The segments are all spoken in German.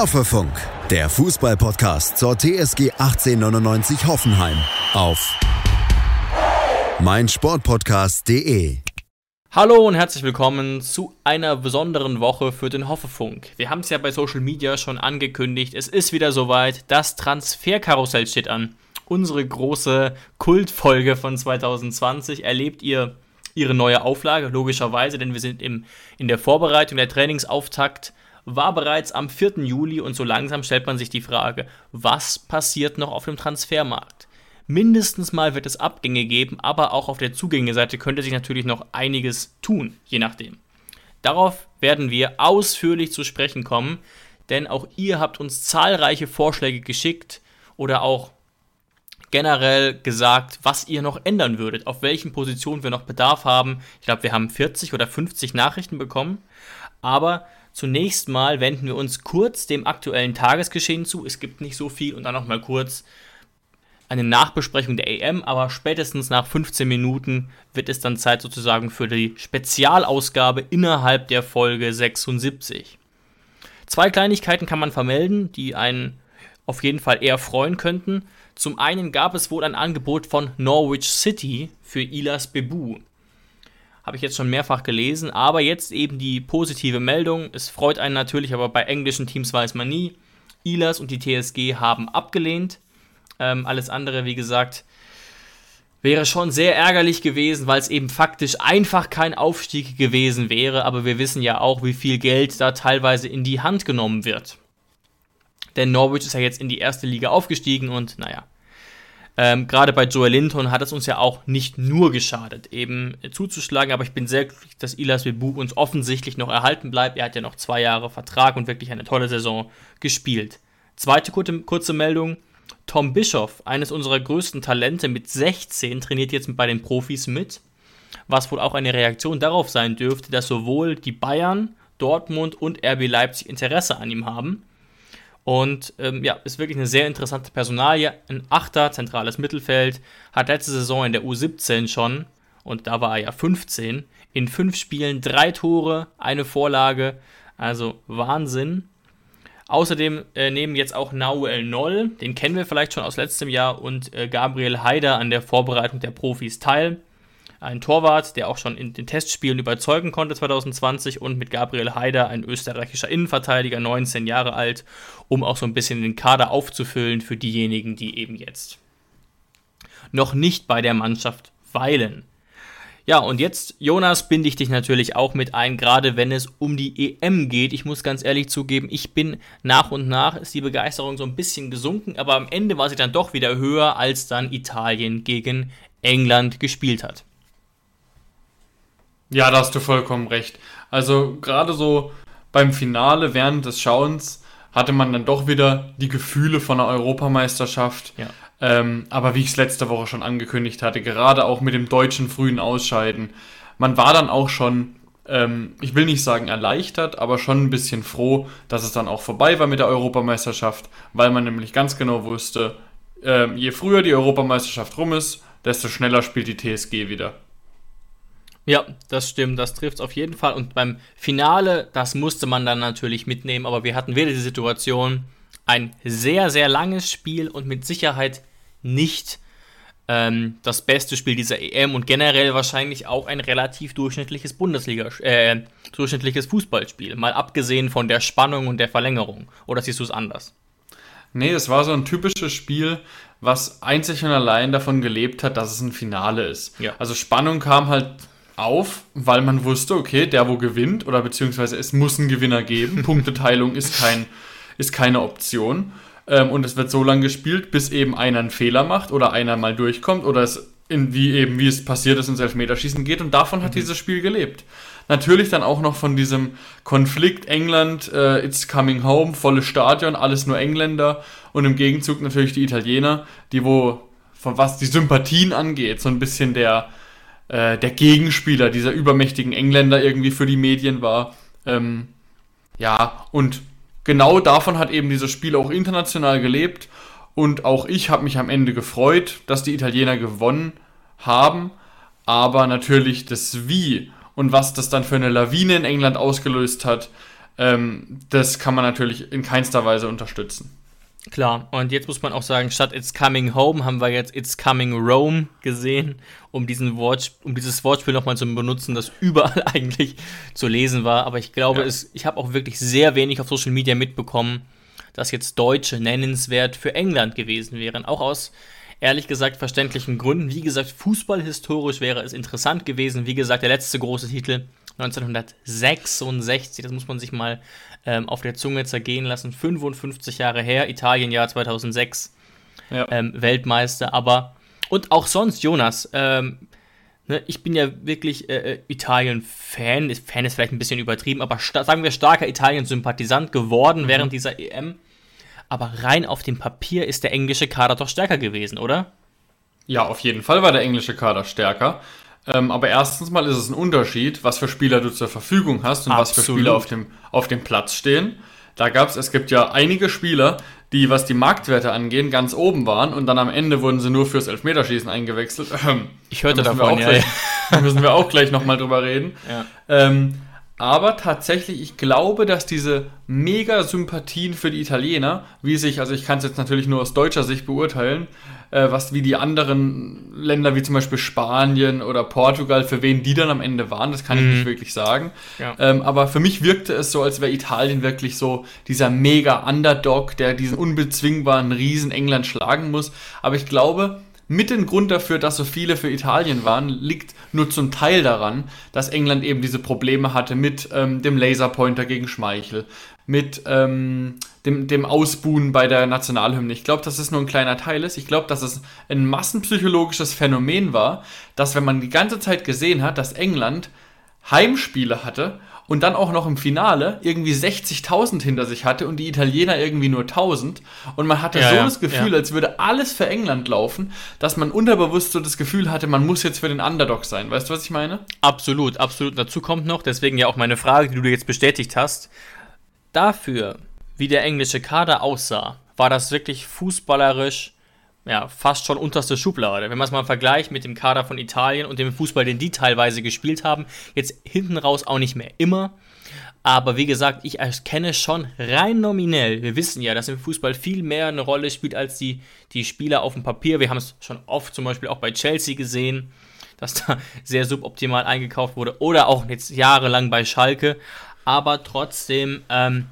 Hoffefunk, der Fußballpodcast zur TSG 1899 Hoffenheim auf meinsportpodcast.de. Hallo und herzlich willkommen zu einer besonderen Woche für den Hoffefunk. Wir haben es ja bei Social Media schon angekündigt. Es ist wieder soweit. Das Transferkarussell steht an. Unsere große Kultfolge von 2020 erlebt ihr ihre neue Auflage, logischerweise, denn wir sind im, in der Vorbereitung, der Trainingsauftakt war bereits am 4. Juli und so langsam stellt man sich die Frage, was passiert noch auf dem Transfermarkt? Mindestens mal wird es Abgänge geben, aber auch auf der Zugängeseite könnte sich natürlich noch einiges tun, je nachdem. Darauf werden wir ausführlich zu sprechen kommen, denn auch ihr habt uns zahlreiche Vorschläge geschickt oder auch generell gesagt, was ihr noch ändern würdet, auf welchen Positionen wir noch Bedarf haben. Ich glaube, wir haben 40 oder 50 Nachrichten bekommen, aber Zunächst mal wenden wir uns kurz dem aktuellen Tagesgeschehen zu. Es gibt nicht so viel und dann noch mal kurz eine Nachbesprechung der EM, aber spätestens nach 15 Minuten wird es dann Zeit sozusagen für die Spezialausgabe innerhalb der Folge 76. Zwei Kleinigkeiten kann man vermelden, die einen auf jeden Fall eher freuen könnten. Zum einen gab es wohl ein Angebot von Norwich City für Ilas Bebu. Habe ich jetzt schon mehrfach gelesen. Aber jetzt eben die positive Meldung. Es freut einen natürlich, aber bei englischen Teams weiß man nie. Ilas und die TSG haben abgelehnt. Ähm, alles andere, wie gesagt, wäre schon sehr ärgerlich gewesen, weil es eben faktisch einfach kein Aufstieg gewesen wäre. Aber wir wissen ja auch, wie viel Geld da teilweise in die Hand genommen wird. Denn Norwich ist ja jetzt in die erste Liga aufgestiegen und naja, ähm, Gerade bei Joel Linton hat es uns ja auch nicht nur geschadet, eben zuzuschlagen, aber ich bin sehr glücklich, dass Ilas Bebu uns offensichtlich noch erhalten bleibt. Er hat ja noch zwei Jahre Vertrag und wirklich eine tolle Saison gespielt. Zweite kurze, kurze Meldung. Tom Bischoff, eines unserer größten Talente mit 16, trainiert jetzt bei den Profis mit, was wohl auch eine Reaktion darauf sein dürfte, dass sowohl die Bayern, Dortmund und RB Leipzig Interesse an ihm haben. Und ähm, ja, ist wirklich eine sehr interessante Personalie. Ein Achter, zentrales Mittelfeld, hat letzte Saison in der U17 schon, und da war er ja 15, in fünf Spielen drei Tore, eine Vorlage. Also Wahnsinn. Außerdem äh, nehmen jetzt auch Nauel Noll, den kennen wir vielleicht schon aus letztem Jahr, und äh, Gabriel Haider an der Vorbereitung der Profis teil ein Torwart, der auch schon in den Testspielen überzeugen konnte 2020 und mit Gabriel Haider ein österreichischer Innenverteidiger, 19 Jahre alt, um auch so ein bisschen den Kader aufzufüllen für diejenigen, die eben jetzt noch nicht bei der Mannschaft weilen. Ja, und jetzt, Jonas, binde ich dich natürlich auch mit ein, gerade wenn es um die EM geht. Ich muss ganz ehrlich zugeben, ich bin nach und nach, ist die Begeisterung so ein bisschen gesunken, aber am Ende war sie dann doch wieder höher, als dann Italien gegen England gespielt hat. Ja, da hast du vollkommen recht. Also gerade so beim Finale während des Schauens hatte man dann doch wieder die Gefühle von einer Europameisterschaft. Ja. Ähm, aber wie ich es letzte Woche schon angekündigt hatte, gerade auch mit dem deutschen frühen Ausscheiden, man war dann auch schon, ähm, ich will nicht sagen erleichtert, aber schon ein bisschen froh, dass es dann auch vorbei war mit der Europameisterschaft, weil man nämlich ganz genau wusste, ähm, je früher die Europameisterschaft rum ist, desto schneller spielt die TSG wieder. Ja, das stimmt, das trifft es auf jeden Fall. Und beim Finale, das musste man dann natürlich mitnehmen, aber wir hatten wieder die Situation, ein sehr, sehr langes Spiel und mit Sicherheit nicht ähm, das beste Spiel dieser EM und generell wahrscheinlich auch ein relativ durchschnittliches Bundesliga, äh, durchschnittliches Fußballspiel, mal abgesehen von der Spannung und der Verlängerung. Oder siehst du es anders? Nee, es war so ein typisches Spiel, was einzig und allein davon gelebt hat, dass es ein Finale ist. Ja. Also Spannung kam halt auf, weil man wusste, okay, der wo gewinnt oder beziehungsweise es muss einen Gewinner geben. Punkteteilung ist, kein, ist keine Option. Ähm, und es wird so lange gespielt, bis eben einer einen Fehler macht oder einer mal durchkommt oder es in wie eben wie es passiert ist ins Elfmeterschießen geht und davon hat mhm. dieses Spiel gelebt. Natürlich dann auch noch von diesem Konflikt England, äh, it's coming home, volles Stadion, alles nur Engländer und im Gegenzug natürlich die Italiener, die wo von was die Sympathien angeht, so ein bisschen der äh, der Gegenspieler dieser übermächtigen Engländer irgendwie für die Medien war. Ähm, ja, und genau davon hat eben dieses Spiel auch international gelebt. Und auch ich habe mich am Ende gefreut, dass die Italiener gewonnen haben. Aber natürlich das Wie und was das dann für eine Lawine in England ausgelöst hat, ähm, das kann man natürlich in keinster Weise unterstützen. Klar, und jetzt muss man auch sagen, statt It's Coming Home haben wir jetzt It's Coming Rome gesehen, um, diesen Wort, um dieses Wortspiel nochmal zu benutzen, das überall eigentlich zu lesen war. Aber ich glaube, ja. es, ich habe auch wirklich sehr wenig auf Social Media mitbekommen, dass jetzt Deutsche nennenswert für England gewesen wären. Auch aus ehrlich gesagt verständlichen Gründen. Wie gesagt, fußballhistorisch wäre es interessant gewesen. Wie gesagt, der letzte große Titel 1966, das muss man sich mal ähm, auf der Zunge zergehen lassen. 55 Jahre her, Italien Jahr 2006, ja. ähm, Weltmeister. Aber und auch sonst, Jonas, ähm, ne, ich bin ja wirklich äh, äh Italien-Fan. Fan ist vielleicht ein bisschen übertrieben, aber sagen wir starker Italien-Sympathisant geworden mhm. während dieser EM. Aber rein auf dem Papier ist der englische Kader doch stärker gewesen, oder? Ja, auf jeden Fall war der englische Kader stärker. Ähm, aber erstens mal ist es ein Unterschied, was für Spieler du zur Verfügung hast und Absolut. was für Spieler auf dem, auf dem Platz stehen. Da gab es, es gibt ja einige Spieler, die, was die Marktwerte angehen, ganz oben waren und dann am Ende wurden sie nur fürs Elfmeterschießen eingewechselt. Ich hörte da davon, ja, gleich, ja. müssen wir auch gleich nochmal drüber reden. Ja. Ähm, aber tatsächlich, ich glaube, dass diese mega Sympathien für die Italiener, wie sich, also ich kann es jetzt natürlich nur aus deutscher Sicht beurteilen, äh, was wie die anderen Länder wie zum Beispiel Spanien oder Portugal, für wen die dann am Ende waren, das kann mhm. ich nicht wirklich sagen. Ja. Ähm, aber für mich wirkte es so, als wäre Italien wirklich so dieser mega Underdog, der diesen unbezwingbaren Riesen England schlagen muss. Aber ich glaube, mit dem Grund dafür, dass so viele für Italien waren, liegt nur zum Teil daran, dass England eben diese Probleme hatte mit ähm, dem Laserpointer gegen Schmeichel, mit ähm, dem, dem Ausbuhen bei der Nationalhymne. Ich glaube, dass es nur ein kleiner Teil ist. Ich glaube, dass es ein massenpsychologisches Phänomen war, dass wenn man die ganze Zeit gesehen hat, dass England Heimspiele hatte und dann auch noch im Finale irgendwie 60.000 hinter sich hatte und die Italiener irgendwie nur 1.000 und man hatte ja, so ja, das Gefühl, ja. als würde alles für England laufen, dass man unterbewusst so das Gefühl hatte, man muss jetzt für den Underdog sein. Weißt du, was ich meine? Absolut, absolut. Dazu kommt noch, deswegen ja auch meine Frage, die du jetzt bestätigt hast. Dafür, wie der englische Kader aussah, war das wirklich fußballerisch ja, fast schon unterste Schublade. Wenn man es mal vergleicht mit dem Kader von Italien und dem Fußball, den die teilweise gespielt haben, jetzt hinten raus auch nicht mehr immer. Aber wie gesagt, ich erkenne schon rein nominell, wir wissen ja, dass im Fußball viel mehr eine Rolle spielt als die, die Spieler auf dem Papier. Wir haben es schon oft zum Beispiel auch bei Chelsea gesehen, dass da sehr suboptimal eingekauft wurde oder auch jetzt jahrelang bei Schalke. Aber trotzdem, ähm,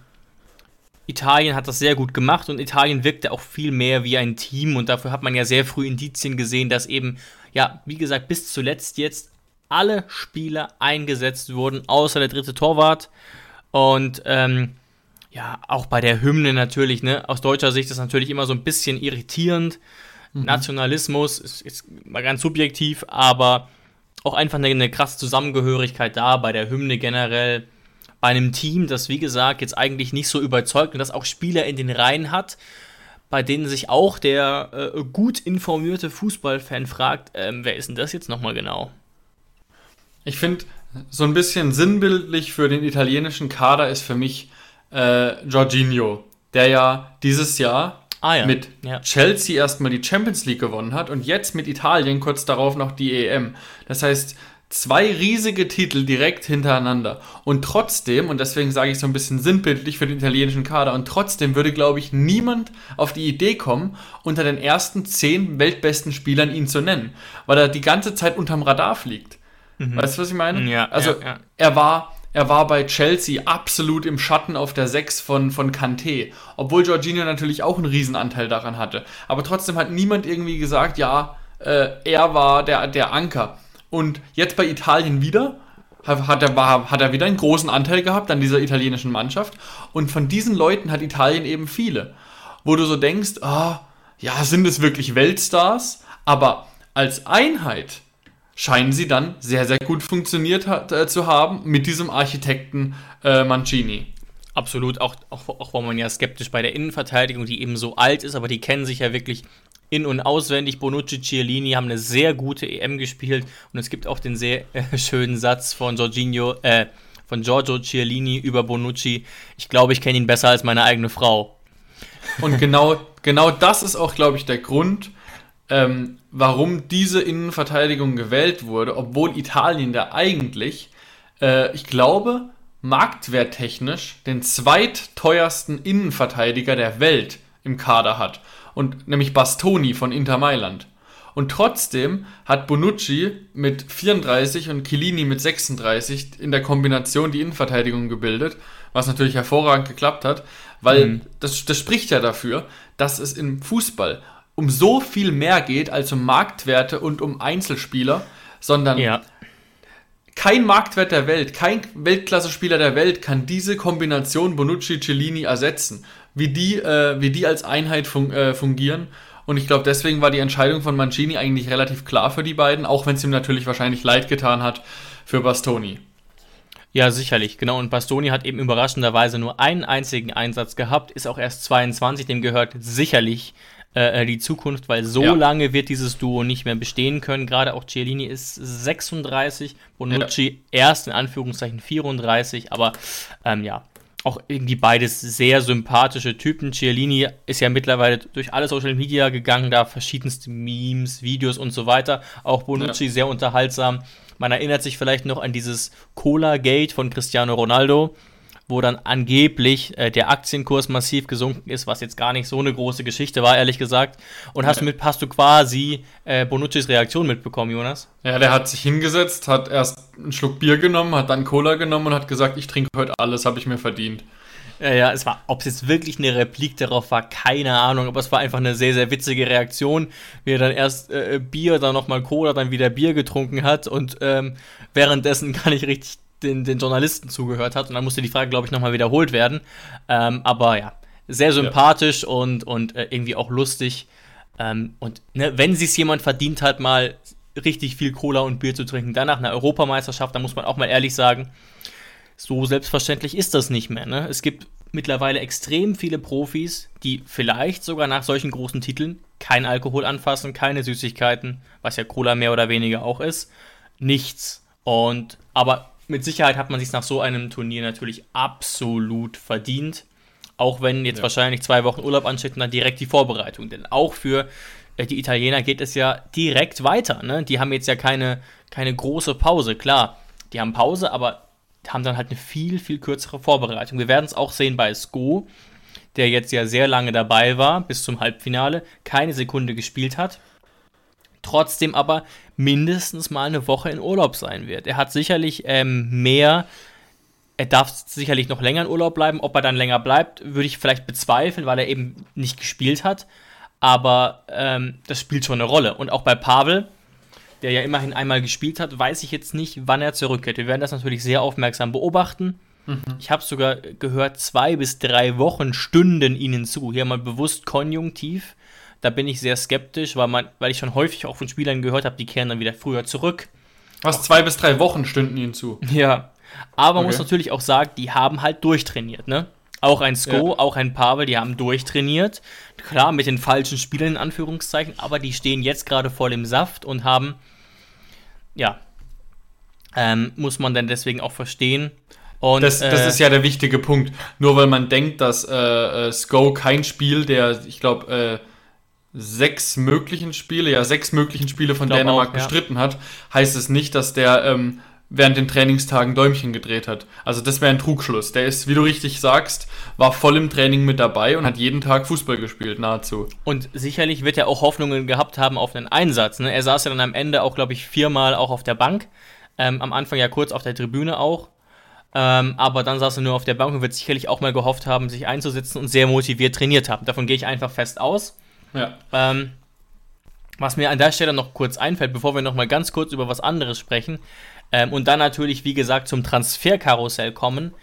Italien hat das sehr gut gemacht und Italien wirkte auch viel mehr wie ein Team und dafür hat man ja sehr früh Indizien gesehen, dass eben, ja, wie gesagt, bis zuletzt jetzt alle Spieler eingesetzt wurden, außer der dritte Torwart. Und ähm, ja, auch bei der Hymne natürlich, ne, aus deutscher Sicht ist das natürlich immer so ein bisschen irritierend. Mhm. Nationalismus ist, ist mal ganz subjektiv, aber auch einfach eine, eine krasse Zusammengehörigkeit da bei der Hymne generell einem Team, das wie gesagt jetzt eigentlich nicht so überzeugt und das auch Spieler in den Reihen hat, bei denen sich auch der äh, gut informierte Fußballfan fragt, ähm, wer ist denn das jetzt nochmal genau? Ich finde, so ein bisschen sinnbildlich für den italienischen Kader ist für mich äh, Jorginho, der ja dieses Jahr ah, ja. mit ja. Chelsea erstmal die Champions League gewonnen hat und jetzt mit Italien kurz darauf noch die EM. Das heißt, Zwei riesige Titel direkt hintereinander. Und trotzdem, und deswegen sage ich so ein bisschen sinnbildlich für den italienischen Kader, und trotzdem würde, glaube ich, niemand auf die Idee kommen, unter den ersten zehn weltbesten Spielern ihn zu nennen, weil er die ganze Zeit unterm Radar fliegt. Mhm. Weißt du, was ich meine? Ja. Also, ja, ja. er war. Er war bei Chelsea absolut im Schatten auf der 6 von, von Kanté. Obwohl Jorginho natürlich auch einen Riesenanteil daran hatte. Aber trotzdem hat niemand irgendwie gesagt, ja, äh, er war der, der Anker. Und jetzt bei Italien wieder hat er, war, hat er wieder einen großen Anteil gehabt an dieser italienischen Mannschaft. Und von diesen Leuten hat Italien eben viele. Wo du so denkst, ah, ja, sind es wirklich Weltstars? Aber als Einheit scheinen sie dann sehr, sehr gut funktioniert äh, zu haben mit diesem Architekten äh, Mancini. Absolut, auch, auch, auch war man ja skeptisch bei der Innenverteidigung, die eben so alt ist, aber die kennen sich ja wirklich in- und auswendig. Bonucci, Cialini haben eine sehr gute EM gespielt und es gibt auch den sehr äh, schönen Satz von Jorginho, äh, von Giorgio Cialini über Bonucci. Ich glaube, ich kenne ihn besser als meine eigene Frau. Und genau, genau das ist auch, glaube ich, der Grund, ähm, warum diese Innenverteidigung gewählt wurde, obwohl Italien da eigentlich, äh, ich glaube, marktwerttechnisch den zweitteuersten Innenverteidiger der Welt im Kader hat. Und nämlich Bastoni von Inter Mailand. Und trotzdem hat Bonucci mit 34 und Chiellini mit 36 in der Kombination die Innenverteidigung gebildet, was natürlich hervorragend geklappt hat, weil mhm. das, das spricht ja dafür, dass es im Fußball um so viel mehr geht als um Marktwerte und um Einzelspieler, sondern ja. Kein Marktwert der Welt, kein Weltklasse-Spieler der Welt kann diese Kombination Bonucci-Cellini ersetzen, wie die, äh, wie die als Einheit fun äh, fungieren. Und ich glaube, deswegen war die Entscheidung von Mancini eigentlich relativ klar für die beiden, auch wenn es ihm natürlich wahrscheinlich leid getan hat für Bastoni. Ja, sicherlich, genau. Und Bastoni hat eben überraschenderweise nur einen einzigen Einsatz gehabt, ist auch erst 22, dem gehört sicherlich äh, die Zukunft, weil so ja. lange wird dieses Duo nicht mehr bestehen können. Gerade auch Cialini ist 36, Bonucci ja. erst in Anführungszeichen 34, aber ähm, ja, auch irgendwie beides sehr sympathische Typen. Cialini ist ja mittlerweile durch alle Social Media gegangen, da verschiedenste Memes, Videos und so weiter. Auch Bonucci ja. sehr unterhaltsam. Man erinnert sich vielleicht noch an dieses Cola-Gate von Cristiano Ronaldo, wo dann angeblich äh, der Aktienkurs massiv gesunken ist, was jetzt gar nicht so eine große Geschichte war, ehrlich gesagt. Und hast, mit, hast du quasi äh, Bonuccis Reaktion mitbekommen, Jonas? Ja, der hat sich hingesetzt, hat erst einen Schluck Bier genommen, hat dann Cola genommen und hat gesagt, ich trinke heute alles, habe ich mir verdient. Ja, ja, es war, ob es jetzt wirklich eine Replik darauf war, keine Ahnung, aber es war einfach eine sehr, sehr witzige Reaktion, wie er dann erst äh, Bier, dann nochmal Cola, dann wieder Bier getrunken hat und ähm, währenddessen gar nicht richtig den, den Journalisten zugehört hat und dann musste die Frage, glaube ich, nochmal wiederholt werden. Ähm, aber ja, sehr sympathisch ja. und, und äh, irgendwie auch lustig. Ähm, und ne, wenn es jemand verdient hat, mal richtig viel Cola und Bier zu trinken, danach eine Europameisterschaft, da muss man auch mal ehrlich sagen, so selbstverständlich ist das nicht mehr. Ne? Es gibt mittlerweile extrem viele Profis, die vielleicht sogar nach solchen großen Titeln kein Alkohol anfassen, keine Süßigkeiten, was ja Cola mehr oder weniger auch ist, nichts. Und aber mit Sicherheit hat man sich nach so einem Turnier natürlich absolut verdient. Auch wenn jetzt ja. wahrscheinlich zwei Wochen Urlaub ansteht und dann direkt die Vorbereitung. Denn auch für äh, die Italiener geht es ja direkt weiter. Ne? Die haben jetzt ja keine, keine große Pause. Klar, die haben Pause, aber haben dann halt eine viel, viel kürzere Vorbereitung. Wir werden es auch sehen bei Sko, der jetzt ja sehr lange dabei war, bis zum Halbfinale, keine Sekunde gespielt hat trotzdem aber mindestens mal eine Woche in Urlaub sein wird. Er hat sicherlich ähm, mehr, er darf sicherlich noch länger in Urlaub bleiben. Ob er dann länger bleibt, würde ich vielleicht bezweifeln, weil er eben nicht gespielt hat. Aber ähm, das spielt schon eine Rolle. Und auch bei Pavel, der ja immerhin einmal gespielt hat, weiß ich jetzt nicht, wann er zurückkehrt. Wir werden das natürlich sehr aufmerksam beobachten. Mhm. Ich habe sogar gehört, zwei bis drei Wochen stünden ihnen zu. Hier mal bewusst konjunktiv. Da bin ich sehr skeptisch, weil, man, weil ich schon häufig auch von Spielern gehört habe, die kehren dann wieder früher zurück. Was, zwei bis drei Wochen stünden ihnen zu. Ja. Aber man okay. muss natürlich auch sagen, die haben halt durchtrainiert, ne? Auch ein Sko, ja. auch ein Pavel, die haben durchtrainiert. Klar, mit den falschen Spielern in Anführungszeichen, aber die stehen jetzt gerade voll im Saft und haben, ja, ähm, muss man dann deswegen auch verstehen. Und, das, das äh, ist ja der wichtige Punkt. Nur weil man denkt, dass äh, äh, Sko kein Spiel der, ich glaube, äh, sechs möglichen Spiele, ja, sechs möglichen Spiele von Dänemark auch, bestritten ja. hat, heißt es nicht, dass der ähm, während den Trainingstagen Däumchen gedreht hat. Also das wäre ein Trugschluss. Der ist, wie du richtig sagst, war voll im Training mit dabei und hat jeden Tag Fußball gespielt, nahezu. Und sicherlich wird er auch Hoffnungen gehabt haben auf einen Einsatz. Ne? Er saß ja dann am Ende auch, glaube ich, viermal auch auf der Bank. Ähm, am Anfang ja kurz auf der Tribüne auch. Ähm, aber dann saß er nur auf der Bank und wird sicherlich auch mal gehofft haben, sich einzusetzen und sehr motiviert trainiert haben. Davon gehe ich einfach fest aus. Ja. Ähm, was mir an der Stelle noch kurz einfällt, bevor wir noch mal ganz kurz über was anderes sprechen ähm, und dann natürlich, wie gesagt, zum Transferkarussell kommen.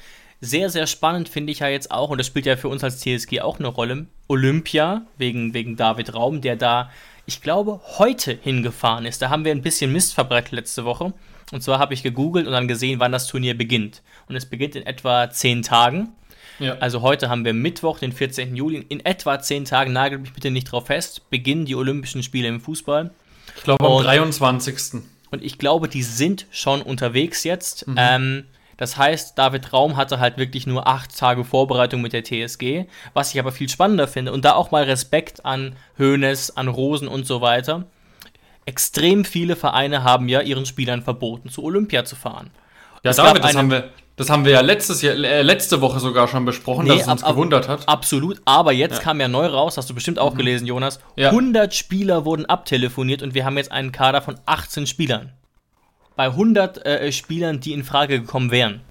Sehr, sehr spannend finde ich ja jetzt auch, und das spielt ja für uns als TSG auch eine Rolle, Olympia, wegen, wegen David Raum, der da, ich glaube, heute hingefahren ist. Da haben wir ein bisschen Mist verbreitet letzte Woche. Und zwar habe ich gegoogelt und dann gesehen, wann das Turnier beginnt. Und es beginnt in etwa zehn Tagen. Ja. Also heute haben wir Mittwoch, den 14. Juli. In etwa zehn Tagen, nagelt mich bitte nicht drauf fest, beginnen die Olympischen Spiele im Fußball. Ich glaube am 23. Und ich glaube, die sind schon unterwegs jetzt. Mhm. Ähm, das heißt, David Raum hatte halt wirklich nur acht Tage Vorbereitung mit der TSG, was ich aber viel spannender finde. Und da auch mal Respekt an Hoeneß, an Rosen und so weiter. Extrem viele Vereine haben ja ihren Spielern verboten, zu Olympia zu fahren. Ja, es David, das haben wir, Das haben wir ja letztes Jahr, äh, letzte Woche sogar schon besprochen, nee, dass es uns ab, gewundert hat. Absolut, aber jetzt ja. kam ja neu raus, hast du bestimmt auch mhm. gelesen, Jonas. Ja. 100 Spieler wurden abtelefoniert und wir haben jetzt einen Kader von 18 Spielern. Bei 100 äh, Spielern, die in Frage gekommen wären.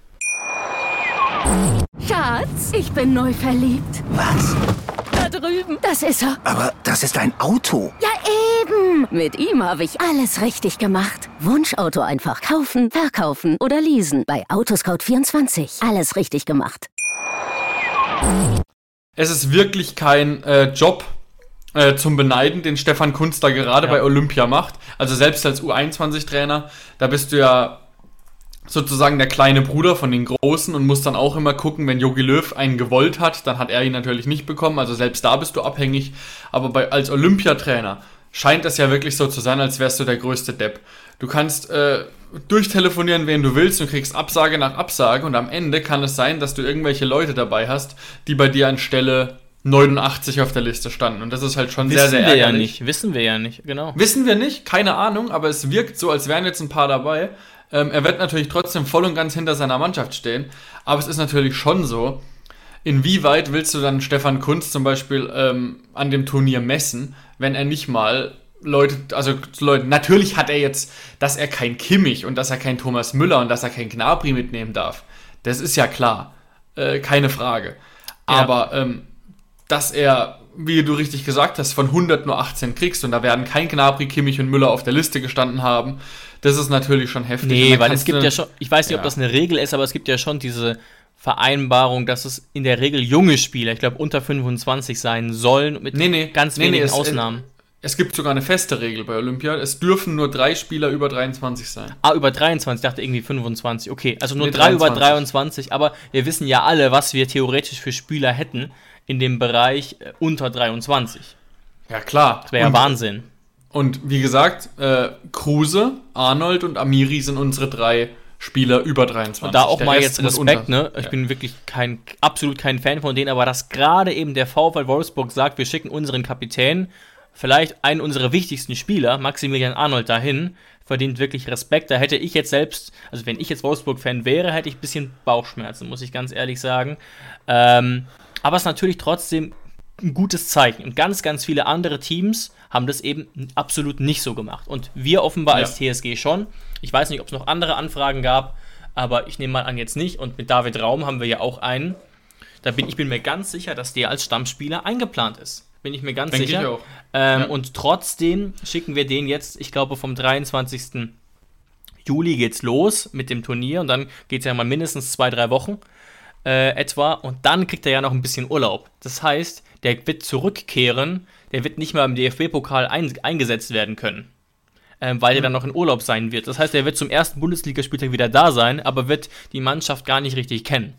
Schatz, ich bin neu verliebt. Was? Drüben. Das ist er. Aber das ist ein Auto. Ja, eben. Mit ihm habe ich alles richtig gemacht. Wunschauto einfach kaufen, verkaufen oder leasen. Bei Autoscout24. Alles richtig gemacht. Es ist wirklich kein äh, Job äh, zum Beneiden, den Stefan Kunz da gerade ja. bei Olympia macht. Also selbst als U21-Trainer, da bist du ja sozusagen der kleine Bruder von den Großen und muss dann auch immer gucken, wenn Jogi Löw einen gewollt hat, dann hat er ihn natürlich nicht bekommen. Also selbst da bist du abhängig. Aber bei, als Olympiatrainer scheint es ja wirklich so zu sein, als wärst du der größte Depp. Du kannst äh, durchtelefonieren, wen du willst und kriegst Absage nach Absage und am Ende kann es sein, dass du irgendwelche Leute dabei hast, die bei dir anstelle 89 auf der Liste standen. Und das ist halt schon Wissen sehr, sehr ärgerlich. Wissen wir ja nicht. Wissen wir ja nicht, genau. Wissen wir nicht, keine Ahnung, aber es wirkt so, als wären jetzt ein paar dabei. Ähm, er wird natürlich trotzdem voll und ganz hinter seiner Mannschaft stehen. Aber es ist natürlich schon so, inwieweit willst du dann Stefan Kunz zum Beispiel ähm, an dem Turnier messen, wenn er nicht mal Leute, also Leute, natürlich hat er jetzt, dass er kein Kimmich und dass er kein Thomas Müller und dass er kein Gnabry mitnehmen darf. Das ist ja klar. Äh, keine Frage. Ja. Aber ähm, dass er, wie du richtig gesagt hast, von 100 nur 18 kriegst und da werden kein Gnabry, Kimmich und Müller auf der Liste gestanden haben, das ist natürlich schon heftig. Nee, weil es gibt ja schon, ich weiß nicht, ja. ob das eine Regel ist, aber es gibt ja schon diese Vereinbarung, dass es in der Regel junge Spieler, ich glaube unter 25 sein sollen, mit nee, nee, ganz nee, wenigen nee, es, Ausnahmen. Es gibt sogar eine feste Regel bei Olympia. Es dürfen nur drei Spieler über 23 sein. Ah, über 23, ich dachte irgendwie 25. Okay, also nur drei 23. über 23, aber wir wissen ja alle, was wir theoretisch für Spieler hätten in dem Bereich äh, unter 23. Ja, klar. Das wäre ja Wahnsinn. Und wie gesagt, äh, Kruse, Arnold und Amiri sind unsere drei Spieler über 23. Und da auch der mal Rest jetzt Respekt, ne? Ich ja. bin wirklich kein, absolut kein Fan von denen, aber dass gerade eben der VfL Wolfsburg sagt, wir schicken unseren Kapitän, vielleicht einen unserer wichtigsten Spieler, Maximilian Arnold, dahin, verdient wirklich Respekt. Da hätte ich jetzt selbst, also wenn ich jetzt Wolfsburg-Fan wäre, hätte ich ein bisschen Bauchschmerzen, muss ich ganz ehrlich sagen. Ähm, aber es ist natürlich trotzdem ein gutes Zeichen. Und ganz, ganz viele andere Teams haben das eben absolut nicht so gemacht. Und wir offenbar ja. als TSG schon. Ich weiß nicht, ob es noch andere Anfragen gab, aber ich nehme mal an, jetzt nicht. Und mit David Raum haben wir ja auch einen. Da bin ich bin mir ganz sicher, dass der als Stammspieler eingeplant ist. Bin ich mir ganz Denk sicher. Ähm, ja. Und trotzdem schicken wir den jetzt, ich glaube, vom 23. Juli geht's los mit dem Turnier und dann geht es ja mal mindestens zwei, drei Wochen äh, etwa und dann kriegt er ja noch ein bisschen Urlaub. Das heißt, der wird zurückkehren, der wird nicht mehr im DFB-Pokal ein, eingesetzt werden können. Ähm, weil mhm. er dann noch in Urlaub sein wird. Das heißt, er wird zum ersten Bundesligaspieltag wieder da sein, aber wird die Mannschaft gar nicht richtig kennen.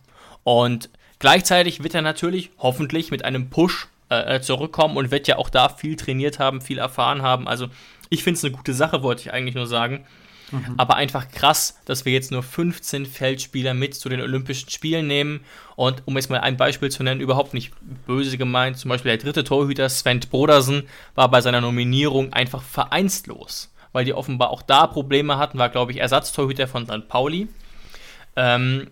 Und gleichzeitig wird er natürlich hoffentlich mit einem Push äh, äh zurückkommen und wird ja auch da viel trainiert haben, viel erfahren haben. Also ich finde es eine gute Sache, wollte ich eigentlich nur sagen. Mhm. Aber einfach krass, dass wir jetzt nur 15 Feldspieler mit zu den Olympischen Spielen nehmen. Und um jetzt mal ein Beispiel zu nennen, überhaupt nicht böse gemeint, zum Beispiel der dritte Torhüter Sven Brodersen war bei seiner Nominierung einfach vereinslos, weil die offenbar auch da Probleme hatten, war glaube ich Ersatztorhüter von St. Pauli. Ähm,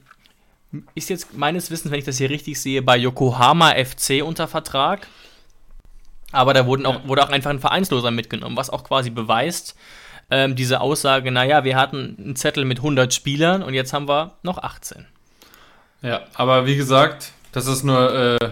ist jetzt meines Wissens, wenn ich das hier richtig sehe, bei Yokohama FC unter Vertrag. Aber da wurden auch, wurde auch einfach ein Vereinsloser mitgenommen, was auch quasi beweist, ähm, diese Aussage, naja, wir hatten einen Zettel mit 100 Spielern und jetzt haben wir noch 18. Ja, aber wie gesagt, das ist nur äh,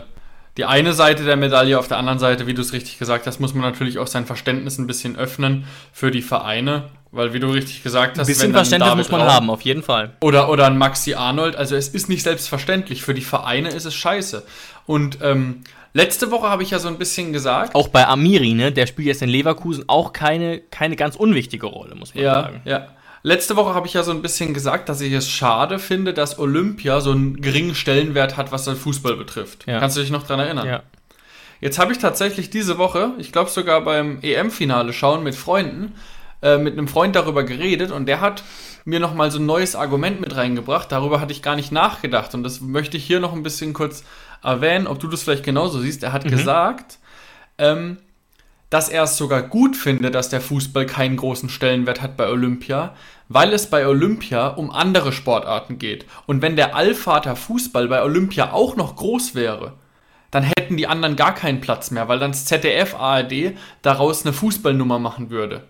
die eine Seite der Medaille. Auf der anderen Seite, wie du es richtig gesagt hast, muss man natürlich auch sein Verständnis ein bisschen öffnen für die Vereine. Weil, wie du richtig gesagt hast, ein bisschen Verständnis muss man Raum haben, auf jeden Fall. Oder, oder ein Maxi Arnold. Also, es ist nicht selbstverständlich. Für die Vereine ist es scheiße. Und ähm, Letzte Woche habe ich ja so ein bisschen gesagt. Auch bei Amiri, ne? Der spielt jetzt in Leverkusen auch keine, keine ganz unwichtige Rolle, muss man ja, sagen. Ja. Letzte Woche habe ich ja so ein bisschen gesagt, dass ich es schade finde, dass Olympia so einen geringen Stellenwert hat, was den Fußball betrifft. Ja. Kannst du dich noch daran erinnern? Ja. Jetzt habe ich tatsächlich diese Woche, ich glaube sogar beim EM-Finale schauen mit Freunden, äh, mit einem Freund darüber geredet und der hat mir nochmal so ein neues Argument mit reingebracht. Darüber hatte ich gar nicht nachgedacht und das möchte ich hier noch ein bisschen kurz erwähnen, ob du das vielleicht genauso siehst. Er hat mhm. gesagt, ähm, dass er es sogar gut findet, dass der Fußball keinen großen Stellenwert hat bei Olympia, weil es bei Olympia um andere Sportarten geht. Und wenn der Allvater Fußball bei Olympia auch noch groß wäre, dann hätten die anderen gar keinen Platz mehr, weil dann das ZDF ARD daraus eine Fußballnummer machen würde.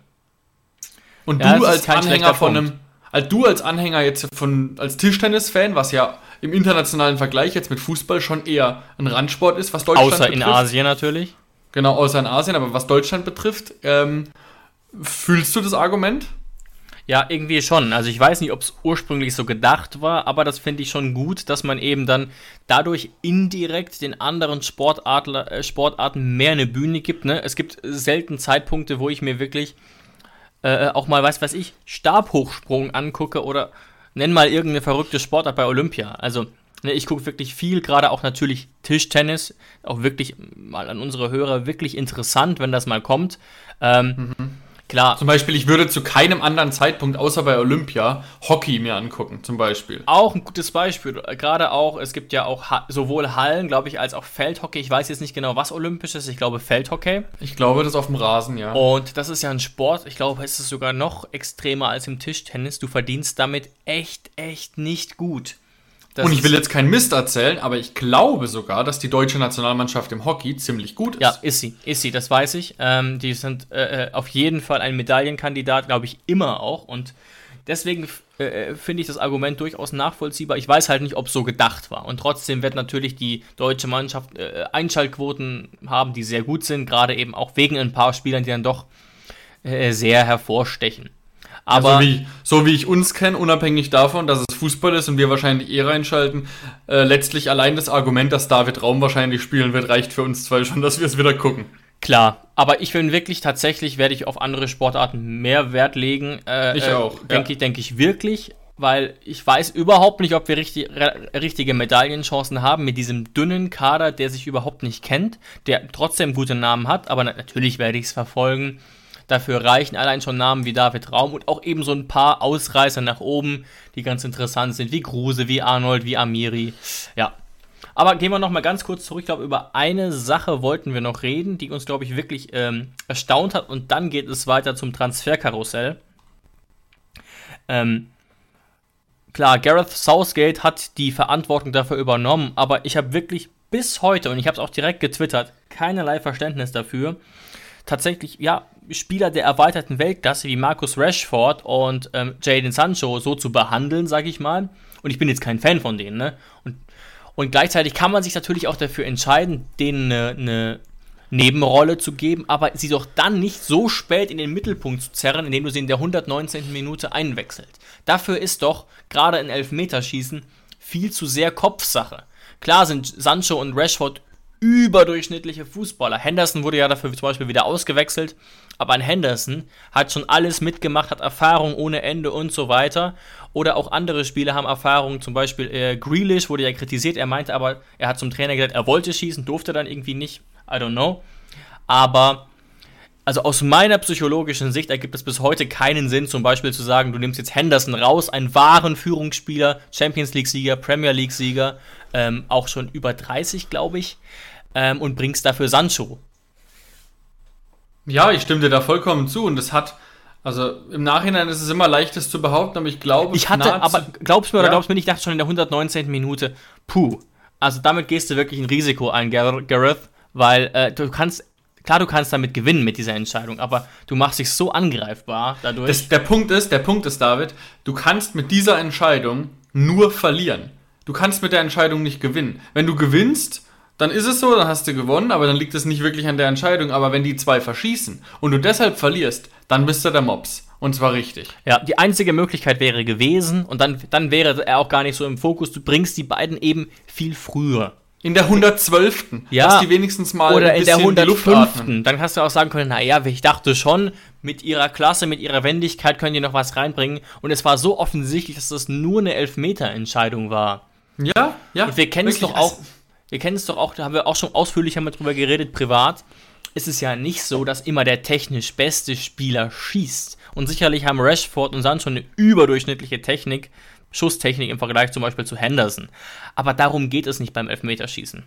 Und ja, du als Anhänger von einem, als du als Anhänger jetzt von als Tischtennis-Fan, was ja im internationalen Vergleich jetzt mit Fußball schon eher ein Randsport ist, was Deutschland Außer betrifft. in Asien natürlich. Genau, außer in Asien, aber was Deutschland betrifft, ähm, fühlst du das Argument? Ja, irgendwie schon. Also ich weiß nicht, ob es ursprünglich so gedacht war, aber das finde ich schon gut, dass man eben dann dadurch indirekt den anderen äh, Sportarten mehr eine Bühne gibt. Ne? Es gibt selten Zeitpunkte, wo ich mir wirklich äh, auch mal, weiß was ich, Stabhochsprung angucke oder nenn mal irgendeine verrückte Sportart bei Olympia. Also ne, ich gucke wirklich viel, gerade auch natürlich Tischtennis, auch wirklich mal an unsere Hörer wirklich interessant, wenn das mal kommt. Ähm, mhm. Klar. Zum Beispiel, ich würde zu keinem anderen Zeitpunkt außer bei Olympia Hockey mir angucken, zum Beispiel. Auch ein gutes Beispiel. Gerade auch, es gibt ja auch sowohl Hallen, glaube ich, als auch Feldhockey. Ich weiß jetzt nicht genau, was olympisch ist. Ich glaube Feldhockey. Ich glaube, das auf dem Rasen, ja. Und das ist ja ein Sport. Ich glaube, es ist sogar noch extremer als im Tischtennis. Du verdienst damit echt, echt nicht gut. Das und ich will jetzt keinen Mist erzählen, aber ich glaube sogar, dass die deutsche Nationalmannschaft im Hockey ziemlich gut ist. Ja, ist sie, ist sie, das weiß ich. Ähm, die sind äh, äh auf jeden Fall ein Medaillenkandidat, glaube ich, immer auch. Und deswegen äh, äh, finde ich das Argument durchaus nachvollziehbar. Ich weiß halt nicht, ob es so gedacht war. Und trotzdem wird natürlich die deutsche Mannschaft äh, Einschaltquoten haben, die sehr gut sind, gerade eben auch wegen ein paar Spielern, die dann doch äh, sehr hervorstechen. Aber ja, so, wie, so, wie, ich uns kenne, unabhängig davon, dass es Fußball ist und wir wahrscheinlich eh reinschalten, äh, letztlich allein das Argument, dass David Raum wahrscheinlich spielen wird, reicht für uns zwei schon, dass wir es wieder gucken. Klar, aber ich bin wirklich tatsächlich, werde ich auf andere Sportarten mehr Wert legen. Äh, ich auch. Äh, denke ja. ich, denke ich wirklich, weil ich weiß überhaupt nicht, ob wir richtig, richtige Medaillenchancen haben mit diesem dünnen Kader, der sich überhaupt nicht kennt, der trotzdem gute Namen hat, aber natürlich werde ich es verfolgen. Dafür reichen allein schon Namen wie David Raum und auch eben so ein paar Ausreißer nach oben, die ganz interessant sind, wie Kruse, wie Arnold, wie Amiri. Ja. Aber gehen wir noch mal ganz kurz zurück. Ich glaube, über eine Sache wollten wir noch reden, die uns, glaube ich, wirklich ähm, erstaunt hat. Und dann geht es weiter zum Transferkarussell. Ähm, klar, Gareth Southgate hat die Verantwortung dafür übernommen, aber ich habe wirklich bis heute, und ich habe es auch direkt getwittert, keinerlei Verständnis dafür, tatsächlich, ja, Spieler der erweiterten Weltklasse wie Marcus Rashford und ähm, Jaden Sancho so zu behandeln, sage ich mal. Und ich bin jetzt kein Fan von denen, ne? Und, und gleichzeitig kann man sich natürlich auch dafür entscheiden, denen eine, eine Nebenrolle zu geben, aber sie doch dann nicht so spät in den Mittelpunkt zu zerren, indem du sie in der 119. Minute einwechselt. Dafür ist doch gerade ein Elfmeterschießen viel zu sehr Kopfsache. Klar sind Sancho und Rashford überdurchschnittliche Fußballer. Henderson wurde ja dafür zum Beispiel wieder ausgewechselt, aber ein Henderson hat schon alles mitgemacht, hat Erfahrung ohne Ende und so weiter. Oder auch andere Spieler haben Erfahrung, zum Beispiel äh, Grealish wurde ja kritisiert, er meinte aber, er hat zum Trainer gesagt, er wollte schießen, durfte dann irgendwie nicht, I don't know. Aber also aus meiner psychologischen Sicht ergibt es bis heute keinen Sinn, zum Beispiel zu sagen, du nimmst jetzt Henderson raus, einen wahren Führungsspieler, Champions League-Sieger, Premier League-Sieger, ähm, auch schon über 30, glaube ich ähm, und bringst dafür Sancho. Ja, ich stimme dir da vollkommen zu und das hat, also im Nachhinein ist es immer leicht, das zu behaupten, aber ich glaube, ich hatte, aber glaubst du mir oder glaubst du mir nicht, ich dachte schon in der 119. Minute, puh, also damit gehst du wirklich ein Risiko ein, Gareth, weil äh, du kannst klar, du kannst damit gewinnen mit dieser Entscheidung, aber du machst dich so angreifbar dadurch. Das, der Punkt ist, der Punkt ist, David, du kannst mit dieser Entscheidung nur verlieren. Du kannst mit der Entscheidung nicht gewinnen. Wenn du gewinnst, dann ist es so, dann hast du gewonnen, aber dann liegt es nicht wirklich an der Entscheidung. Aber wenn die zwei verschießen und du deshalb verlierst, dann bist du der Mops. Und zwar richtig. Ja, die einzige Möglichkeit wäre gewesen, und dann, dann wäre er auch gar nicht so im Fokus, du bringst die beiden eben viel früher. In der 112. Ja. Dass die wenigstens mal oder in der 105. Dann hast du auch sagen können, naja, ich dachte schon, mit ihrer Klasse, mit ihrer Wendigkeit können die noch was reinbringen. Und es war so offensichtlich, dass das nur eine Elfmeter-Entscheidung war. Ja, ja. Und wir kennen es doch auch. Wir kennen es doch auch, da haben wir auch schon ausführlicher mal drüber geredet, privat. Ist es ja nicht so, dass immer der technisch beste Spieler schießt. Und sicherlich haben Rashford und Sancho eine überdurchschnittliche Technik, Schusstechnik im Vergleich zum Beispiel zu Henderson. Aber darum geht es nicht beim Elfmeterschießen.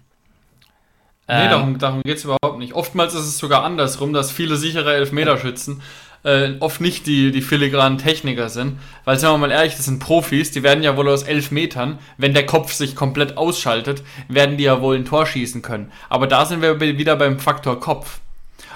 Nee, ähm, darum, darum geht es überhaupt nicht. Oftmals ist es sogar andersrum, dass viele sichere Elfmeterschützen äh, oft nicht die, die filigranen Techniker sind. Weil, sagen wir mal ehrlich, das sind Profis, die werden ja wohl aus elf Metern, wenn der Kopf sich komplett ausschaltet, werden die ja wohl ein Tor schießen können. Aber da sind wir wieder beim Faktor Kopf.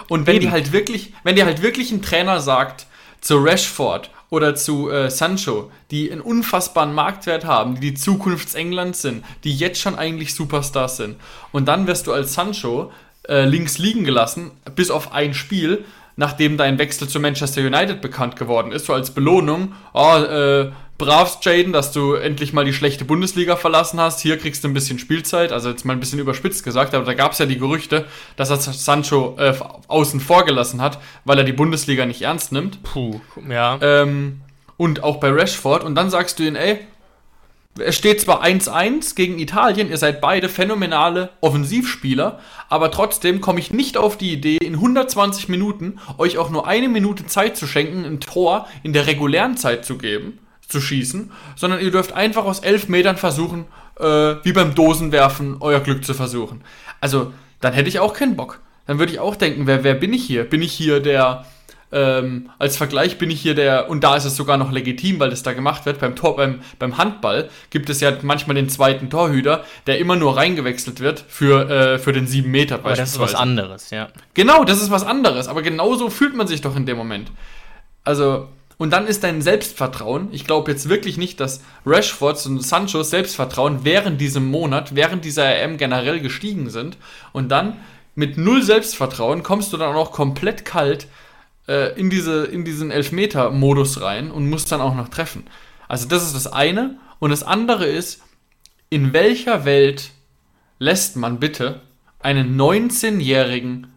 Und wenn Eben. die halt wirklich, wenn dir halt wirklich ein Trainer sagt, zu Rashford oder zu äh, Sancho, die einen unfassbaren Marktwert haben, die die Zukunft Englands sind, die jetzt schon eigentlich Superstars sind. Und dann wirst du als Sancho äh, links liegen gelassen, bis auf ein Spiel, nachdem dein Wechsel zu Manchester United bekannt geworden ist, so als Belohnung, oh, äh, bravst Jaden, dass du endlich mal die schlechte Bundesliga verlassen hast, hier kriegst du ein bisschen Spielzeit, also jetzt mal ein bisschen überspitzt gesagt, aber da gab es ja die Gerüchte, dass er Sancho äh, außen vor gelassen hat, weil er die Bundesliga nicht ernst nimmt. Puh, ja. Ähm, und auch bei Rashford und dann sagst du ihm, ey, es steht zwar 1-1 gegen Italien, ihr seid beide phänomenale Offensivspieler, aber trotzdem komme ich nicht auf die Idee, in 120 Minuten euch auch nur eine Minute Zeit zu schenken, ein Tor in der regulären Zeit zu geben, zu schießen, sondern ihr dürft einfach aus 11 Metern versuchen, äh, wie beim Dosenwerfen, euer Glück zu versuchen. Also, dann hätte ich auch keinen Bock. Dann würde ich auch denken, wer, wer bin ich hier? Bin ich hier der ähm, als Vergleich bin ich hier der, und da ist es sogar noch legitim, weil das da gemacht wird, beim, Tor, beim, beim Handball gibt es ja manchmal den zweiten Torhüter, der immer nur reingewechselt wird für, äh, für den 7 Meter aber Das ist was anderes, ja. Genau, das ist was anderes, aber genauso fühlt man sich doch in dem Moment. Also, und dann ist dein Selbstvertrauen, ich glaube jetzt wirklich nicht, dass Rashfords und Sanchos Selbstvertrauen während diesem Monat, während dieser EM generell gestiegen sind. Und dann mit null Selbstvertrauen kommst du dann auch komplett kalt äh, in, diese, in diesen Elfmeter-Modus rein und muss dann auch noch treffen. Also das ist das eine. Und das andere ist, in welcher Welt lässt man bitte einen 19-Jährigen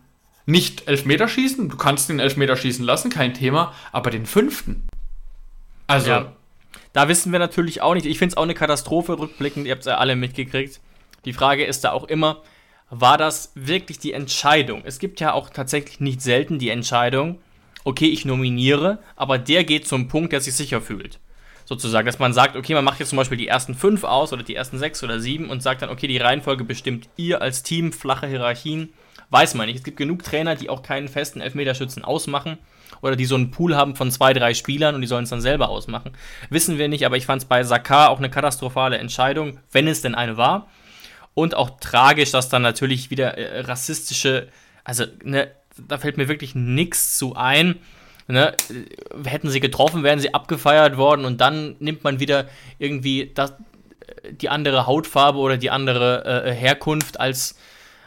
nicht Elfmeter schießen? Du kannst den Elfmeter schießen lassen, kein Thema, aber den fünften. Also. Ja. Da wissen wir natürlich auch nicht. Ich finde es auch eine Katastrophe rückblickend. Ihr habt es ja alle mitgekriegt. Die Frage ist da auch immer, war das wirklich die Entscheidung? Es gibt ja auch tatsächlich nicht selten die Entscheidung, okay, ich nominiere, aber der geht zum Punkt, der sich sicher fühlt. Sozusagen, dass man sagt, okay, man macht jetzt zum Beispiel die ersten fünf aus oder die ersten sechs oder sieben und sagt dann, okay, die Reihenfolge bestimmt ihr als Team, flache Hierarchien. Weiß man nicht. Es gibt genug Trainer, die auch keinen festen Elfmeterschützen ausmachen oder die so einen Pool haben von zwei, drei Spielern und die sollen es dann selber ausmachen. Wissen wir nicht, aber ich fand es bei Sakar auch eine katastrophale Entscheidung, wenn es denn eine war. Und auch tragisch, dass dann natürlich wieder äh, rassistische, also ne, da fällt mir wirklich nichts zu ein. Ne? Hätten sie getroffen, wären sie abgefeiert worden und dann nimmt man wieder irgendwie das, die andere Hautfarbe oder die andere äh, Herkunft als,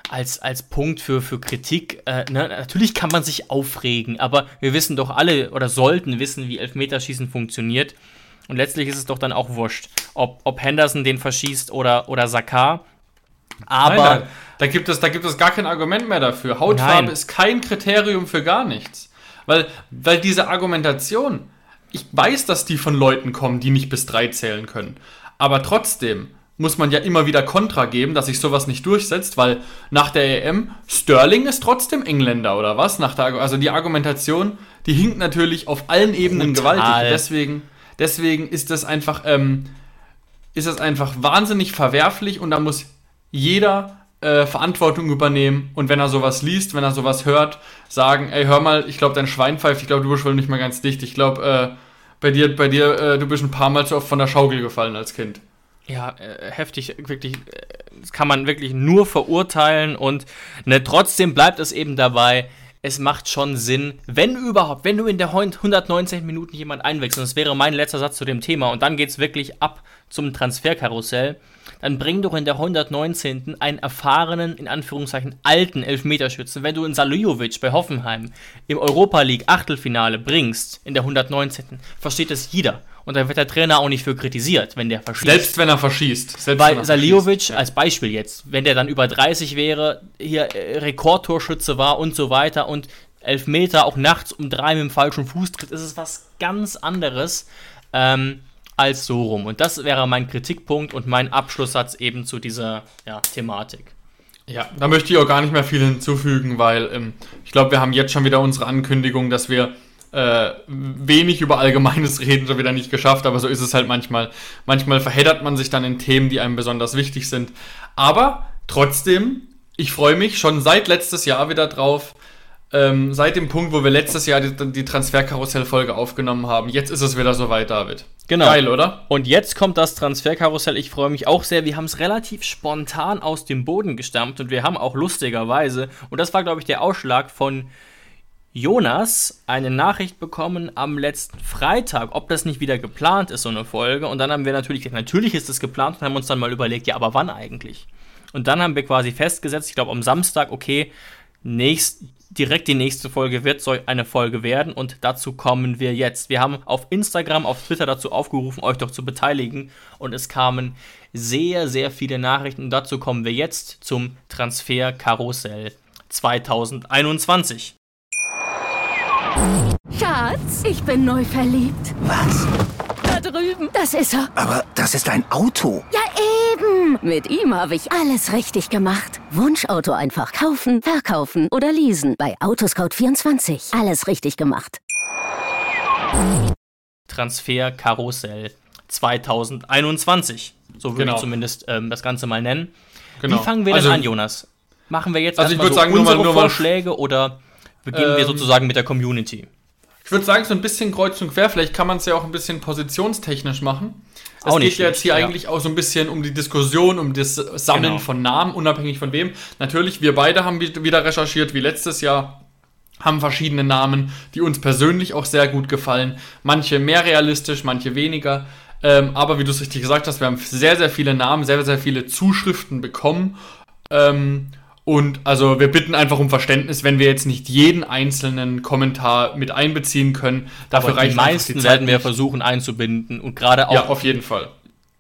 als, als Punkt für, für Kritik. Äh, ne? Natürlich kann man sich aufregen, aber wir wissen doch alle oder sollten wissen, wie Elfmeterschießen funktioniert. Und letztlich ist es doch dann auch wurscht, ob, ob Henderson den verschießt oder, oder Sakar. Aber. Nein, da, da, gibt es, da gibt es gar kein Argument mehr dafür. Hautfarbe nein. ist kein Kriterium für gar nichts. Weil, weil diese Argumentation, ich weiß, dass die von Leuten kommen, die nicht bis drei zählen können. Aber trotzdem muss man ja immer wieder Kontra geben, dass sich sowas nicht durchsetzt, weil nach der EM Sterling ist trotzdem Engländer oder was? Nach der, also die Argumentation, die hinkt natürlich auf allen Ebenen Total. gewaltig. Deswegen, deswegen ist das einfach, ähm, ist das einfach wahnsinnig verwerflich und da muss jeder äh, Verantwortung übernehmen. Und wenn er sowas liest, wenn er sowas hört, sagen, ey, hör mal, ich glaube, dein Schwein pfeift, ich glaube, du bist wohl nicht mehr ganz dicht. Ich glaube, äh, bei dir, bei dir, äh, du bist ein paar Mal zu oft von der Schaukel gefallen als Kind. Ja, äh, heftig, wirklich, äh, das kann man wirklich nur verurteilen. Und ne, trotzdem bleibt es eben dabei, es macht schon Sinn, wenn überhaupt, wenn du in der 119 Minuten jemand einwechselst, das wäre mein letzter Satz zu dem Thema, und dann geht es wirklich ab zum Transferkarussell, dann bring doch in der 119. einen erfahrenen, in Anführungszeichen alten Elfmeterschützen. Wenn du in Salijovic bei Hoffenheim im Europa League Achtelfinale bringst, in der 119. versteht es jeder. Und da wird der Trainer auch nicht für kritisiert, wenn der verschießt. Selbst wenn er verschießt. Selbst Weil Saliovic als Beispiel jetzt, wenn der dann über 30 wäre, hier äh, Rekordtorschütze war und so weiter und Elfmeter auch nachts um drei mit dem falschen Fuß tritt, ist es was ganz anderes. Ähm, als so rum. Und das wäre mein Kritikpunkt und mein Abschlusssatz eben zu dieser ja, Thematik. Ja, da möchte ich auch gar nicht mehr viel hinzufügen, weil ähm, ich glaube, wir haben jetzt schon wieder unsere Ankündigung, dass wir äh, wenig über Allgemeines reden, schon wieder nicht geschafft, aber so ist es halt manchmal. Manchmal verheddert man sich dann in Themen, die einem besonders wichtig sind. Aber trotzdem, ich freue mich schon seit letztes Jahr wieder drauf, ähm, seit dem Punkt, wo wir letztes Jahr die, die Transferkarussell-Folge aufgenommen haben. Jetzt ist es wieder soweit, David. Genau. Geil, oder? Und jetzt kommt das Transferkarussell. Ich freue mich auch sehr. Wir haben es relativ spontan aus dem Boden gestammt und wir haben auch lustigerweise, und das war, glaube ich, der Ausschlag von Jonas, eine Nachricht bekommen am letzten Freitag, ob das nicht wieder geplant ist, so eine Folge. Und dann haben wir natürlich gesagt, natürlich ist es geplant und haben uns dann mal überlegt, ja, aber wann eigentlich? Und dann haben wir quasi festgesetzt, ich glaube am Samstag, okay, nächst, direkt die nächste Folge wird so eine Folge werden und dazu kommen wir jetzt. Wir haben auf Instagram, auf Twitter dazu aufgerufen, euch doch zu beteiligen und es kamen sehr, sehr viele Nachrichten und dazu kommen wir jetzt zum Transferkarussell 2021. Schatz, ich bin neu verliebt. Was? Drüben. Das ist er. Aber das ist ein Auto. Ja, eben. Mit ihm habe ich alles richtig gemacht. Wunschauto einfach kaufen, verkaufen oder leasen. Bei Autoscout24. Alles richtig gemacht. Transfer Karussell 2021. So würde genau. ich zumindest ähm, das Ganze mal nennen. Genau. Wie fangen wir also, denn an, Jonas? Machen wir jetzt also erstmal so sagen, unsere nur mal, Vorschläge oder beginnen ähm, wir sozusagen mit der Community? Ich würde sagen, so ein bisschen kreuz und quer. Vielleicht kann man es ja auch ein bisschen positionstechnisch machen. Es auch geht ja jetzt hier ja. eigentlich auch so ein bisschen um die Diskussion, um das Sammeln genau. von Namen, unabhängig von wem. Natürlich, wir beide haben wieder recherchiert, wie letztes Jahr, haben verschiedene Namen, die uns persönlich auch sehr gut gefallen. Manche mehr realistisch, manche weniger. Ähm, aber wie du es richtig gesagt hast, wir haben sehr, sehr viele Namen, sehr, sehr viele Zuschriften bekommen. Ähm, und also wir bitten einfach um Verständnis, wenn wir jetzt nicht jeden einzelnen Kommentar mit einbeziehen können. Dafür Aber die meisten die werden wir versuchen einzubinden und gerade auch. Ja, auf jeden Fall.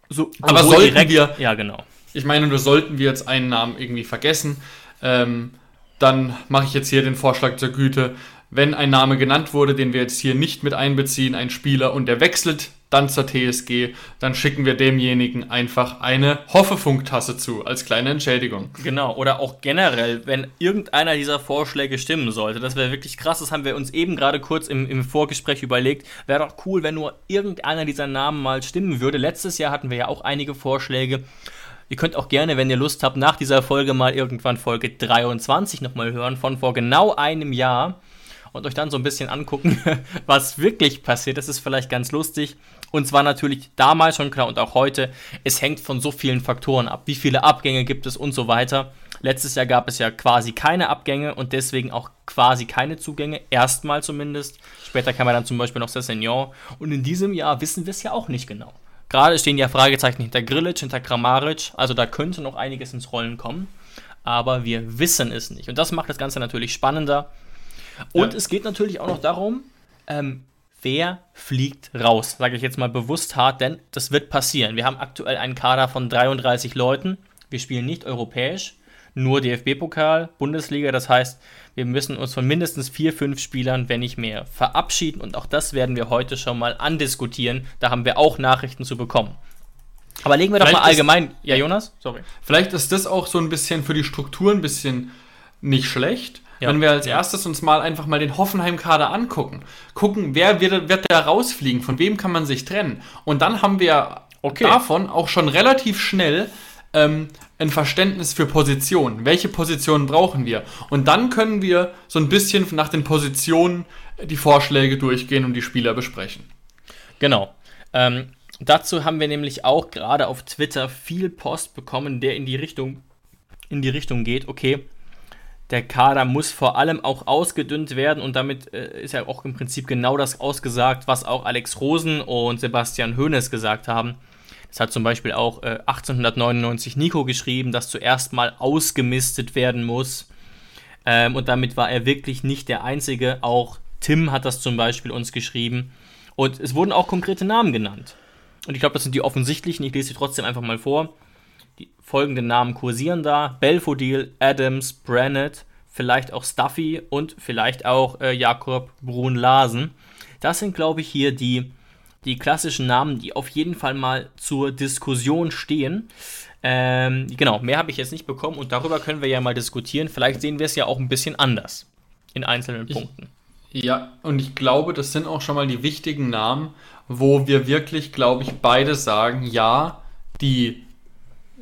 So, Aber sollten direkt, wir. Ja, genau. Ich meine, nur sollten wir jetzt einen Namen irgendwie vergessen, ähm, dann mache ich jetzt hier den Vorschlag zur Güte. Wenn ein Name genannt wurde, den wir jetzt hier nicht mit einbeziehen, ein Spieler und der wechselt dann zur TSG, dann schicken wir demjenigen einfach eine Hoffefunktasse zu, als kleine Entschädigung. Genau, oder auch generell, wenn irgendeiner dieser Vorschläge stimmen sollte, das wäre wirklich krass, das haben wir uns eben gerade kurz im, im Vorgespräch überlegt, wäre doch cool, wenn nur irgendeiner dieser Namen mal stimmen würde. Letztes Jahr hatten wir ja auch einige Vorschläge. Ihr könnt auch gerne, wenn ihr Lust habt, nach dieser Folge mal irgendwann Folge 23 nochmal hören, von vor genau einem Jahr und euch dann so ein bisschen angucken, was wirklich passiert. Das ist vielleicht ganz lustig. Und zwar natürlich damals schon klar und auch heute, es hängt von so vielen Faktoren ab. Wie viele Abgänge gibt es und so weiter. Letztes Jahr gab es ja quasi keine Abgänge und deswegen auch quasi keine Zugänge, erstmal zumindest. Später kam ja dann zum Beispiel noch Sessignon und in diesem Jahr wissen wir es ja auch nicht genau. Gerade stehen ja Fragezeichen hinter Grilic, hinter Kramaric, also da könnte noch einiges ins Rollen kommen, aber wir wissen es nicht. Und das macht das Ganze natürlich spannender. Und ja. es geht natürlich auch noch darum, ähm, wer fliegt raus, sage ich jetzt mal bewusst hart, denn das wird passieren. Wir haben aktuell einen Kader von 33 Leuten. Wir spielen nicht europäisch, nur DFB-Pokal, Bundesliga. Das heißt, wir müssen uns von mindestens vier, fünf Spielern, wenn nicht mehr, verabschieden. Und auch das werden wir heute schon mal andiskutieren. Da haben wir auch Nachrichten zu bekommen. Aber legen wir Vielleicht doch mal allgemein. Ist, ja, Jonas? Sorry. Vielleicht ist das auch so ein bisschen für die Struktur ein bisschen nicht schlecht ja. Wenn wir als erstes uns mal einfach mal den Hoffenheim-Kader angucken, gucken, wer wird, wird da rausfliegen, von wem kann man sich trennen. Und dann haben wir okay. davon auch schon relativ schnell ähm, ein Verständnis für Positionen. Welche Positionen brauchen wir? Und dann können wir so ein bisschen nach den Positionen die Vorschläge durchgehen und die Spieler besprechen. Genau. Ähm, dazu haben wir nämlich auch gerade auf Twitter viel Post bekommen, der in die Richtung, in die Richtung geht, okay, der Kader muss vor allem auch ausgedünnt werden und damit äh, ist ja auch im Prinzip genau das ausgesagt, was auch Alex Rosen und Sebastian Hoeneß gesagt haben. Das hat zum Beispiel auch äh, 1899 Nico geschrieben, dass zuerst mal ausgemistet werden muss. Ähm, und damit war er wirklich nicht der Einzige. Auch Tim hat das zum Beispiel uns geschrieben. Und es wurden auch konkrete Namen genannt. Und ich glaube, das sind die offensichtlichen. Ich lese sie trotzdem einfach mal vor. Die folgenden Namen kursieren da: Belfodil, Adams, Brannett, vielleicht auch Stuffy und vielleicht auch äh, Jakob Brun-Larsen. Das sind, glaube ich, hier die, die klassischen Namen, die auf jeden Fall mal zur Diskussion stehen. Ähm, genau, mehr habe ich jetzt nicht bekommen und darüber können wir ja mal diskutieren. Vielleicht sehen wir es ja auch ein bisschen anders in einzelnen Punkten. ja, und ich glaube, das sind auch schon mal die wichtigen Namen, wo wir wirklich, glaube ich, beide sagen, ja, die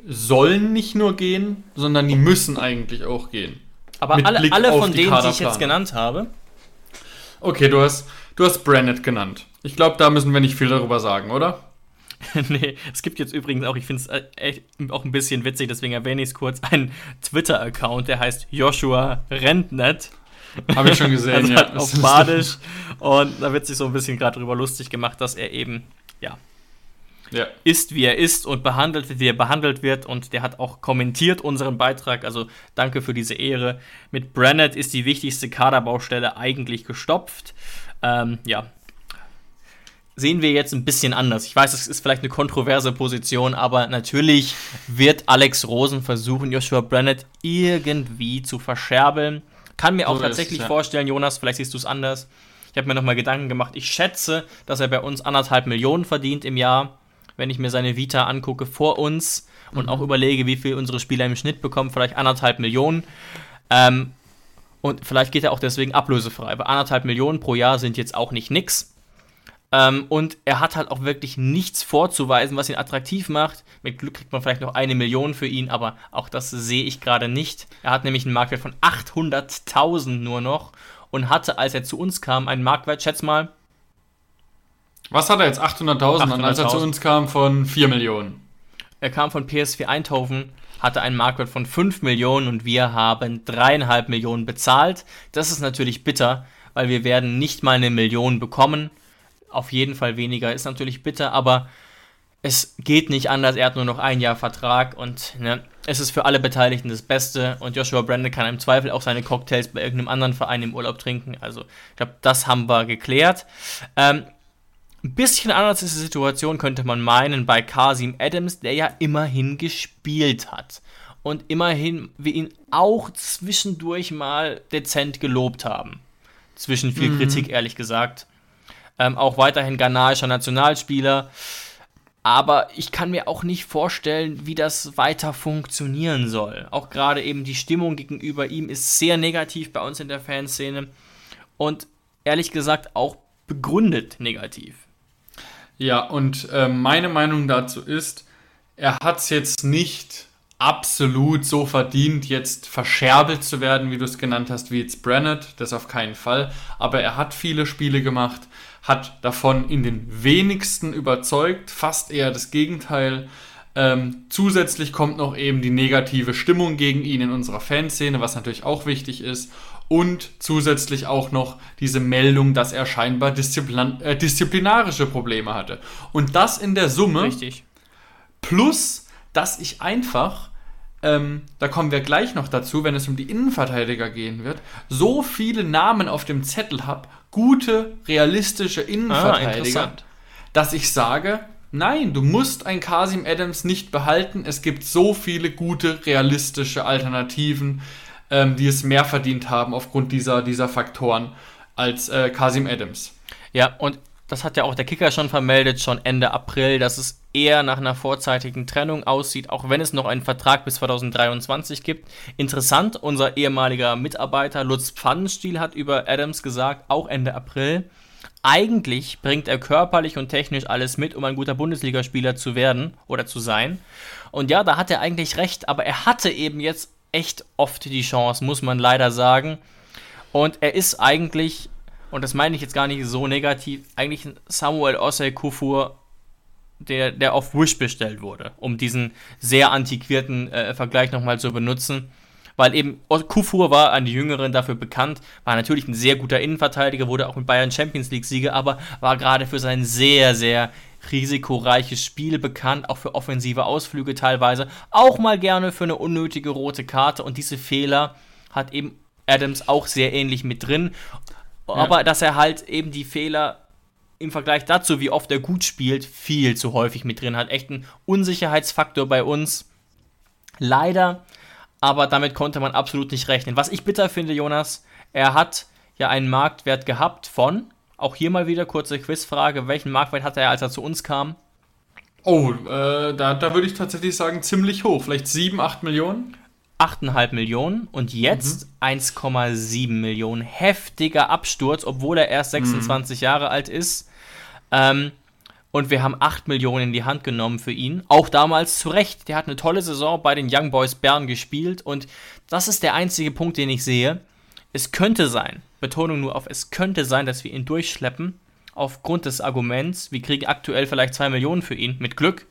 sollen nicht nur gehen, sondern die müssen eigentlich auch gehen. Aber Mit alle, Blick alle von die denen, die ich jetzt genannt habe, Okay, du hast, du hast Brannett genannt. Ich glaube, da müssen wir nicht viel darüber sagen, oder? nee, es gibt jetzt übrigens auch, ich finde es echt auch ein bisschen witzig, deswegen erwähne ich es kurz, einen Twitter-Account, der heißt Joshua Rentnet. Habe ich schon gesehen, also ja. halt auf Badisch. Und da wird sich so ein bisschen gerade drüber lustig gemacht, dass er eben, ja, Ja. ist, wie er ist und behandelt wird, wie er behandelt wird. Und der hat auch kommentiert unseren Beitrag. Also danke für diese Ehre. Mit Brannett ist die wichtigste Kaderbaustelle eigentlich gestopft. Ähm, ja. Sehen wir jetzt ein bisschen anders. Ich weiß, es ist vielleicht eine kontroverse Position, aber natürlich wird Alex Rosen versuchen, Joshua Brannett irgendwie zu verscherbeln. Kann mir auch So ist tatsächlich es, ja. vorstellen, Jonas, vielleicht siehst du es anders. Ich habe mir nochmal Gedanken gemacht. Ich schätze, dass er bei uns anderthalb Millionen verdient im Jahr, wenn ich mir seine Vita angucke vor uns und auch überlege, wie viel unsere Spieler im Schnitt bekommen, vielleicht anderthalb Millionen. Ähm, und vielleicht geht er auch deswegen ablösefrei. Weil anderthalb Millionen pro Jahr sind jetzt auch nicht nix. Ähm, und er hat halt auch wirklich nichts vorzuweisen, was ihn attraktiv macht. Mit Glück kriegt man vielleicht noch eine Million für ihn, aber auch das sehe ich gerade nicht. Er hat nämlich einen Marktwert von 800.000 nur noch und hatte, als er zu uns kam, einen Marktwert, schätz mal, Was hat er jetzt? 800.000 an, als er zu 800.000. uns kam von 4 Millionen. er kam von PSV Eindhoven, hatte einen Marktwert von 5 Millionen und wir haben 3,5 Millionen bezahlt. Das ist natürlich bitter, weil wir werden nicht mal eine Million bekommen. Auf jeden Fall weniger ist natürlich bitter, aber es geht nicht anders. Er hat nur noch ein Jahr Vertrag und ne, es ist für alle Beteiligten das Beste. Und Joshua Brandon kann im Zweifel auch seine Cocktails bei irgendeinem anderen Verein im Urlaub trinken. Also, ich glaube, das haben wir geklärt. Ähm, ein bisschen anders ist die Situation, könnte man meinen, bei Kasim Adams, der ja immerhin gespielt hat. Und immerhin wir ihn auch zwischendurch mal dezent gelobt haben. Zwischen viel Kritik, ehrlich gesagt. Ähm, auch weiterhin ghanaischer Nationalspieler. Aber ich kann mir auch nicht vorstellen, wie das weiter funktionieren soll. Auch gerade eben die Stimmung gegenüber ihm ist sehr negativ bei uns in der Fanszene. Und ehrlich gesagt auch begründet negativ. Ja, und äh, meine Meinung dazu ist, er hat es jetzt nicht absolut so verdient, jetzt verscherbelt zu werden, wie du es genannt hast, wie jetzt Brannett, das auf keinen Fall. Aber er hat viele Spiele gemacht, hat davon in den wenigsten überzeugt, fast eher das Gegenteil. Ähm, zusätzlich kommt noch eben die negative Stimmung gegen ihn in unserer Fanszene, was natürlich auch wichtig ist. Und zusätzlich auch noch diese Meldung, dass er scheinbar Disziplin äh, disziplinarische Probleme hatte. Und das in der Summe Richtig. Plus, dass ich einfach, ähm, da kommen wir gleich noch dazu, wenn es um die Innenverteidiger gehen wird, so viele Namen auf dem Zettel habe, gute, realistische Innenverteidiger, interessant. dass ich sage, nein, du musst ein Kasim Adams nicht behalten. Es gibt so viele gute, realistische Alternativen, ähm, die es mehr verdient haben aufgrund dieser, dieser Faktoren als äh, Kasim Adams. Ja, und das hat ja auch der Kicker schon vermeldet, schon Ende April, dass es eher nach einer vorzeitigen Trennung aussieht, auch wenn es noch einen Vertrag bis 2023 gibt. Interessant, unser ehemaliger Mitarbeiter Lutz Pfannenstiel hat über Adams gesagt, auch Ende April, eigentlich bringt er körperlich und technisch alles mit, um ein guter Bundesligaspieler zu werden oder zu sein. Und ja, da hat er eigentlich recht, aber er hatte eben jetzt echt oft die Chance, muss man leider sagen. Und er ist eigentlich, und das meine ich jetzt gar nicht so negativ, eigentlich ein Samuel Osei Kufur, der, der auf Wish bestellt wurde, um diesen sehr antiquierten äh, Vergleich nochmal zu benutzen. Weil eben Kufur war an die Jüngeren dafür bekannt, war natürlich ein sehr guter Innenverteidiger, wurde auch mit Bayern Champions League-Sieger, aber war gerade für sein sehr, sehr risikoreiches Spiel bekannt, auch für offensive Ausflüge teilweise, auch mal gerne für eine unnötige rote Karte und diese Fehler hat eben Adams auch sehr ähnlich mit drin. Aber dass er halt eben die Fehler im Vergleich dazu, wie oft er gut spielt, viel zu häufig mit drin hat. Echt ein Unsicherheitsfaktor bei uns. Leider, aber damit konnte man absolut nicht rechnen. Was ich bitter finde, Jonas, er hat ja einen Marktwert gehabt von, auch hier mal wieder kurze Quizfrage, welchen Marktwert hatte er, als er zu uns kam? Oh, äh, da, da würde ich tatsächlich sagen, ziemlich hoch. Vielleicht 7, 8 Millionen? 8,5 Millionen und jetzt 1,7 Millionen. Heftiger Absturz, obwohl er erst 26 Jahre alt ist. Ähm, und wir haben 8 Millionen in die Hand genommen für ihn. Auch damals zu Recht. Der hat eine tolle Saison bei den Young Boys Bern gespielt und das ist der einzige Punkt, den ich sehe. Es könnte sein, Betonung nur auf es könnte sein, dass wir ihn durchschleppen aufgrund des Arguments, wir kriegen aktuell vielleicht 2 Millionen für ihn, mit Glück,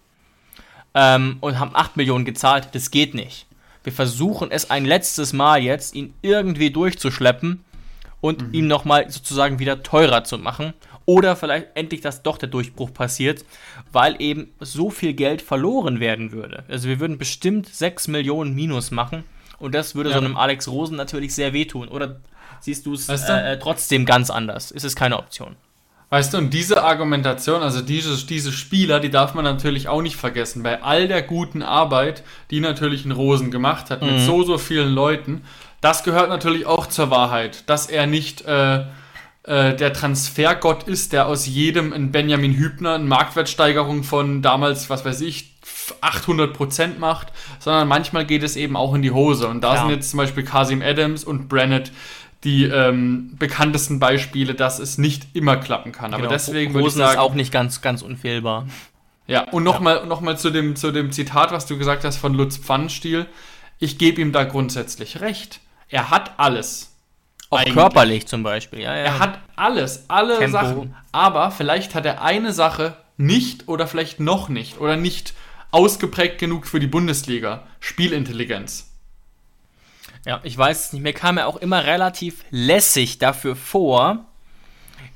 ähm, und haben 8 Millionen gezahlt. Das geht nicht. Wir versuchen es ein letztes Mal jetzt, ihn irgendwie durchzuschleppen und mhm. ihm nochmal sozusagen wieder teurer zu machen. Oder vielleicht endlich, dass doch der Durchbruch passiert, weil eben so viel Geld verloren werden würde. Also wir würden bestimmt 6 Millionen Minus machen und das würde ja. so einem Alex Rosen natürlich sehr wehtun. Oder siehst du es weißt du? äh, trotzdem ganz anders? Ist es keine Option? Weißt du, und diese Argumentation, also diese, diese Spieler, die darf man natürlich auch nicht vergessen. Bei all der guten Arbeit, die natürlich ein Rosen gemacht hat, mhm. mit so, so vielen Leuten, das gehört natürlich auch zur Wahrheit, dass er nicht äh, äh, der Transfergott ist, der aus jedem ein Benjamin Hübner eine Marktwertsteigerung von damals, was weiß ich, 800 Prozent macht, sondern manchmal geht es eben auch in die Hose. Und da ja. sind jetzt zum Beispiel Kasim Adams und Brennett die ähm, bekanntesten Beispiele, dass es nicht immer klappen kann. Aber genau. deswegen würde ich sagen, ist auch nicht ganz, ganz unfehlbar. Ja, und nochmal ja. noch mal zu, dem, zu dem Zitat, was du gesagt hast von Lutz Pfannenstiel. Ich gebe ihm da grundsätzlich recht. Er hat alles. Auch eigentlich. körperlich zum Beispiel, ja, ja. Er hat alles, alle Tempo. Sachen. Aber vielleicht hat er eine Sache nicht oder vielleicht noch nicht oder nicht ausgeprägt genug für die Bundesliga. Spielintelligenz. Ja, ich weiß es nicht. Mir kam er auch immer relativ lässig dafür vor,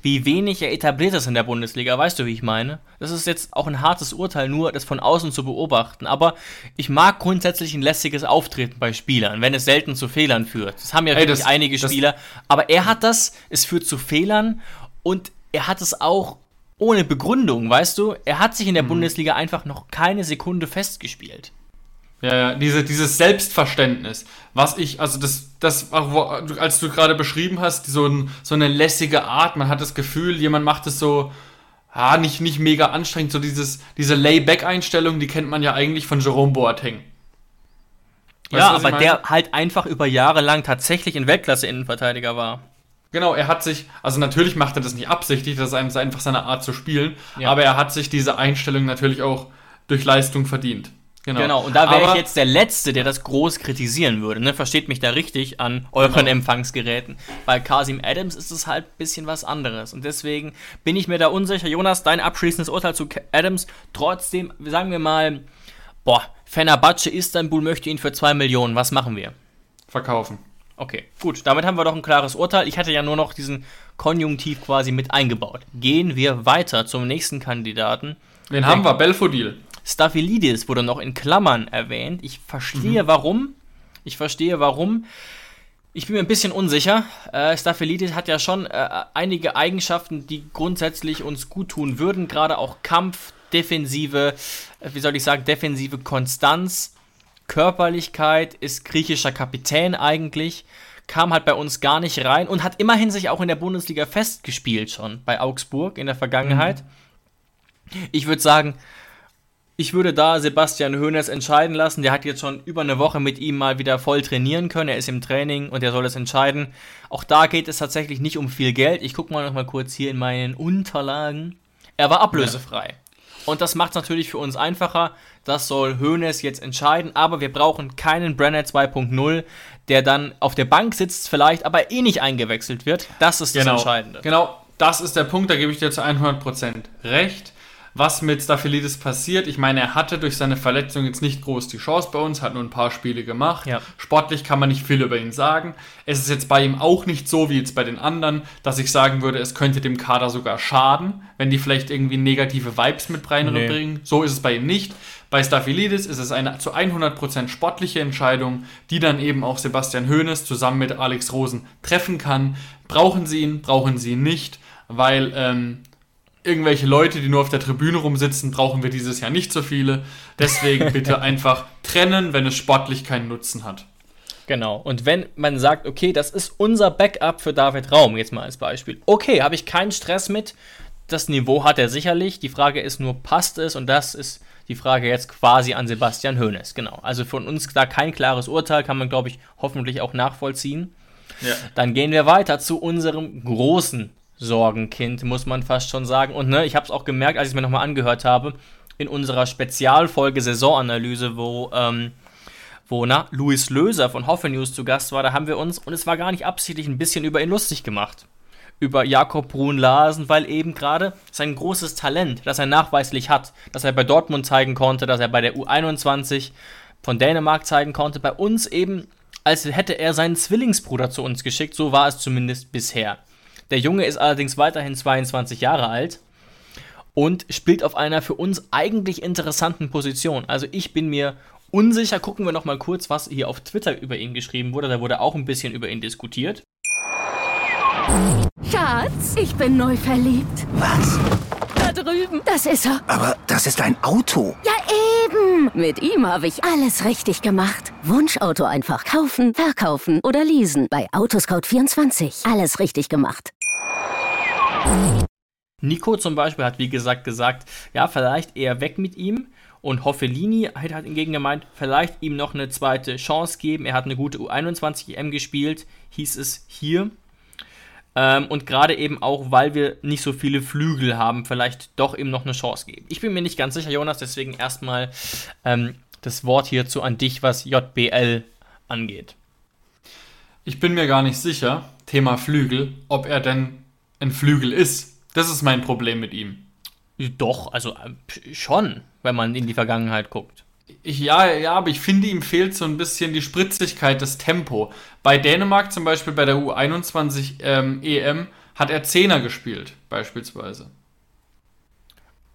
wie wenig er etabliert ist in der Bundesliga. Weißt du, wie ich meine? Das ist jetzt auch ein hartes Urteil, nur das von außen zu beobachten. Aber ich mag grundsätzlich ein lässiges Auftreten bei Spielern, wenn es selten zu Fehlern führt. Das haben ja Ey, wirklich das, einige Spieler. Aber er hat das, es führt zu Fehlern und er hat es auch ohne Begründung, weißt du? Er hat sich in der mhm. Bundesliga einfach noch keine Sekunde festgespielt. Ja, ja, diese, dieses Selbstverständnis, was ich, also das, das, als du gerade beschrieben hast, so, ein, so eine lässige Art, man hat das Gefühl, jemand macht es so, ja, nicht, nicht mega anstrengend, so dieses, diese Layback-Einstellung, die kennt man ja eigentlich von Jerome Boateng. Weißt ja, aber der halt einfach über Jahre lang tatsächlich ein Weltklasse-Innenverteidiger war. Genau, er hat sich, also natürlich macht er das nicht absichtlich, das ist einfach seine Art zu spielen, ja. aber er hat sich diese Einstellung natürlich auch durch Leistung verdient. Genau. genau, und da wäre ich jetzt der Letzte, der das groß kritisieren würde. Ne? Versteht mich da richtig an euren genau. Empfangsgeräten. Bei Kasim Adams ist es halt ein bisschen was anderes. Und deswegen bin ich mir da unsicher. Jonas, dein abschließendes Urteil zu Adams. Trotzdem, sagen wir mal, boah, Fenerbahce Istanbul möchte ihn für 2 Millionen. Was machen wir? Verkaufen. Okay, gut. Damit haben wir doch ein klares Urteil. Ich hatte ja nur noch diesen Konjunktiv quasi mit eingebaut. Gehen wir weiter zum nächsten Kandidaten. Wen haben wir? Belfodil. Staphylidis wurde noch in Klammern erwähnt. Ich verstehe mhm. warum. Ich verstehe warum. Ich bin mir ein bisschen unsicher. Äh, Staphylidis hat ja schon äh, einige Eigenschaften, die grundsätzlich uns gut tun würden. Gerade auch Kampf, defensive, äh, wie soll ich sagen, defensive Konstanz, Körperlichkeit, ist griechischer Kapitän eigentlich. Kam halt bei uns gar nicht rein und hat immerhin sich auch in der Bundesliga festgespielt schon bei Augsburg in der Vergangenheit. Mhm. Ich würde sagen, ich würde da Sebastian Hoeneß entscheiden lassen. Der hat jetzt schon über eine Woche mit ihm mal wieder voll trainieren können. Er ist im Training und er soll es entscheiden. Auch da geht es tatsächlich nicht um viel Geld. Ich gucke mal noch mal kurz hier in meinen Unterlagen. Er war ablösefrei. Ja. Und das macht es natürlich für uns einfacher. Das soll Hoeneß jetzt entscheiden. Aber wir brauchen keinen Brenner 2.0, der dann auf der Bank sitzt vielleicht, aber eh nicht eingewechselt wird. Das ist genau. das Entscheidende. Genau, das ist der Punkt. Da gebe ich dir zu 100% recht was mit Staphylidis passiert. Ich meine, er hatte durch seine Verletzung jetzt nicht groß die Chance bei uns, hat nur ein paar Spiele gemacht. Ja. Sportlich kann man nicht viel über ihn sagen. Es ist jetzt bei ihm auch nicht so wie jetzt bei den anderen, dass ich sagen würde, es könnte dem Kader sogar schaden, wenn die vielleicht irgendwie negative Vibes mit reinbringen. Nee. So ist es bei ihm nicht. Bei Staphylidis ist es eine zu 100% sportliche Entscheidung, die dann eben auch Sebastian Hoeneß zusammen mit Alex Rosen treffen kann. Brauchen sie ihn, brauchen sie ihn nicht, weil ähm, irgendwelche Leute, die nur auf der Tribüne rumsitzen, brauchen wir dieses Jahr nicht so viele. Deswegen bitte einfach trennen, wenn es sportlich keinen Nutzen hat. Genau. Und wenn man sagt, okay, das ist unser Backup für David Raum, jetzt mal als Beispiel. Okay, habe ich keinen Stress mit. Das Niveau hat er sicherlich. Die Frage ist nur, passt es? Und das ist die Frage jetzt quasi an Sebastian Hoeneß. Genau. Also von uns da kein klares Urteil, kann man, glaube ich, hoffentlich auch nachvollziehen. Ja. Dann gehen wir weiter zu unserem großen Sorgenkind, muss man fast schon sagen. Und ne, ich habe es auch gemerkt, als ich es mir nochmal angehört habe, in unserer Spezialfolge Saisonanalyse, wo, ähm, wo na, Luis Löser von Hoffe News zu Gast war, da haben wir uns, und es war gar nicht absichtlich, ein bisschen über ihn lustig gemacht. Über Jakob Brun-Larsen, weil eben gerade sein großes Talent, das er nachweislich hat, dass er bei Dortmund zeigen konnte, dass er bei der U21 von Dänemark zeigen konnte, bei uns eben, als hätte er seinen Zwillingsbruder zu uns geschickt, so war es zumindest bisher. Der Junge ist allerdings weiterhin 22 Jahre alt und spielt auf einer für uns eigentlich interessanten Position. Also ich bin mir unsicher. Gucken wir noch mal kurz, was hier auf Twitter über ihn geschrieben wurde. Da wurde auch ein bisschen über ihn diskutiert. Schatz, ich bin neu verliebt. Was? Da drüben. Das ist er. Aber das ist ein Auto. Ja, eben. Mit ihm habe ich alles richtig gemacht. Wunschauto einfach kaufen, verkaufen oder leasen. Bei Autoscout24. Alles richtig gemacht. Nico zum Beispiel hat, wie gesagt, gesagt, ja, vielleicht eher weg mit ihm. Und Hoffelini hat hingegen gemeint, vielleicht ihm noch eine zweite Chance geben. Er hat eine gute U21-EM gespielt, hieß es hier. Ähm, und gerade eben auch, weil wir nicht so viele Flügel haben, vielleicht doch ihm noch eine Chance geben. Ich bin mir nicht ganz sicher, Jonas, deswegen erstmal ähm, das Wort hierzu an dich, was JBL angeht. Ich bin mir gar nicht sicher, Thema Flügel, ob er denn ein Flügel ist. Das ist mein Problem mit ihm. Doch, also äh, schon, wenn man in die Vergangenheit guckt. Ich, ja, ja, aber ich finde, ihm fehlt so ein bisschen die Spritzigkeit, das Tempo. Bei Dänemark zum Beispiel, bei der U21 ähm, EM, hat er Zehner gespielt, beispielsweise.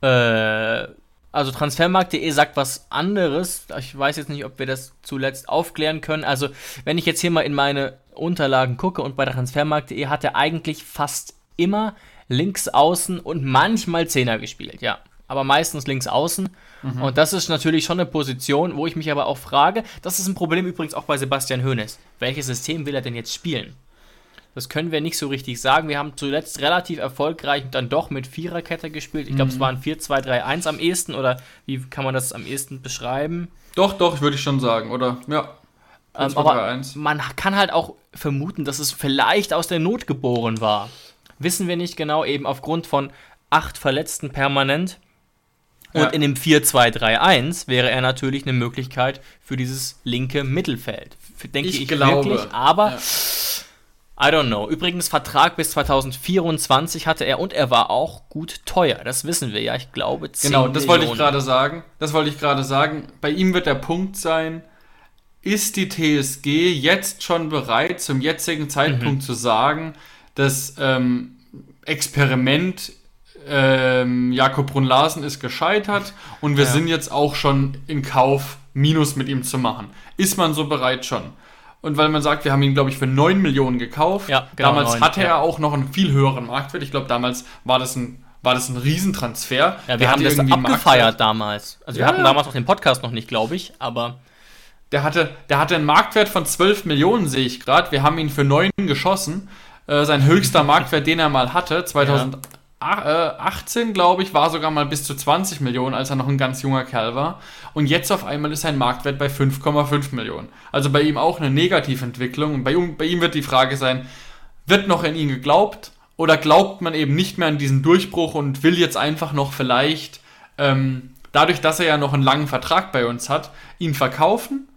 Äh, also Transfermarkt.de sagt was anderes. Ich weiß jetzt nicht, ob wir das zuletzt aufklären können. Also, wenn ich jetzt hier mal in meine Unterlagen gucke und bei Transfermarkt.de hat er eigentlich fast immer links außen und manchmal Zehner gespielt, ja. Aber meistens links außen. Mhm. Und das ist natürlich schon eine Position, wo ich mich aber auch frage, das ist ein Problem übrigens auch bei Sebastian Hoeneß. Welches System will er denn jetzt spielen? Das können wir nicht so richtig sagen. Wir haben zuletzt relativ erfolgreich dann doch mit Viererkette gespielt. Ich glaube, mhm. es waren 4-2-3-1 am ehesten oder wie kann man das am ehesten beschreiben? Doch, doch, würde ich schon sagen, oder? Ja. 4, 2, aber 3, man kann halt auch vermuten, dass es vielleicht aus der Not geboren war. Wissen wir nicht genau, eben aufgrund von acht Verletzten permanent. Und ja. in dem 4-2-3-1 wäre er natürlich eine Möglichkeit für dieses linke Mittelfeld. Denke ich, ich glaube. wirklich, aber ja. I don't know. Übrigens, Vertrag bis 2024 hatte er und er war auch gut teuer. Das wissen wir ja. Ich glaube, 10 Genau, das Millionen. wollte ich gerade sagen. Das wollte ich gerade sagen. Bei ihm wird der Punkt sein, ist die TSG jetzt schon bereit, zum jetzigen Zeitpunkt mhm. zu sagen, das ähm, Experiment ähm, Jakob Brunn-Larsen ist gescheitert und wir ja. sind jetzt auch schon in Kauf, Minus mit ihm zu machen. Ist man so bereit schon? Und weil man sagt, wir haben ihn, glaube ich, für 9 Millionen gekauft. Ja, genau, damals 9, hatte ja. er auch noch einen viel höheren Marktwert. Ich glaube, damals war das ein, war das ein Riesentransfer. Ja, wir haben das abgefeiert Marktwert. damals. Also wir hatten damals auch den Podcast noch nicht, glaube ich, aber der hatte, der hatte einen Marktwert von 12 Millionen, sehe ich gerade. Wir haben ihn für 9 geschossen. Äh, sein höchster Marktwert, den er mal hatte, 2018, ja. glaube ich, war sogar mal bis zu 20 Millionen, als er noch ein ganz junger Kerl war. Und jetzt auf einmal ist sein Marktwert bei 5,5 Millionen. Also bei ihm auch eine Negativentwicklung. Und bei ihm, bei ihm wird die Frage sein, wird noch in ihn geglaubt oder glaubt man eben nicht mehr an diesen Durchbruch und will jetzt einfach noch vielleicht, ähm, dadurch, dass er ja noch einen langen Vertrag bei uns hat, ihn verkaufen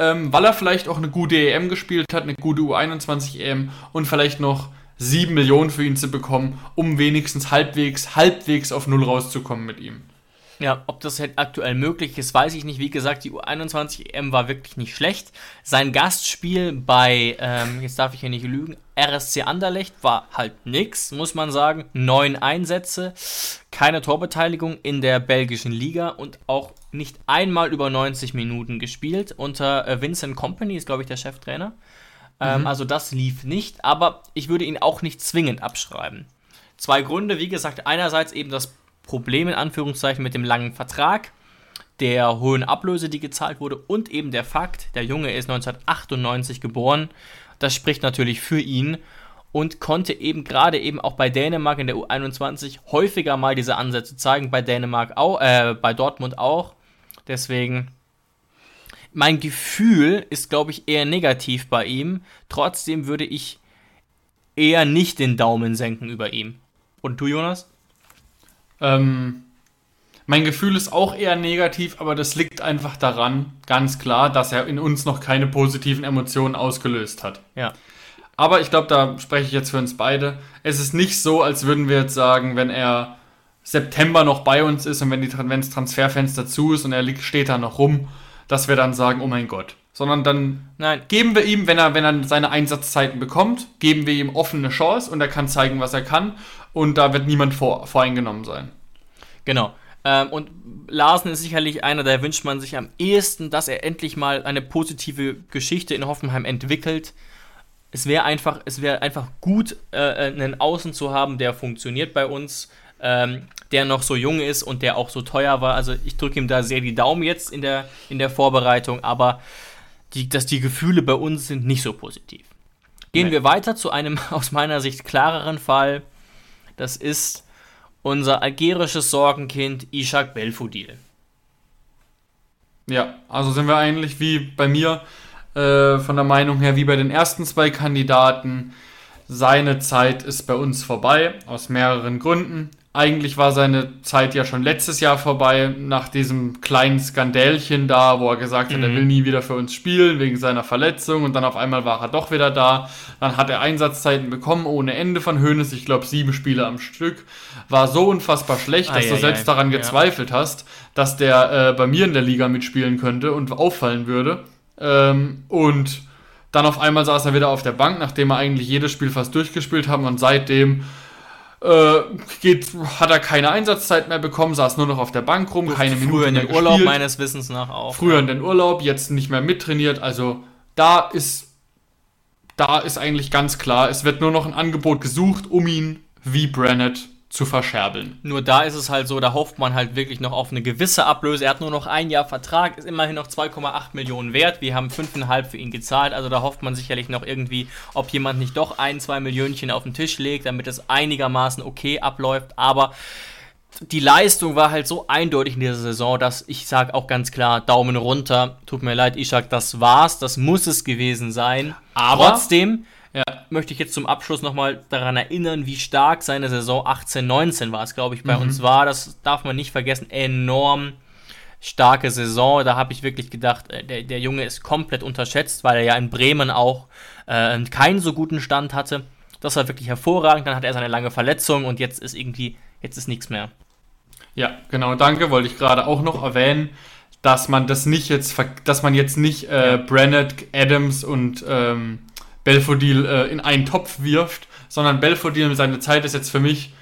ähm, weil er vielleicht auch eine gute EM gespielt hat, eine gute U21 EM und vielleicht noch 7 Millionen für ihn zu bekommen, um wenigstens halbwegs, halbwegs auf Null rauszukommen mit ihm. Ja, ob das halt aktuell möglich ist, weiß ich nicht. Wie gesagt, die U21 EM war wirklich nicht schlecht. Sein Gastspiel bei, ähm, jetzt darf ich hier nicht lügen, RSC Anderlecht war halt nix, muss man sagen. Neun Einsätze, keine Torbeteiligung in der belgischen Liga und auch nicht einmal über 90 Minuten gespielt. Unter äh, Vincent Company ist, glaube ich, der Cheftrainer. Ähm, mhm. Also das lief nicht, aber ich würde ihn auch nicht zwingend abschreiben. Zwei Gründe, wie gesagt, einerseits eben das Problem in Anführungszeichen mit dem langen Vertrag, der hohen Ablöse, die gezahlt wurde und eben der Fakt, der Junge ist 1998 geboren. Das spricht natürlich für ihn und konnte eben gerade eben auch bei Dänemark in der U21 häufiger mal diese Ansätze zeigen, bei Dänemark auch, äh, bei Dortmund auch. Deswegen mein Gefühl ist, glaube ich, eher negativ bei ihm. Trotzdem würde ich eher nicht den Daumen senken über ihm. Und du, Jonas? Ähm, mein Gefühl ist auch eher negativ, aber das liegt einfach daran, ganz klar, dass er in uns noch keine positiven Emotionen ausgelöst hat. Ja. Aber ich glaube, da spreche ich jetzt für uns beide. Es ist nicht so, als würden wir jetzt sagen, wenn er September noch bei uns ist und wenn, das Transferfenster zu ist und er liegt, steht da noch rum, dass wir dann sagen, oh mein Gott. Sondern dann Nein. geben wir ihm, wenn er, wenn er seine Einsatzzeiten bekommt, geben wir ihm offene Chance und er kann zeigen, was er kann. Und da wird niemand vor, voreingenommen sein. Genau. Ähm, und Larsen ist sicherlich einer, der wünscht man sich am ehesten, dass er endlich mal eine positive Geschichte in Hoffenheim entwickelt. Es wäre einfach, es wäre einfach gut, äh, einen Außen zu haben, der funktioniert bei uns, ähm, der noch so jung ist und der auch so teuer war. Also ich drücke ihm da sehr die Daumen jetzt in der, in der Vorbereitung, aber die, dass die Gefühle bei uns sind nicht so positiv. Gehen nee. wir weiter zu einem aus meiner Sicht klareren Fall. Das ist unser algerisches Sorgenkind Ishak Belfodil. Ja, also sind wir eigentlich wie bei mir äh, von der Meinung her wie bei den ersten zwei Kandidaten. Seine Zeit ist bei uns vorbei, aus mehreren Gründen. Eigentlich war seine Zeit ja schon letztes Jahr vorbei, nach diesem kleinen Skandälchen da, wo er gesagt hat, mhm. er will nie wieder für uns spielen, wegen seiner Verletzung. Und dann auf einmal war er doch wieder da. Dann hat er Einsatzzeiten bekommen ohne Ende von Hönes. Ich glaube, sieben Spiele am Stück. War so unfassbar schlecht, dass ai, du ai, selbst ai. daran gezweifelt ja. hast, dass der äh, bei mir in der Liga mitspielen könnte und auffallen würde. Ähm, und dann auf einmal saß er wieder auf der Bank, nachdem er eigentlich jedes Spiel fast durchgespielt hat. Und seitdem äh, geht, hat er keine Einsatzzeit mehr bekommen, saß nur noch auf der Bank rum, keine Minuten Früher in den Urlaub gespielt. meines Wissens nach auch. Früher in den Urlaub, jetzt nicht mehr mittrainiert. Also da ist, da ist eigentlich ganz klar, es wird nur noch ein Angebot gesucht, um ihn wie Brennett zu verscherbeln. Nur da ist es halt so, da hofft man halt wirklich noch auf eine gewisse Ablöse. Er hat nur noch ein Jahr Vertrag, ist immerhin noch 2,8 Millionen wert. Wir haben 5,5 für ihn gezahlt, also da hofft man sicherlich noch irgendwie, ob jemand nicht doch ein, zwei Millionchen auf den Tisch legt, damit es einigermaßen okay abläuft. Aber die Leistung war halt so eindeutig in dieser Saison, dass ich sage auch ganz klar, Daumen runter. Tut mir leid, Ishak, das war's, das muss es gewesen sein. Aber trotzdem ja. möchte ich jetzt zum Abschluss nochmal daran erinnern, wie stark seine Saison 18-19 war es, glaube ich, bei mhm. uns war. Das darf man nicht vergessen. Enorm starke Saison. Da habe ich wirklich gedacht, äh, der, der Junge ist komplett unterschätzt, weil er ja in Bremen auch äh, keinen so guten Stand hatte. Das war wirklich hervorragend. Dann hat er seine lange Verletzung und jetzt ist irgendwie, jetzt ist nichts mehr. Ja, genau, danke. Wollte ich gerade auch noch erwähnen, dass man das nicht jetzt, dass man jetzt nicht äh, Brennett, Adams und ähm, Belfodil äh, in einen Topf wirft, sondern Belfodil, seine Zeit ist jetzt für mich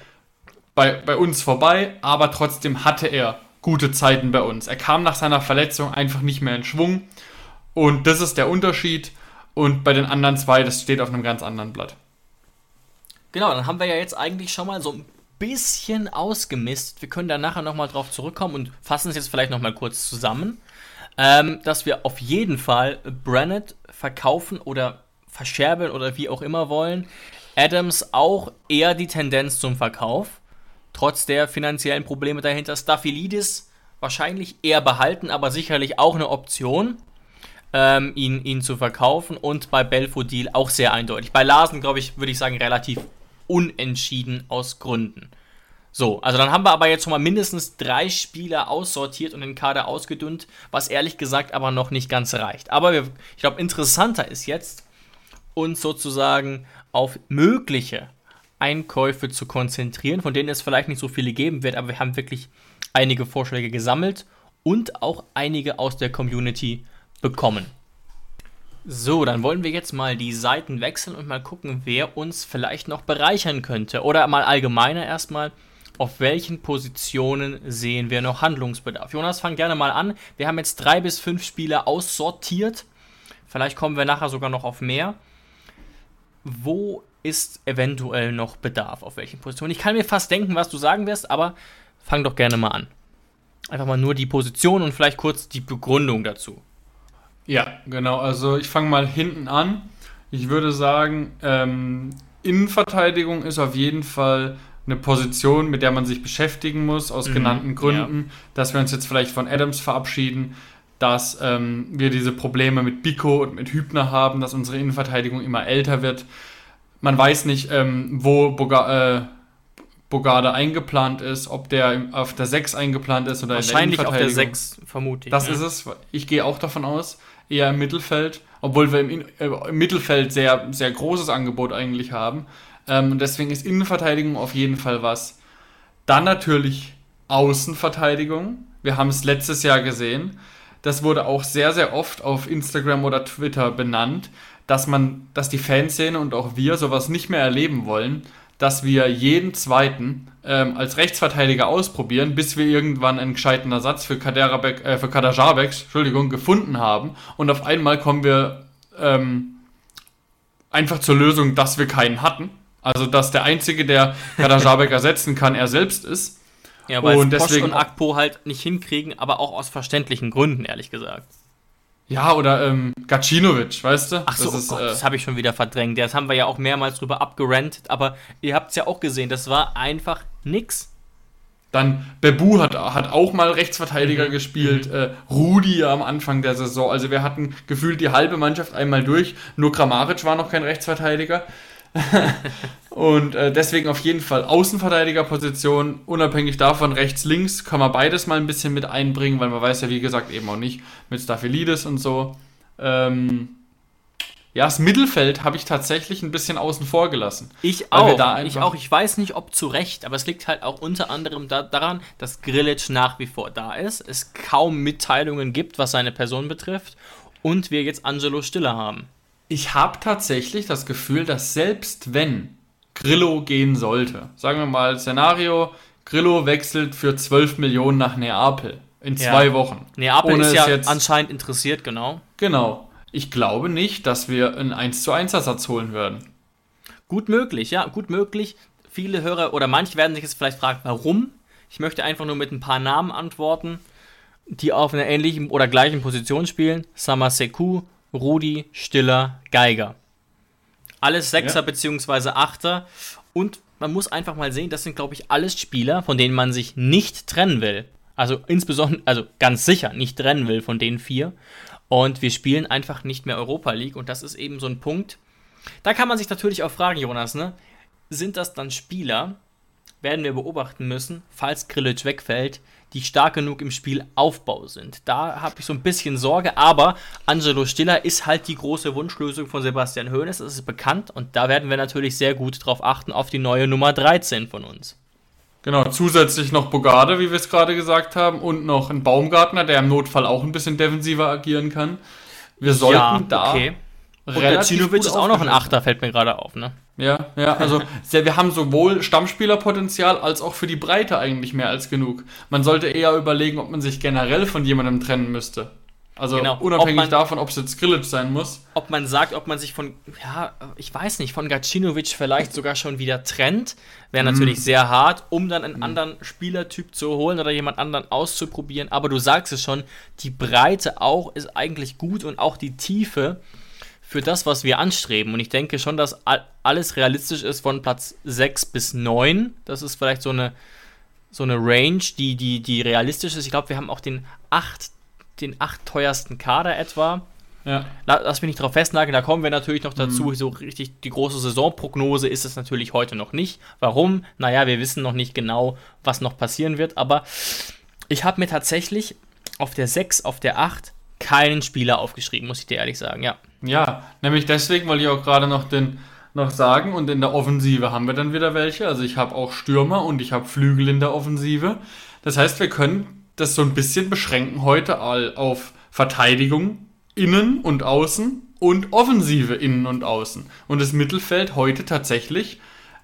bei, bei uns vorbei, aber trotzdem hatte er gute Zeiten bei uns. Er kam nach seiner Verletzung einfach nicht mehr in Schwung und das ist der Unterschied und bei den anderen zwei, das steht auf einem ganz anderen Blatt. Genau, dann haben wir ja jetzt eigentlich schon mal so ein bisschen ausgemistet. Wir können da nachher nochmal drauf zurückkommen und fassen es jetzt vielleicht nochmal kurz zusammen, ähm, dass wir auf jeden Fall Brennett verkaufen oder verscherbeln oder wie auch immer wollen. Adams auch eher die Tendenz zum Verkauf, trotz der finanziellen Probleme dahinter. Staphylidis wahrscheinlich eher behalten, aber sicherlich auch eine Option, ähm, ihn, ihn zu verkaufen. Und bei Belfodil auch sehr eindeutig. Bei Larsen, glaube ich, würde ich sagen, relativ unentschieden aus Gründen. So, also dann haben wir aber jetzt schon mal mindestens drei Spieler aussortiert und den Kader ausgedünnt, was ehrlich gesagt aber noch nicht ganz reicht. Aber wir, ich glaube, interessanter ist jetzt, uns sozusagen auf mögliche Einkäufe zu konzentrieren, von denen es vielleicht nicht so viele geben wird, aber wir haben wirklich einige Vorschläge gesammelt und auch einige aus der Community bekommen. So, dann wollen wir jetzt mal die Seiten wechseln und mal gucken, wer uns vielleicht noch bereichern könnte. Oder mal allgemeiner erstmal, auf welchen Positionen sehen wir noch Handlungsbedarf. Jonas, fang gerne mal an. Wir haben jetzt drei bis fünf Spieler aussortiert. Vielleicht kommen wir nachher sogar noch auf mehr wo ist eventuell noch Bedarf, auf welchen Positionen. Ich kann mir fast denken, was du sagen wirst, aber fang doch gerne mal an. Einfach mal nur die Position und vielleicht kurz die Begründung dazu. Ja, genau. Also ich fange mal hinten an. Ich würde sagen, ähm, Innenverteidigung ist auf jeden Fall eine Position, mit der man sich beschäftigen muss, aus mhm, genannten Gründen, ja. dass wir uns jetzt vielleicht von Adams verabschieden, dass ähm, wir diese Probleme mit Biko und mit Hübner haben, dass unsere Innenverteidigung immer älter wird. man weiß nicht, ähm, wo Boga, äh, Bogarde eingeplant ist, ob der auf der 6 eingeplant ist oder Wahrscheinlich in der auf der 6, vermute ich. Das ja. ist es. Ich gehe auch davon aus, eher im Mittelfeld, obwohl wir im, äh, im Mittelfeld sehr, sehr großes Angebot eigentlich haben. Ähm, deswegen ist Innenverteidigung auf jeden Fall was. Dann natürlich Außenverteidigung. Wir haben es letztes Jahr gesehen. Das wurde auch sehr, sehr oft auf Instagram oder Twitter benannt, dass man, dass die Fanszene und auch wir sowas nicht mehr erleben wollen, dass wir jeden zweiten ähm, als Rechtsverteidiger ausprobieren, bis wir irgendwann einen gescheiten Ersatz für, Kaderabek, äh, für Kaderabek, Entschuldigung, gefunden haben. Und auf einmal kommen wir ähm, einfach zur Lösung, dass wir keinen hatten. Also, dass der Einzige, der Kaderabek ersetzen kann, er selbst ist. Ja, weil und deswegen und Akpo halt nicht hinkriegen, aber auch aus verständlichen Gründen, ehrlich gesagt. Ja, oder ähm, Gacinovic, weißt du? Ach so, das, oh äh, das habe ich schon wieder verdrängt. Das haben wir ja auch mehrmals drüber abgerantet, aber ihr habt es ja auch gesehen, das war einfach nix. Dann Bebu hat, hat auch mal Rechtsverteidiger mhm. gespielt, mhm. Äh, Rudi am Anfang der Saison. Also wir hatten gefühlt die halbe Mannschaft einmal durch. Nur Kramaric war noch kein Rechtsverteidiger. und äh, deswegen auf jeden Fall Außenverteidigerposition, unabhängig davon rechts, links, kann man beides mal ein bisschen mit einbringen, weil man weiß ja, wie gesagt, eben auch nicht mit Staphylidis und so. Ähm, ja, das Mittelfeld habe ich tatsächlich ein bisschen außen vor gelassen. Ich auch. ich auch. Ich weiß nicht, ob zu Recht, aber es liegt halt auch unter anderem da, daran, dass Grillitsch nach wie vor da ist, es kaum Mitteilungen gibt, was seine Person betrifft und wir jetzt Angelo Stiller haben ich habe tatsächlich das Gefühl, dass selbst wenn Grillo gehen sollte, sagen wir mal Szenario, Grillo wechselt für 12 Millionen nach Neapel in zwei ja. Wochen. Neapel ist ja jetzt, anscheinend interessiert, genau. Genau. Ich glaube nicht, dass wir einen 1 zu 1 Ersatz holen würden. Gut möglich, ja, gut möglich. Viele Hörer oder manche werden sich jetzt vielleicht fragen, warum. Ich möchte einfach nur mit ein paar Namen antworten, die auf einer ähnlichen oder gleichen Position spielen. Samaseku, Rudi, Stiller, Geiger. Alles Sechser ja. bzw. Achter. Und man muss einfach mal sehen, das sind, glaube ich, alles Spieler, von denen man sich nicht trennen will. Also insbesondere, also ganz sicher nicht trennen will von den vier. Und wir spielen einfach nicht mehr Europa League. Und das ist eben so ein Punkt. Da kann man sich natürlich auch fragen, Jonas, ne? Sind das dann Spieler, werden wir beobachten müssen, falls Grillitsch wegfällt, die stark genug im Spielaufbau sind. Da habe ich so ein bisschen Sorge, aber Angelo Stiller ist halt die große Wunschlösung von Sebastian Hoeneß, das ist bekannt und da werden wir natürlich sehr gut drauf achten, auf die neue Nummer 13 von uns. Genau, zusätzlich noch Bogarde, wie wir es gerade gesagt haben, und noch ein Baumgartner, der im Notfall auch ein bisschen defensiver agieren kann. Wir sollten ja, da okay. Und ist auch noch ein Achter, fällt mir gerade auf, ne? Ja, ja, also wir haben sowohl Stammspielerpotenzial als auch für die Breite eigentlich mehr als genug. Man sollte eher überlegen, ob man sich generell von jemandem trennen müsste. Also genau. unabhängig ob man, davon, ob es jetzt Grilic sein muss. Ob man sagt, ob man sich von, ja, ich weiß nicht, von Gacinovic vielleicht sogar schon wieder trennt, wäre mm. natürlich sehr hart, um dann einen mm. anderen Spielertyp zu holen oder jemand anderen auszuprobieren. Aber du sagst es schon, die Breite auch ist eigentlich gut und auch die Tiefe für das, was wir anstreben. Und ich denke schon, dass alles realistisch ist von Platz 6 bis 9. Das ist vielleicht so eine, so eine Range, die, die, die realistisch ist. Ich glaube, wir haben auch den 8, den acht teuersten Kader etwa. Ja. Lass mich nicht darauf festnageln, da kommen wir natürlich noch dazu. Mhm. So richtig die große Saisonprognose ist es natürlich heute noch nicht. Warum? Naja, wir wissen noch nicht genau, was noch passieren wird. Aber ich habe mir tatsächlich auf der 6, auf der 8 keinen Spieler aufgeschrieben, muss ich dir ehrlich sagen, ja. Ja, nämlich deswegen wollte ich auch gerade noch den noch sagen und in der Offensive haben wir dann wieder welche. Also ich habe auch Stürmer und ich habe Flügel in der Offensive. Das heißt, wir können das so ein bisschen beschränken heute auf Verteidigung innen und außen und Offensive innen und außen. Und das Mittelfeld heute tatsächlich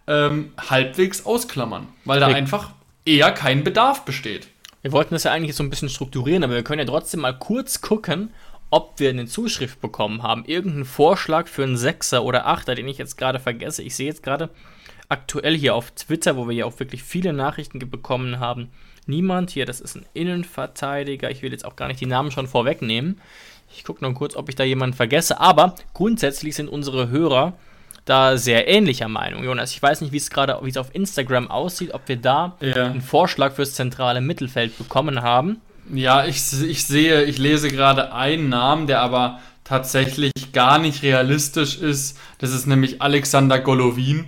ähm, halbwegs ausklammern, weil da einfach eher kein Bedarf besteht. Wir wollten das ja eigentlich so ein bisschen strukturieren, aber wir können ja trotzdem mal kurz gucken, ob wir eine Zuschrift bekommen haben. Irgendeinen Vorschlag für einen Sechser oder Achter, den ich jetzt gerade vergesse. Ich sehe jetzt gerade aktuell hier auf Twitter, wo wir ja auch wirklich viele Nachrichten bekommen haben. Niemand hier, das ist ein Innenverteidiger. Ich will jetzt auch gar nicht die Namen schon vorwegnehmen. Ich gucke noch kurz, ob ich da jemanden vergesse. Aber grundsätzlich sind unsere Hörer da sehr ähnlicher Meinung. Jonas, ich weiß nicht, wie es gerade, wie es auf Instagram aussieht, ob wir da ja. einen Vorschlag fürs zentrale Mittelfeld bekommen haben. Ja, ich, ich sehe, ich lese gerade einen Namen, der aber tatsächlich gar nicht realistisch ist. Das ist nämlich Alexander Golovin,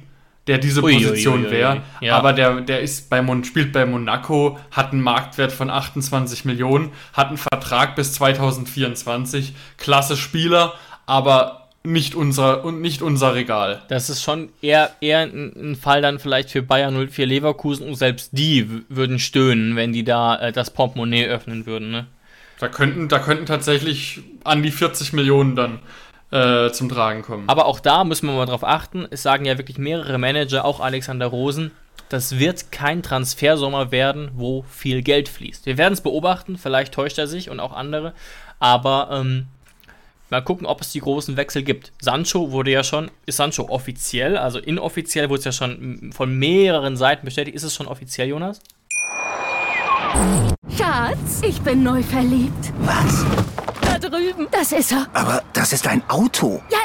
der diese Position wäre. Ja. Aber der, der ist bei Mon spielt bei Monaco, hat einen Marktwert von 28 Millionen, hat einen Vertrag bis 2024. Klasse Spieler, aber nicht unser und nicht unser Regal. Das ist schon eher, eher ein, Fall dann vielleicht für Bayern 04 Leverkusen und selbst die würden stöhnen, wenn die da äh, das Portemonnaie öffnen würden. Ne? Da könnten, da könnten tatsächlich an die 40 Millionen dann äh, zum Tragen kommen. Aber auch da müssen wir mal drauf achten. Es sagen ja wirklich mehrere Manager, auch Alexander Rosen, das wird kein Transfersommer werden, wo viel Geld fließt. Wir werden es beobachten, vielleicht täuscht er sich und auch andere, aber ähm, mal gucken, ob es die großen Wechsel gibt. Sancho wurde ja schon, ist Sancho offiziell, also inoffiziell wurde es ja schon von mehreren Seiten bestätigt. Ist es schon offiziell, Jonas? Schatz, ich bin neu verliebt. Was? Da drüben. Das ist er. Aber das ist ein Auto. Ja,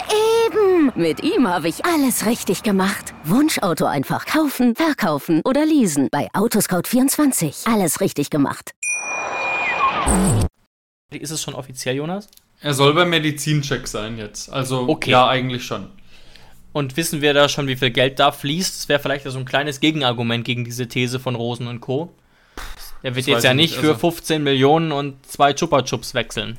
eben. Mit ihm habe ich alles richtig gemacht. Wunschauto einfach kaufen, verkaufen oder leasen. Bei Autoscout24. Alles richtig gemacht. Ist es schon offiziell, Jonas? Er soll beim Medizincheck sein jetzt. Also, okay. ja, eigentlich schon. Und wissen wir da schon, wie viel Geld da fließt? Das wäre vielleicht so ein kleines Gegenargument gegen diese These von Rosen und Co. Der wird das jetzt ja nicht für 15 also Millionen und zwei Chupa Chups wechseln.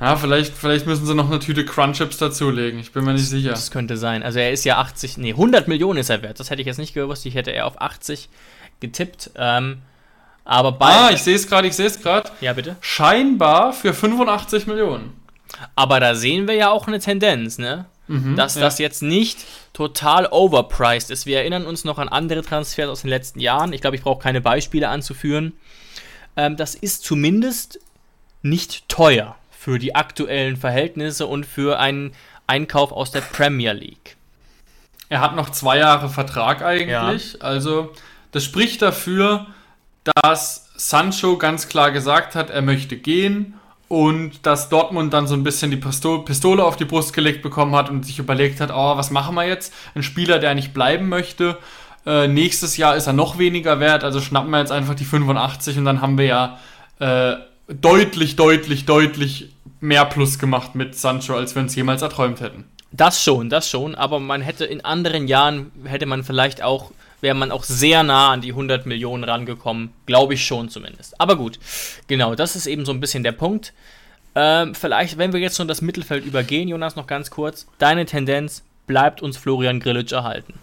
Ja, vielleicht, vielleicht müssen sie noch eine Tüte Crunchips dazulegen. Ich bin mir nicht sicher. Das könnte sein. Also er ist ja 80, nee, 100 Millionen ist er wert. Das hätte ich jetzt nicht gewusst. Ich hätte eher auf 80 getippt. Ähm, aber bei. Ah, ich sehe es gerade, ich sehe es gerade. Ja, bitte. Scheinbar für 85 Millionen. Aber da sehen wir ja auch eine Tendenz, ne? Mhm, dass ja. das jetzt nicht total overpriced ist. Wir erinnern uns noch an andere Transfers aus den letzten Jahren. Ich glaube, ich brauche keine Beispiele anzuführen. Ähm, das ist zumindest nicht teuer für die aktuellen Verhältnisse und für einen Einkauf aus der Premier League. Er hat noch zwei Jahre Vertrag eigentlich. Ja. Also, das spricht dafür, dass Sancho ganz klar gesagt hat, er möchte gehen und dass Dortmund dann so ein bisschen die Pistole auf die Brust gelegt bekommen hat und sich überlegt hat, oh, was machen wir jetzt? Ein Spieler, der nicht bleiben möchte. Äh, nächstes Jahr ist er noch weniger wert, also schnappen wir jetzt einfach die 85 und dann haben wir ja äh, deutlich, deutlich, deutlich mehr Plus gemacht mit Sancho, als wir uns jemals erträumt hätten. Das schon, das schon, aber man hätte in anderen Jahren, hätte man vielleicht auch wäre man auch sehr nah an die 100 Millionen rangekommen. Glaube ich schon zumindest. Aber gut, genau, das ist eben so ein bisschen der Punkt. Ähm, vielleicht, wenn wir jetzt schon das Mittelfeld übergehen, Jonas, noch ganz kurz. Deine Tendenz, bleibt uns Florian Grillitsch erhalten?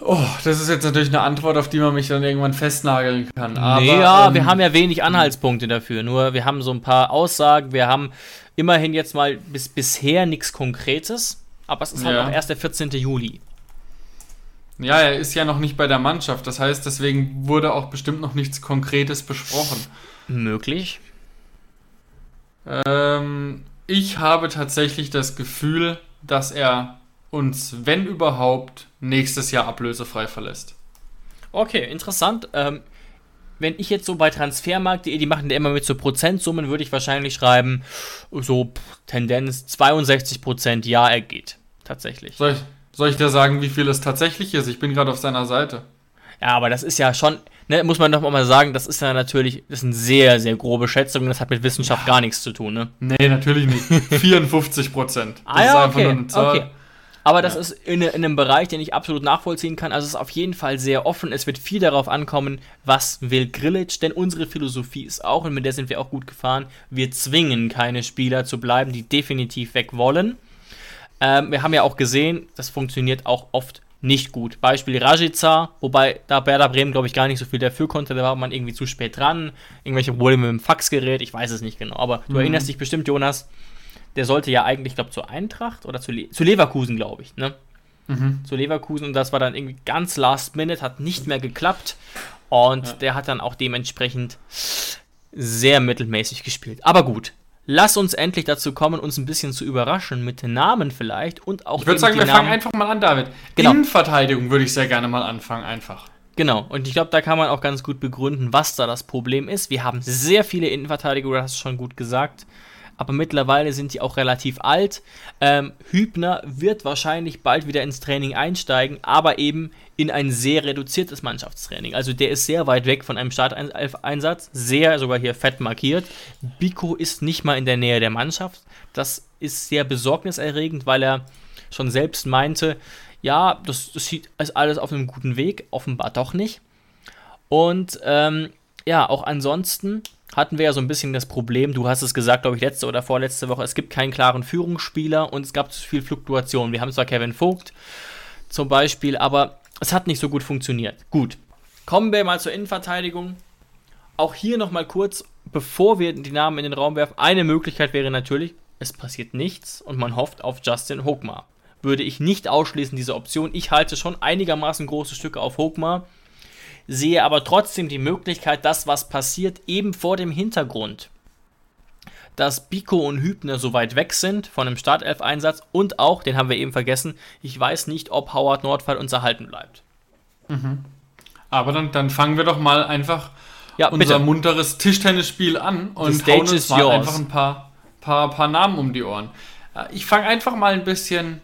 Oh, das ist jetzt natürlich eine Antwort, auf die man mich dann irgendwann festnageln kann. Aber, ja, ähm, wir haben ja wenig Anhaltspunkte dafür. Nur wir haben so ein paar Aussagen. Wir haben immerhin jetzt mal bis bisher nichts Konkretes. Aber es ist halt ja. auch erst der 14. Juli. Ja, er ist ja noch nicht bei der Mannschaft. Das heißt, deswegen wurde auch bestimmt noch nichts Konkretes besprochen. Möglich. Ähm, ich habe tatsächlich das Gefühl, dass er uns, wenn überhaupt, nächstes Jahr ablösefrei verlässt. Okay, interessant. Ähm, wenn ich jetzt so bei Transfermarkt.de, die machen ja immer mit so Prozentsummen, würde ich wahrscheinlich schreiben, so Tendenz 62% ja, er geht. Tatsächlich. Soll ich, soll ich dir sagen, wie viel es tatsächlich ist? Ich bin gerade auf seiner Seite. Ja, aber das ist ja schon, ne, muss man doch mal sagen, das ist ja natürlich, das sind sehr, sehr grobe Schätzungen, das hat mit Wissenschaft ja. gar nichts zu tun, ne? Nee, natürlich nicht. 54 Prozent. ah, ja, okay. okay. Aber das ja. ist in, in, einem Bereich, den ich absolut nachvollziehen kann. Also es ist auf jeden Fall sehr offen. Es wird viel darauf ankommen, was will Grillitsch. Denn unsere Philosophie ist auch, und mit der sind wir auch gut gefahren, wir zwingen keine Spieler zu bleiben, die definitiv weg wollen. Ähm, wir haben ja auch gesehen, das funktioniert auch oft nicht gut. Beispiel Rajica, wobei da Werder Bremen, glaube ich, gar nicht so viel dafür konnte. Da war man irgendwie zu spät dran. Irgendwelche Probleme mit dem Faxgerät, ich weiß es nicht genau. Aber du mhm. erinnerst dich bestimmt, Jonas, der sollte ja eigentlich, glaube zur Eintracht oder zu, Le zu Leverkusen, glaube ich, ne? Mhm. Zu Leverkusen und das war dann irgendwie ganz last minute, hat nicht mehr geklappt. Und ja. der hat dann auch dementsprechend sehr mittelmäßig gespielt. Aber gut, Lass uns endlich dazu kommen, uns ein bisschen zu überraschen mit Namen vielleicht und auch. Ich würde sagen, wir Namen. fangen einfach mal an, David. Genau. Innenverteidigung würde ich sehr gerne mal anfangen, einfach. Genau, und ich glaube, da kann man auch ganz gut begründen, was da das Problem ist. Wir haben sehr viele Innenverteidiger, du hast es schon gut gesagt. Aber mittlerweile sind die auch relativ alt. Ähm, Hübner wird wahrscheinlich bald wieder ins Training einsteigen, aber eben in ein sehr reduziertes Mannschaftstraining. Also der ist sehr weit weg von einem Starteinsatz, sehr sogar hier fett markiert. Biko ist nicht mal in der Nähe der Mannschaft. Das ist sehr besorgniserregend, weil er schon selbst meinte, ja, das, das ist alles auf einem guten Weg, offenbar doch nicht. Und ähm, ja, auch ansonsten hatten wir ja so ein bisschen das Problem, du hast es gesagt, glaube ich, letzte oder vorletzte Woche, es gibt keinen klaren Führungsspieler und es gab zu viel Fluktuation. Wir haben zwar Kevin Vogt zum Beispiel, aber es hat nicht so gut funktioniert. Gut, kommen wir mal zur Innenverteidigung. Auch hier nochmal kurz, bevor wir die Namen in den Raum werfen, eine Möglichkeit wäre natürlich, es passiert nichts und man hofft auf Justin Hochmar. Würde ich nicht ausschließen, diese Option. Ich halte schon einigermaßen große Stücke auf Hochmar sehe aber trotzdem die Möglichkeit, dass was passiert, eben vor dem Hintergrund, dass Biko und Hübner so weit weg sind von einem Startelf-Einsatz und auch, den haben wir eben vergessen, ich weiß nicht, ob Howard Nordfall uns erhalten bleibt. Mhm. Aber dann, dann fangen wir doch mal einfach ja, unser bitte. munteres Tischtennisspiel an und hauen uns mal yours. einfach ein paar, paar, paar Namen um die Ohren. Äh, ich fange einfach mal ein bisschen,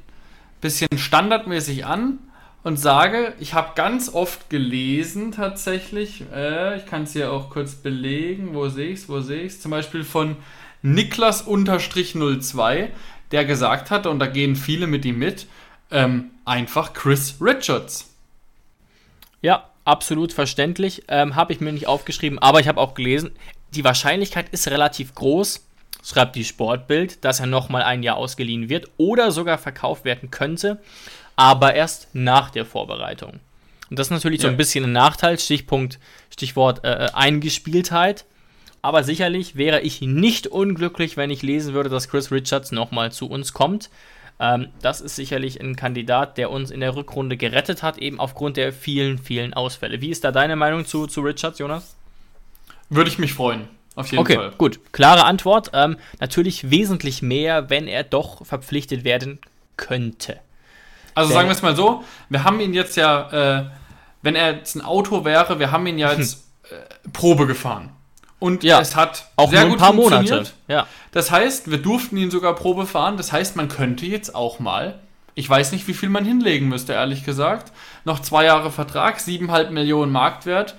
bisschen standardmäßig an und sage, ich habe ganz oft gelesen tatsächlich, äh, ich kann es hier auch kurz belegen, wo sehe ich es, wo sehe ich es, zum Beispiel von Niklas-02, der gesagt hat, und da gehen viele mit ihm mit, ähm, einfach Chris Richards. Ja, absolut verständlich. Ähm, habe ich mir nicht aufgeschrieben, aber ich habe auch gelesen, die Wahrscheinlichkeit ist relativ groß, schreibt die Sportbild, dass er nochmal ein Jahr ausgeliehen wird oder sogar verkauft werden könnte aber erst nach der Vorbereitung. Und das ist natürlich ja. so ein bisschen ein Nachteil, Stichpunkt, Stichwort äh, äh, Eingespieltheit. Aber sicherlich wäre ich nicht unglücklich, wenn ich lesen würde, dass Chris Richards nochmal zu uns kommt. Ähm, das ist sicherlich ein Kandidat, der uns in der Rückrunde gerettet hat, eben aufgrund der vielen, vielen Ausfälle. Wie ist da deine Meinung zu, zu Richards, Jonas? Würde ich mich freuen. Auf jeden okay, Fall. Okay, gut. Klare Antwort. Ähm, natürlich wesentlich mehr, wenn er doch verpflichtet werden könnte. Also sagen wir es mal so, wir haben ihn jetzt ja, äh, wenn er jetzt ein Auto wäre, wir haben ihn ja jetzt hm. äh, Probe gefahren. Und ja, es hat auch sehr gut ein paar Monate. Ja. Das heißt, wir durften ihn sogar Probe fahren. Das heißt, man könnte jetzt auch mal, ich weiß nicht, wie viel man hinlegen müsste, ehrlich gesagt, noch zwei Jahre Vertrag, siebeneinhalb Millionen Marktwert.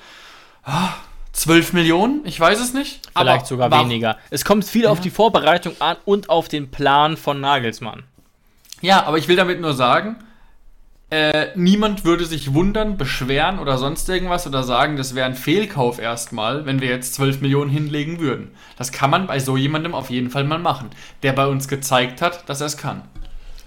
Ah, 12 Millionen? Ich weiß es nicht. Vielleicht sogar weniger. Es kommt viel ja. auf die Vorbereitung an und auf den Plan von Nagelsmann. Ja, aber ich will damit nur sagen, äh, niemand würde sich wundern, beschweren oder sonst irgendwas oder sagen, das wäre ein Fehlkauf erstmal, wenn wir jetzt 12 Millionen hinlegen würden. Das kann man bei so jemandem auf jeden Fall mal machen, der bei uns gezeigt hat, dass er es kann.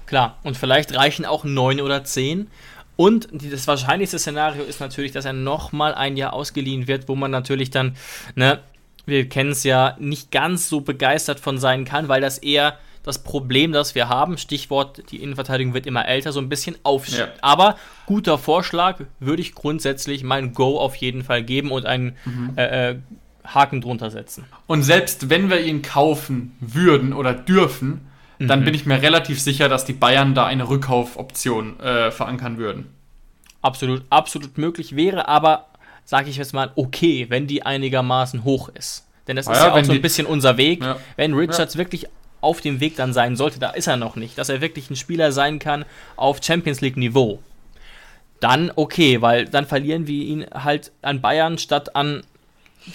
Klar, und vielleicht reichen auch 9 oder 10. Und das wahrscheinlichste Szenario ist natürlich, dass er nochmal ein Jahr ausgeliehen wird, wo man natürlich dann, ne, wir kennen es ja, nicht ganz so begeistert von sein kann, weil das eher das Problem, das wir haben, Stichwort, die Innenverteidigung wird immer älter, so ein bisschen aufschiebt. Ja. Aber guter Vorschlag, würde ich grundsätzlich mein Go auf jeden Fall geben und einen mhm. äh, äh, Haken drunter setzen. Und selbst wenn wir ihn kaufen würden oder dürfen, mhm. dann bin ich mir relativ sicher, dass die Bayern da eine Rückkaufoption äh, verankern würden. Absolut, absolut möglich wäre, aber sage ich jetzt mal, okay, wenn die einigermaßen hoch ist. Denn das ah ist ja, ja auch so ein bisschen unser Weg. Ja. Wenn Richards ja. wirklich auf dem Weg dann sein sollte, da ist er noch nicht, dass er wirklich ein Spieler sein kann auf Champions League Niveau, dann okay, weil dann verlieren wir ihn halt an Bayern statt an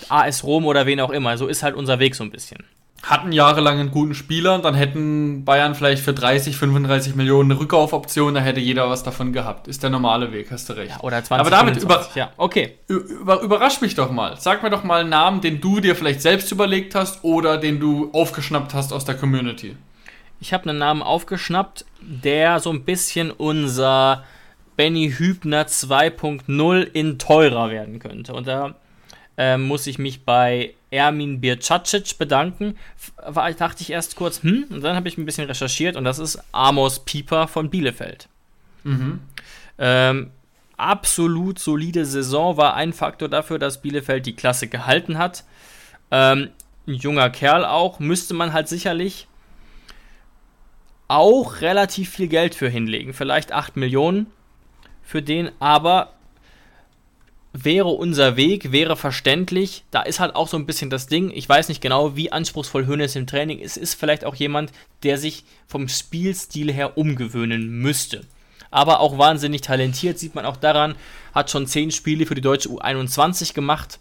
AS Rom oder wen auch immer. So ist halt unser Weg so ein bisschen hatten jahrelang einen guten Spieler, dann hätten Bayern vielleicht für 30, 35 Millionen eine Rückkaufoption, da hätte jeder was davon gehabt. Ist der normale Weg, hast du recht. Ja, oder 20, Aber damit 25, über, ja. okay. Über, überrasch mich doch mal. Sag mir doch mal einen Namen, den du dir vielleicht selbst überlegt hast oder den du aufgeschnappt hast aus der Community. Ich habe einen Namen aufgeschnappt, der so ein bisschen unser Benny Hübner 2.0 in teurer werden könnte. Und da äh, muss ich mich bei Ermin Bircacic bedanken. War, dachte ich erst kurz, hm, und dann habe ich ein bisschen recherchiert und das ist Amos Pieper von Bielefeld. Mhm. Ähm, absolut solide Saison war ein Faktor dafür, dass Bielefeld die Klasse gehalten hat. Ähm, ein junger Kerl auch, müsste man halt sicherlich auch relativ viel Geld für hinlegen. Vielleicht 8 Millionen für den, aber wäre unser Weg, wäre verständlich. Da ist halt auch so ein bisschen das Ding. Ich weiß nicht genau, wie anspruchsvoll Hönes im Training ist. Ist vielleicht auch jemand, der sich vom Spielstil her umgewöhnen müsste. Aber auch wahnsinnig talentiert, sieht man auch daran. Hat schon zehn Spiele für die deutsche U21 gemacht.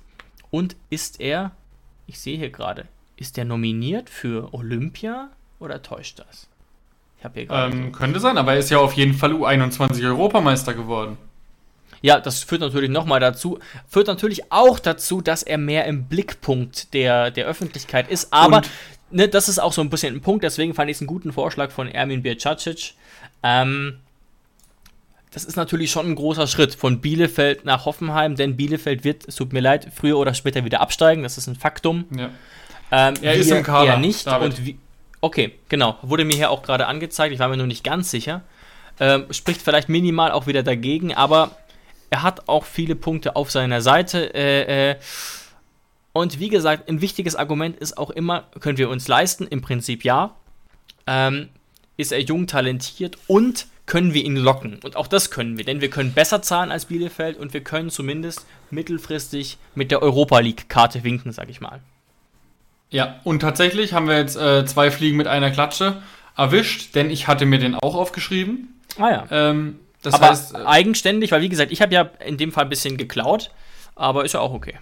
Und ist er, ich sehe hier gerade, ist er nominiert für Olympia oder täuscht das? Ich habe hier. Ähm, könnte sein, aber er ist ja auf jeden Fall U21 Europameister geworden. Ja, das führt natürlich nochmal dazu, führt natürlich auch dazu, dass er mehr im Blickpunkt der, der Öffentlichkeit ist. Aber ne, das ist auch so ein bisschen ein Punkt, deswegen fand ich es einen guten Vorschlag von Ermin Bircacic. Ähm, das ist natürlich schon ein großer Schritt von Bielefeld nach Hoffenheim, denn Bielefeld wird, es tut mir leid, früher oder später wieder absteigen. Das ist ein Faktum. Ja. Ähm, er ist im Kader. Er nicht. Und wie, okay, genau. Wurde mir hier auch gerade angezeigt. Ich war mir nur nicht ganz sicher. Ähm, spricht vielleicht minimal auch wieder dagegen, aber er hat auch viele Punkte auf seiner Seite. Äh, äh, und wie gesagt, ein wichtiges Argument ist auch immer, können wir uns leisten? Im Prinzip ja. Ähm, ist er jung, talentiert und können wir ihn locken? Und auch das können wir, denn wir können besser zahlen als Bielefeld und wir können zumindest mittelfristig mit der Europa League-Karte winken, sag ich mal. Ja, und tatsächlich haben wir jetzt äh, zwei Fliegen mit einer Klatsche erwischt, denn ich hatte mir den auch aufgeschrieben. Ah ja. Ähm, das aber heißt, äh, eigenständig, weil wie gesagt, ich habe ja in dem Fall ein bisschen geklaut, aber ist ja auch okay.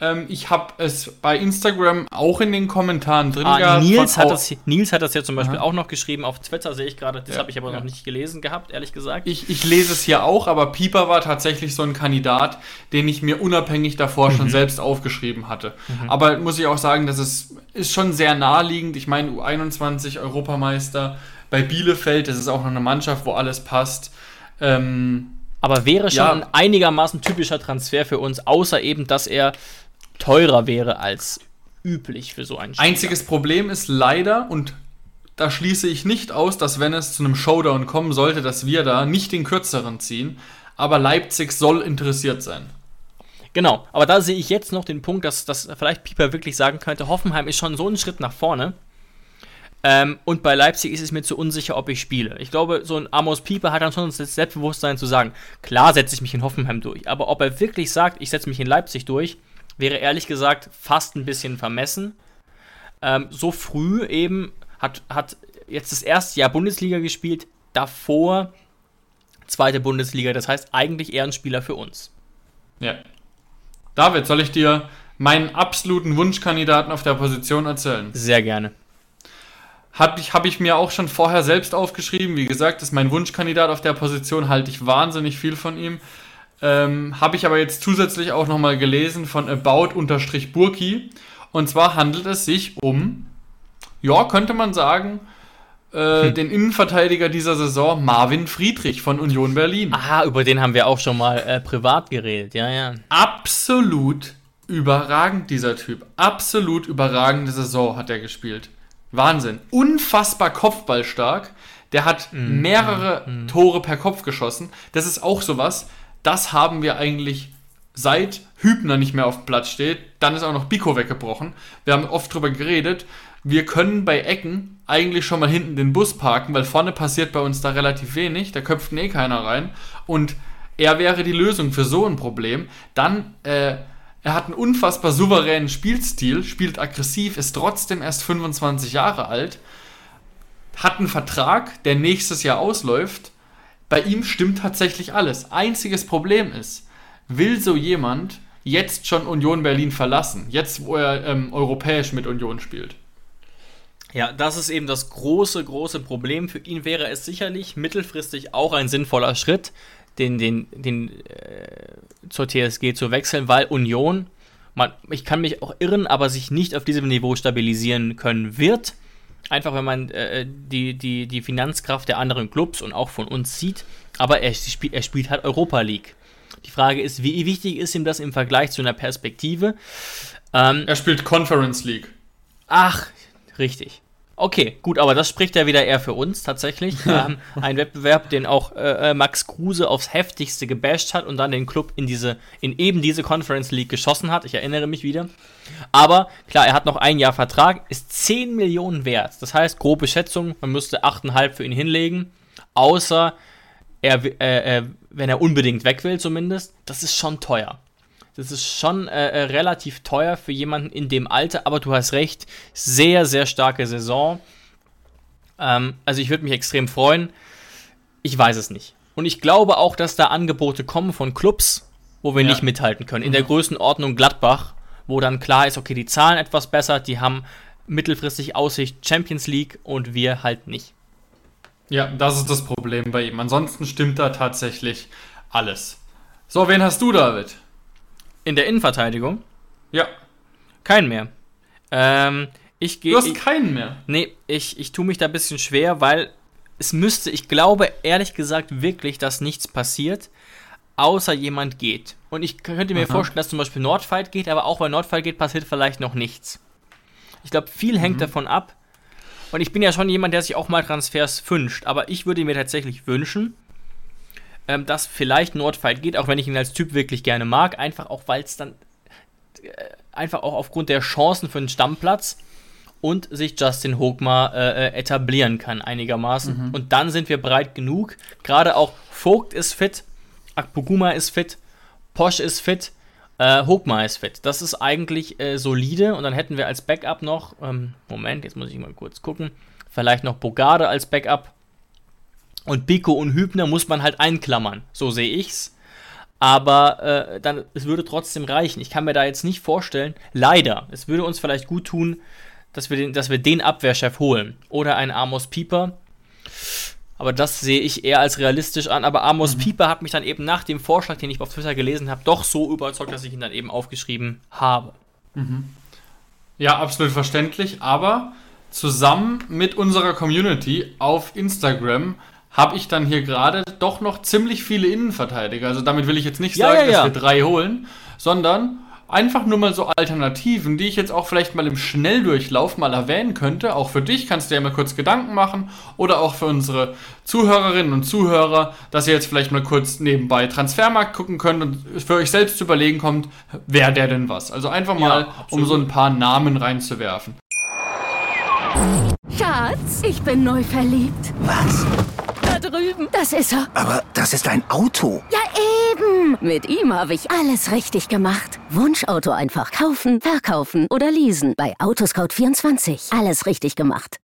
Ähm, ich habe es bei Instagram auch in den Kommentaren drin ah, gehabt. Nils hat, das, Nils hat das ja zum Beispiel Aha. auch noch geschrieben. Auf Twitter sehe ich gerade, das ja, habe ich aber ja. noch nicht gelesen gehabt, ehrlich gesagt. Ich, ich, lese es hier auch, aber Pieper war tatsächlich so ein Kandidat, den ich mir unabhängig davor mhm. schon selbst aufgeschrieben hatte. Mhm. Aber muss ich auch sagen, das ist, ist schon sehr naheliegend. Ich meine, U21 Europameister bei Bielefeld, das ist auch noch eine Mannschaft, wo alles passt. Ähm, aber wäre schon ja. ein einigermaßen typischer Transfer für uns, außer eben, dass er teurer wäre als üblich für so einen Spieler. Einziges Problem ist leider, und da schließe ich nicht aus, dass wenn es zu einem Showdown kommen sollte, dass wir da nicht den kürzeren ziehen, aber Leipzig soll interessiert sein. Genau, aber da sehe ich jetzt noch den Punkt, dass, dass vielleicht Pieper wirklich sagen könnte, Hoffenheim ist schon so einen Schritt nach vorne, ähm, und bei Leipzig ist es mir zu unsicher, ob ich spiele. Ich glaube, so ein Amos Pieper hat dann schon das Selbstbewusstsein zu sagen, klar setze ich mich in Hoffenheim durch. Aber ob er wirklich sagt, ich setze mich in Leipzig durch, wäre ehrlich gesagt fast ein bisschen vermessen. Ähm, so früh eben hat, hat jetzt das erste Jahr Bundesliga gespielt, davor zweite Bundesliga. Das heißt eigentlich eher ein Spieler für uns. Ja. David, soll ich dir meinen absoluten Wunschkandidaten auf der Position erzählen? Sehr gerne. Habe ich, hab ich mir auch schon vorher selbst aufgeschrieben. Wie gesagt, ist mein Wunschkandidat auf der Position, halte ich wahnsinnig viel von ihm. Ähm, Habe ich aber jetzt zusätzlich auch nochmal gelesen von About-Burki. Und zwar handelt es sich um, ja, könnte man sagen, äh, hm. den Innenverteidiger dieser Saison, Marvin Friedrich von Union Berlin. Aha, über den haben wir auch schon mal äh, privat geredet, ja, ja. Absolut überragend, dieser Typ. Absolut überragende Saison hat er gespielt. Wahnsinn. Unfassbar kopfballstark. Der hat mm, mehrere mm. Tore per Kopf geschossen. Das ist auch sowas. Das haben wir eigentlich seit Hübner nicht mehr auf dem Platz steht. Dann ist auch noch Biko weggebrochen. Wir haben oft drüber geredet. Wir können bei Ecken eigentlich schon mal hinten den Bus parken, weil vorne passiert bei uns da relativ wenig. Da köpft eh keiner rein. Und er wäre die Lösung für so ein Problem. Dann äh, er hat einen unfassbar souveränen Spielstil, spielt aggressiv, ist trotzdem erst 25 Jahre alt, hat einen Vertrag, der nächstes Jahr ausläuft. Bei ihm stimmt tatsächlich alles. Einziges Problem ist, will so jemand jetzt schon Union Berlin verlassen, jetzt wo er ähm, europäisch mit Union spielt? Ja, das ist eben das große, große Problem. Für ihn wäre es sicherlich mittelfristig auch ein sinnvoller Schritt, den, den, den äh, zur TSG zu wechseln, weil Union, man, ich kann mich auch irren, aber sich nicht auf diesem Niveau stabilisieren können wird. Einfach wenn man äh, die, die, die Finanzkraft der anderen Clubs und auch von uns sieht. Aber er, er spielt halt Europa League. Die Frage ist, wie wichtig ist ihm das im Vergleich zu einer Perspektive? Ähm, er spielt Conference League. Ach, richtig. Okay, gut, aber das spricht ja wieder eher für uns tatsächlich. ähm, ein Wettbewerb, den auch äh, äh, Max Kruse aufs heftigste gebasht hat und dann den Club in diese, in eben diese Conference League geschossen hat. Ich erinnere mich wieder. Aber klar, er hat noch ein Jahr Vertrag, ist 10 Millionen wert. Das heißt, grobe Schätzung, man müsste 8,5 für ihn hinlegen. Außer er, äh, äh, wenn er unbedingt weg will, zumindest. Das ist schon teuer. Das ist schon äh, äh, relativ teuer für jemanden in dem Alter, aber du hast recht, sehr, sehr starke Saison. Ähm, also ich würde mich extrem freuen. Ich weiß es nicht. Und ich glaube auch, dass da Angebote kommen von Clubs, wo wir ja. nicht mithalten können. In mhm. der Größenordnung Gladbach, wo dann klar ist, okay, die zahlen etwas besser, die haben mittelfristig Aussicht Champions League und wir halt nicht. Ja, das ist das Problem bei ihm. Ansonsten stimmt da tatsächlich alles. So, wen hast du, David? In der Innenverteidigung? Ja. Keinen mehr. Ähm, ich gehe. Du hast keinen mehr. Nee, ich, ich tue mich da ein bisschen schwer, weil es müsste, ich glaube ehrlich gesagt wirklich, dass nichts passiert, außer jemand geht. Und ich könnte mir Aha. vorstellen, dass zum Beispiel Nordfight geht, aber auch wenn Nordfight geht, passiert vielleicht noch nichts. Ich glaube, viel mhm. hängt davon ab. Und ich bin ja schon jemand, der sich auch mal Transfers wünscht, aber ich würde mir tatsächlich wünschen, ähm, dass vielleicht Nordfight geht, auch wenn ich ihn als Typ wirklich gerne mag, einfach auch, weil es dann äh, einfach auch aufgrund der Chancen für den Stammplatz und sich Justin Hogmar äh, äh, etablieren kann einigermaßen. Mhm. Und dann sind wir breit genug. Gerade auch Vogt ist fit, Akpoguma ist fit, Posch ist fit, äh, Hogmar ist fit. Das ist eigentlich äh, solide. Und dann hätten wir als Backup noch, ähm, Moment, jetzt muss ich mal kurz gucken, vielleicht noch Bogarde als Backup. Und Biko und Hübner muss man halt einklammern. So sehe ich's. Aber äh, dann, es würde trotzdem reichen. Ich kann mir da jetzt nicht vorstellen, leider, es würde uns vielleicht gut tun, dass wir den, dass wir den Abwehrchef holen. Oder einen Amos Pieper. Aber das sehe ich eher als realistisch an. Aber Amos mhm. Pieper hat mich dann eben nach dem Vorschlag, den ich auf Twitter gelesen habe, doch so überzeugt, dass ich ihn dann eben aufgeschrieben habe. Mhm. Ja, absolut verständlich. Aber zusammen mit unserer Community auf Instagram habe ich dann hier gerade doch noch ziemlich viele Innenverteidiger. Also damit will ich jetzt nicht sagen, ja, ja, dass wir drei holen, sondern einfach nur mal so Alternativen, die ich jetzt auch vielleicht mal im Schnelldurchlauf mal erwähnen könnte. Auch für dich kannst du ja mal kurz Gedanken machen oder auch für unsere Zuhörerinnen und Zuhörer, dass ihr jetzt vielleicht mal kurz nebenbei Transfermarkt gucken könnt und für euch selbst zu überlegen kommt, wer der denn was. Also einfach mal, ja, um so ein paar Namen reinzuwerfen. Schatz, ich bin neu verliebt. Was? Da drüben. Das ist er. Aber das ist ein Auto. Ja, eben. Mit ihm habe ich alles richtig gemacht. Wunschauto einfach kaufen, verkaufen oder leasen. Bei Autoscout24. Alles richtig gemacht.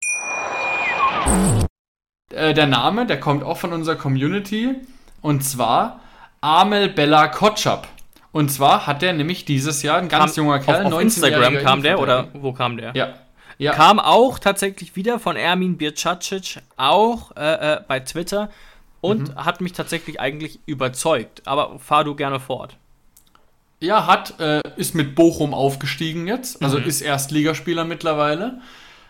Äh, der Name, der kommt auch von unserer Community. Und zwar Amel Bella Kotschap. Und zwar hat der nämlich dieses Jahr ein ganz kam, junger Kerl. Auf, auf Instagram kam der oder wo kam der? Ja, ja. Kam auch tatsächlich wieder von Ermin Bircacic, auch äh, äh, bei Twitter und mhm. hat mich tatsächlich eigentlich überzeugt. Aber fahr du gerne fort. Ja, hat, äh, ist mit Bochum aufgestiegen jetzt, also mhm. ist Erstligaspieler mittlerweile.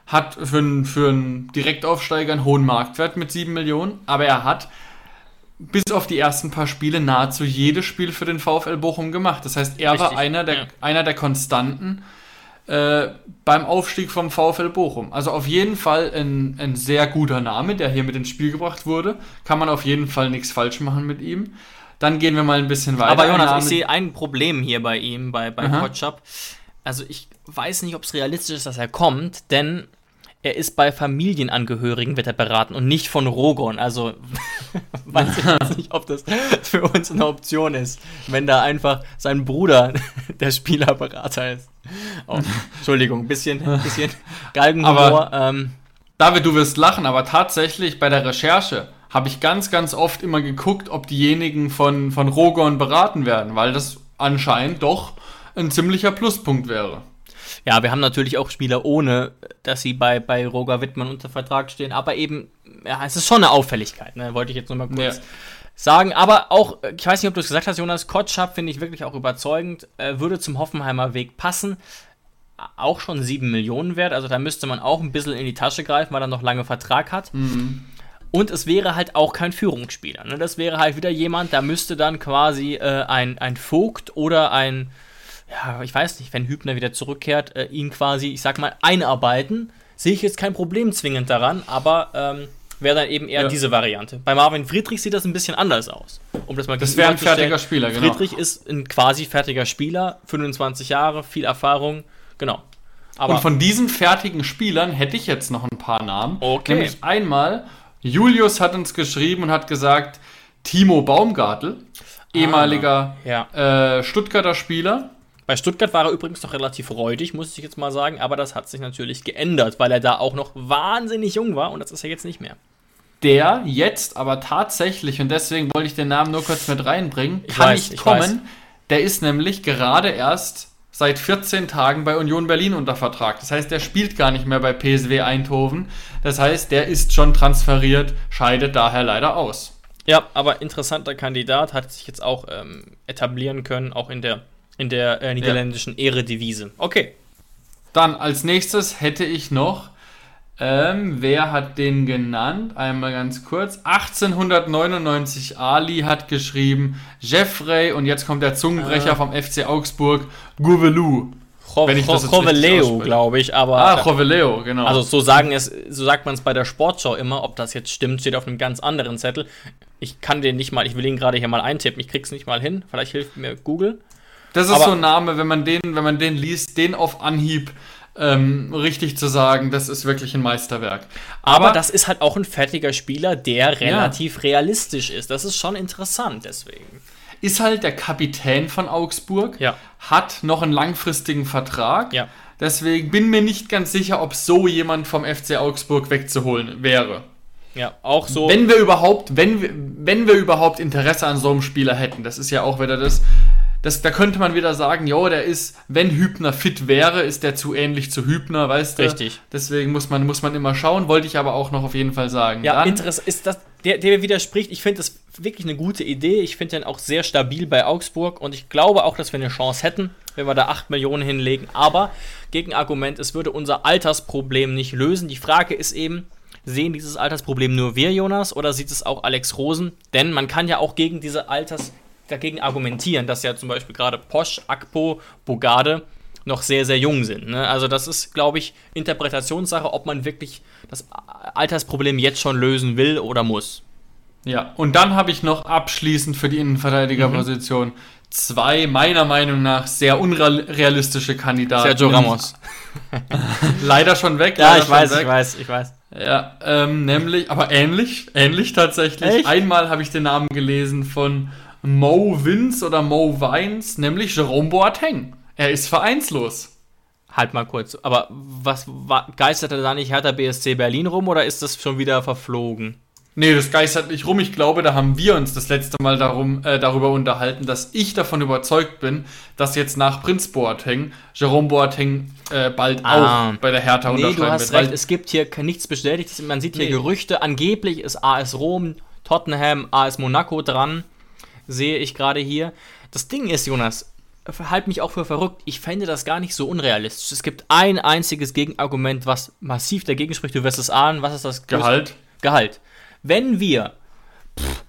Hat für einen für Direktaufsteiger einen hohen Marktwert mit 7 Millionen, aber er hat bis auf die ersten paar Spiele nahezu jedes Spiel für den VfL Bochum gemacht. Das heißt, er Richtig, war einer der, ja. einer der Konstanten äh, beim Aufstieg vom VfL Bochum. Also auf jeden Fall ein, ein sehr guter Name, der hier mit ins Spiel gebracht wurde. Kann man auf jeden Fall nichts falsch machen mit ihm. Dann gehen wir mal ein bisschen weiter. Aber Jonas, ich sehe ein Problem hier bei ihm, bei, bei Kotschap. Also ich weiß nicht, ob es realistisch ist, dass er kommt, denn er ist bei Familienangehörigen, wird er beraten und nicht von Rogon. Also weiß ich jetzt nicht, ob das für uns eine Option ist, wenn da einfach sein Bruder der Spielerberater ist. Oh, Entschuldigung, ein bisschen, bisschen Galgenhumor. Ähm. David, du wirst lachen, aber tatsächlich bei der Recherche habe ich ganz, ganz oft immer geguckt, ob diejenigen von, von Rogon beraten werden, weil das anscheinend doch ein ziemlicher Pluspunkt wäre. Ja, wir haben natürlich auch Spieler ohne, dass sie bei, bei Roger Wittmann unter Vertrag stehen, aber eben, ja, es ist schon eine Auffälligkeit, ne? wollte ich jetzt nochmal kurz ja. Sagen. Aber auch, ich weiß nicht, ob du es gesagt hast, Jonas, Kotschap finde ich wirklich auch überzeugend, äh, würde zum Hoffenheimer Weg passen. Auch schon 7 Millionen wert, also da müsste man auch ein bisschen in die Tasche greifen, weil er noch lange Vertrag hat. Mhm. Und es wäre halt auch kein Führungsspieler. Ne? Das wäre halt wieder jemand, da müsste dann quasi äh, ein, ein Vogt oder ein, ja, ich weiß nicht, wenn Hübner wieder zurückkehrt, äh, ihn quasi, ich sag mal, einarbeiten. Sehe ich jetzt kein Problem zwingend daran, aber ähm, wäre dann eben eher ja. diese Variante. Bei Marvin Friedrich sieht das ein bisschen anders aus. Um das mal das wäre ein fertiger Spieler, genau. Friedrich ist ein quasi fertiger Spieler, 25 Jahre, viel Erfahrung, genau. Aber Und von diesen fertigen Spielern hätte ich jetzt noch ein paar Namen. Okay. Nämlich einmal, Julius hat uns geschrieben und hat gesagt, Timo Baumgartel. ehemaliger ah, ja. äh, Stuttgarter Spieler. Bei Stuttgart war er übrigens noch relativ räudig, muss ich jetzt mal sagen, aber das hat sich natürlich geändert, weil er da auch noch wahnsinnig jung war und das ist er jetzt nicht mehr. Der jetzt aber tatsächlich, und deswegen wollte ich den Namen nur kurz mit reinbringen, kann weiß, nicht kommen. Weiß. Der ist nämlich gerade erst seit 14 Tagen bei Union Berlin unter Vertrag. Das heißt, der spielt gar nicht mehr bei PSW Eindhoven. Das heißt, der ist schon transferiert, scheidet daher leider aus. Ja, aber interessanter Kandidat, hat sich jetzt auch ähm, etablieren können, auch in der, in der äh, niederländischen ja. Ehredivise. Okay. Dann als nächstes hätte ich noch ähm, wer hat den genannt? Einmal ganz kurz. 1899 Ali hat geschrieben, Jeffrey und jetzt kommt der Zungenbrecher äh. vom FC Augsburg, Gouvelou. Joveleo, glaube ich, aber. Ah, Joveleo, genau. Also so sagen es, so sagt man es bei der Sportschau immer, ob das jetzt stimmt, steht auf einem ganz anderen Zettel. Ich kann den nicht mal, ich will ihn gerade hier mal eintippen, ich krieg's nicht mal hin. Vielleicht hilft mir Google. Das ist aber, so ein Name, wenn man den, wenn man den liest, den auf Anhieb ähm, richtig zu sagen, das ist wirklich ein Meisterwerk. Aber, Aber, das ist halt auch ein fertiger Spieler, der relativ ja. realistisch ist. Das ist schon interessant deswegen. Ist halt der Kapitän von Augsburg, ja. hat noch einen langfristigen Vertrag. Ja. Deswegen bin mir nicht ganz sicher, ob so jemand vom FC Augsburg wegzuholen wäre. Ja, auch so. Wenn wir überhaupt, wenn wir, wenn wir überhaupt Interesse an so einem Spieler hätten, das ist ja auch wieder das, das, da könnte man wieder sagen, jo, der ist, wenn Hübner fit wäre, ist der zu ähnlich zu Hübner, weißt du? Richtig. Deswegen muss man, muss man immer schauen, wollte ich aber auch noch auf jeden Fall sagen. Ja, interessant ist das, der, der widerspricht, ich finde das wirklich eine gute Idee. Ich finde den auch sehr stabil bei Augsburg und ich glaube auch, dass wir eine Chance hätten, wenn wir da 8 Millionen hinlegen. Aber Gegenargument, es würde unser Altersproblem nicht lösen. Die Frage ist eben, sehen dieses Altersproblem nur wir, Jonas, oder sieht es auch Alex Rosen? Denn man kann ja auch gegen diese Alters dagegen argumentieren, dass ja zum Beispiel gerade Posch, Akpo, Bogarde noch sehr, sehr jung sind. Ne? Also das ist, glaube ich, Interpretationssache, ob man wirklich das Altersproblem jetzt schon lösen will oder muss. Ja, und dann habe ich noch abschließend für die Innenverteidigerposition mhm. zwei meiner Meinung nach sehr unrealistische Kandidaten. Sergio Ramos. leider schon weg. Ja, ich weiß, weg. ich weiß, ich weiß. Ja, ähm, nämlich, aber ähnlich, ähnlich tatsächlich. Echt? Einmal habe ich den Namen gelesen von Mo Vince oder Mo Vines, nämlich Jerome Boateng. Er ist vereinslos. Halt mal kurz, aber was war, geisterte da nicht Hertha BSC Berlin rum oder ist das schon wieder verflogen? Nee, das geistert nicht rum. Ich glaube, da haben wir uns das letzte Mal darum, äh, darüber unterhalten, dass ich davon überzeugt bin, dass jetzt nach Prinz Boateng Jerome Boateng äh, bald ah. auch bei der Hertha nee, unterschreiben du hast wird. Recht. Es gibt hier nichts bestätigt. Man sieht hier nee. Gerüchte. Angeblich ist AS Rom, Tottenham, AS Monaco dran sehe ich gerade hier. Das Ding ist, Jonas, halt mich auch für verrückt. Ich fände das gar nicht so unrealistisch. Es gibt ein einziges Gegenargument, was massiv dagegen spricht. Du wirst es ahnen. Was ist das? Gehalt. Gehalt. Wenn wir pff,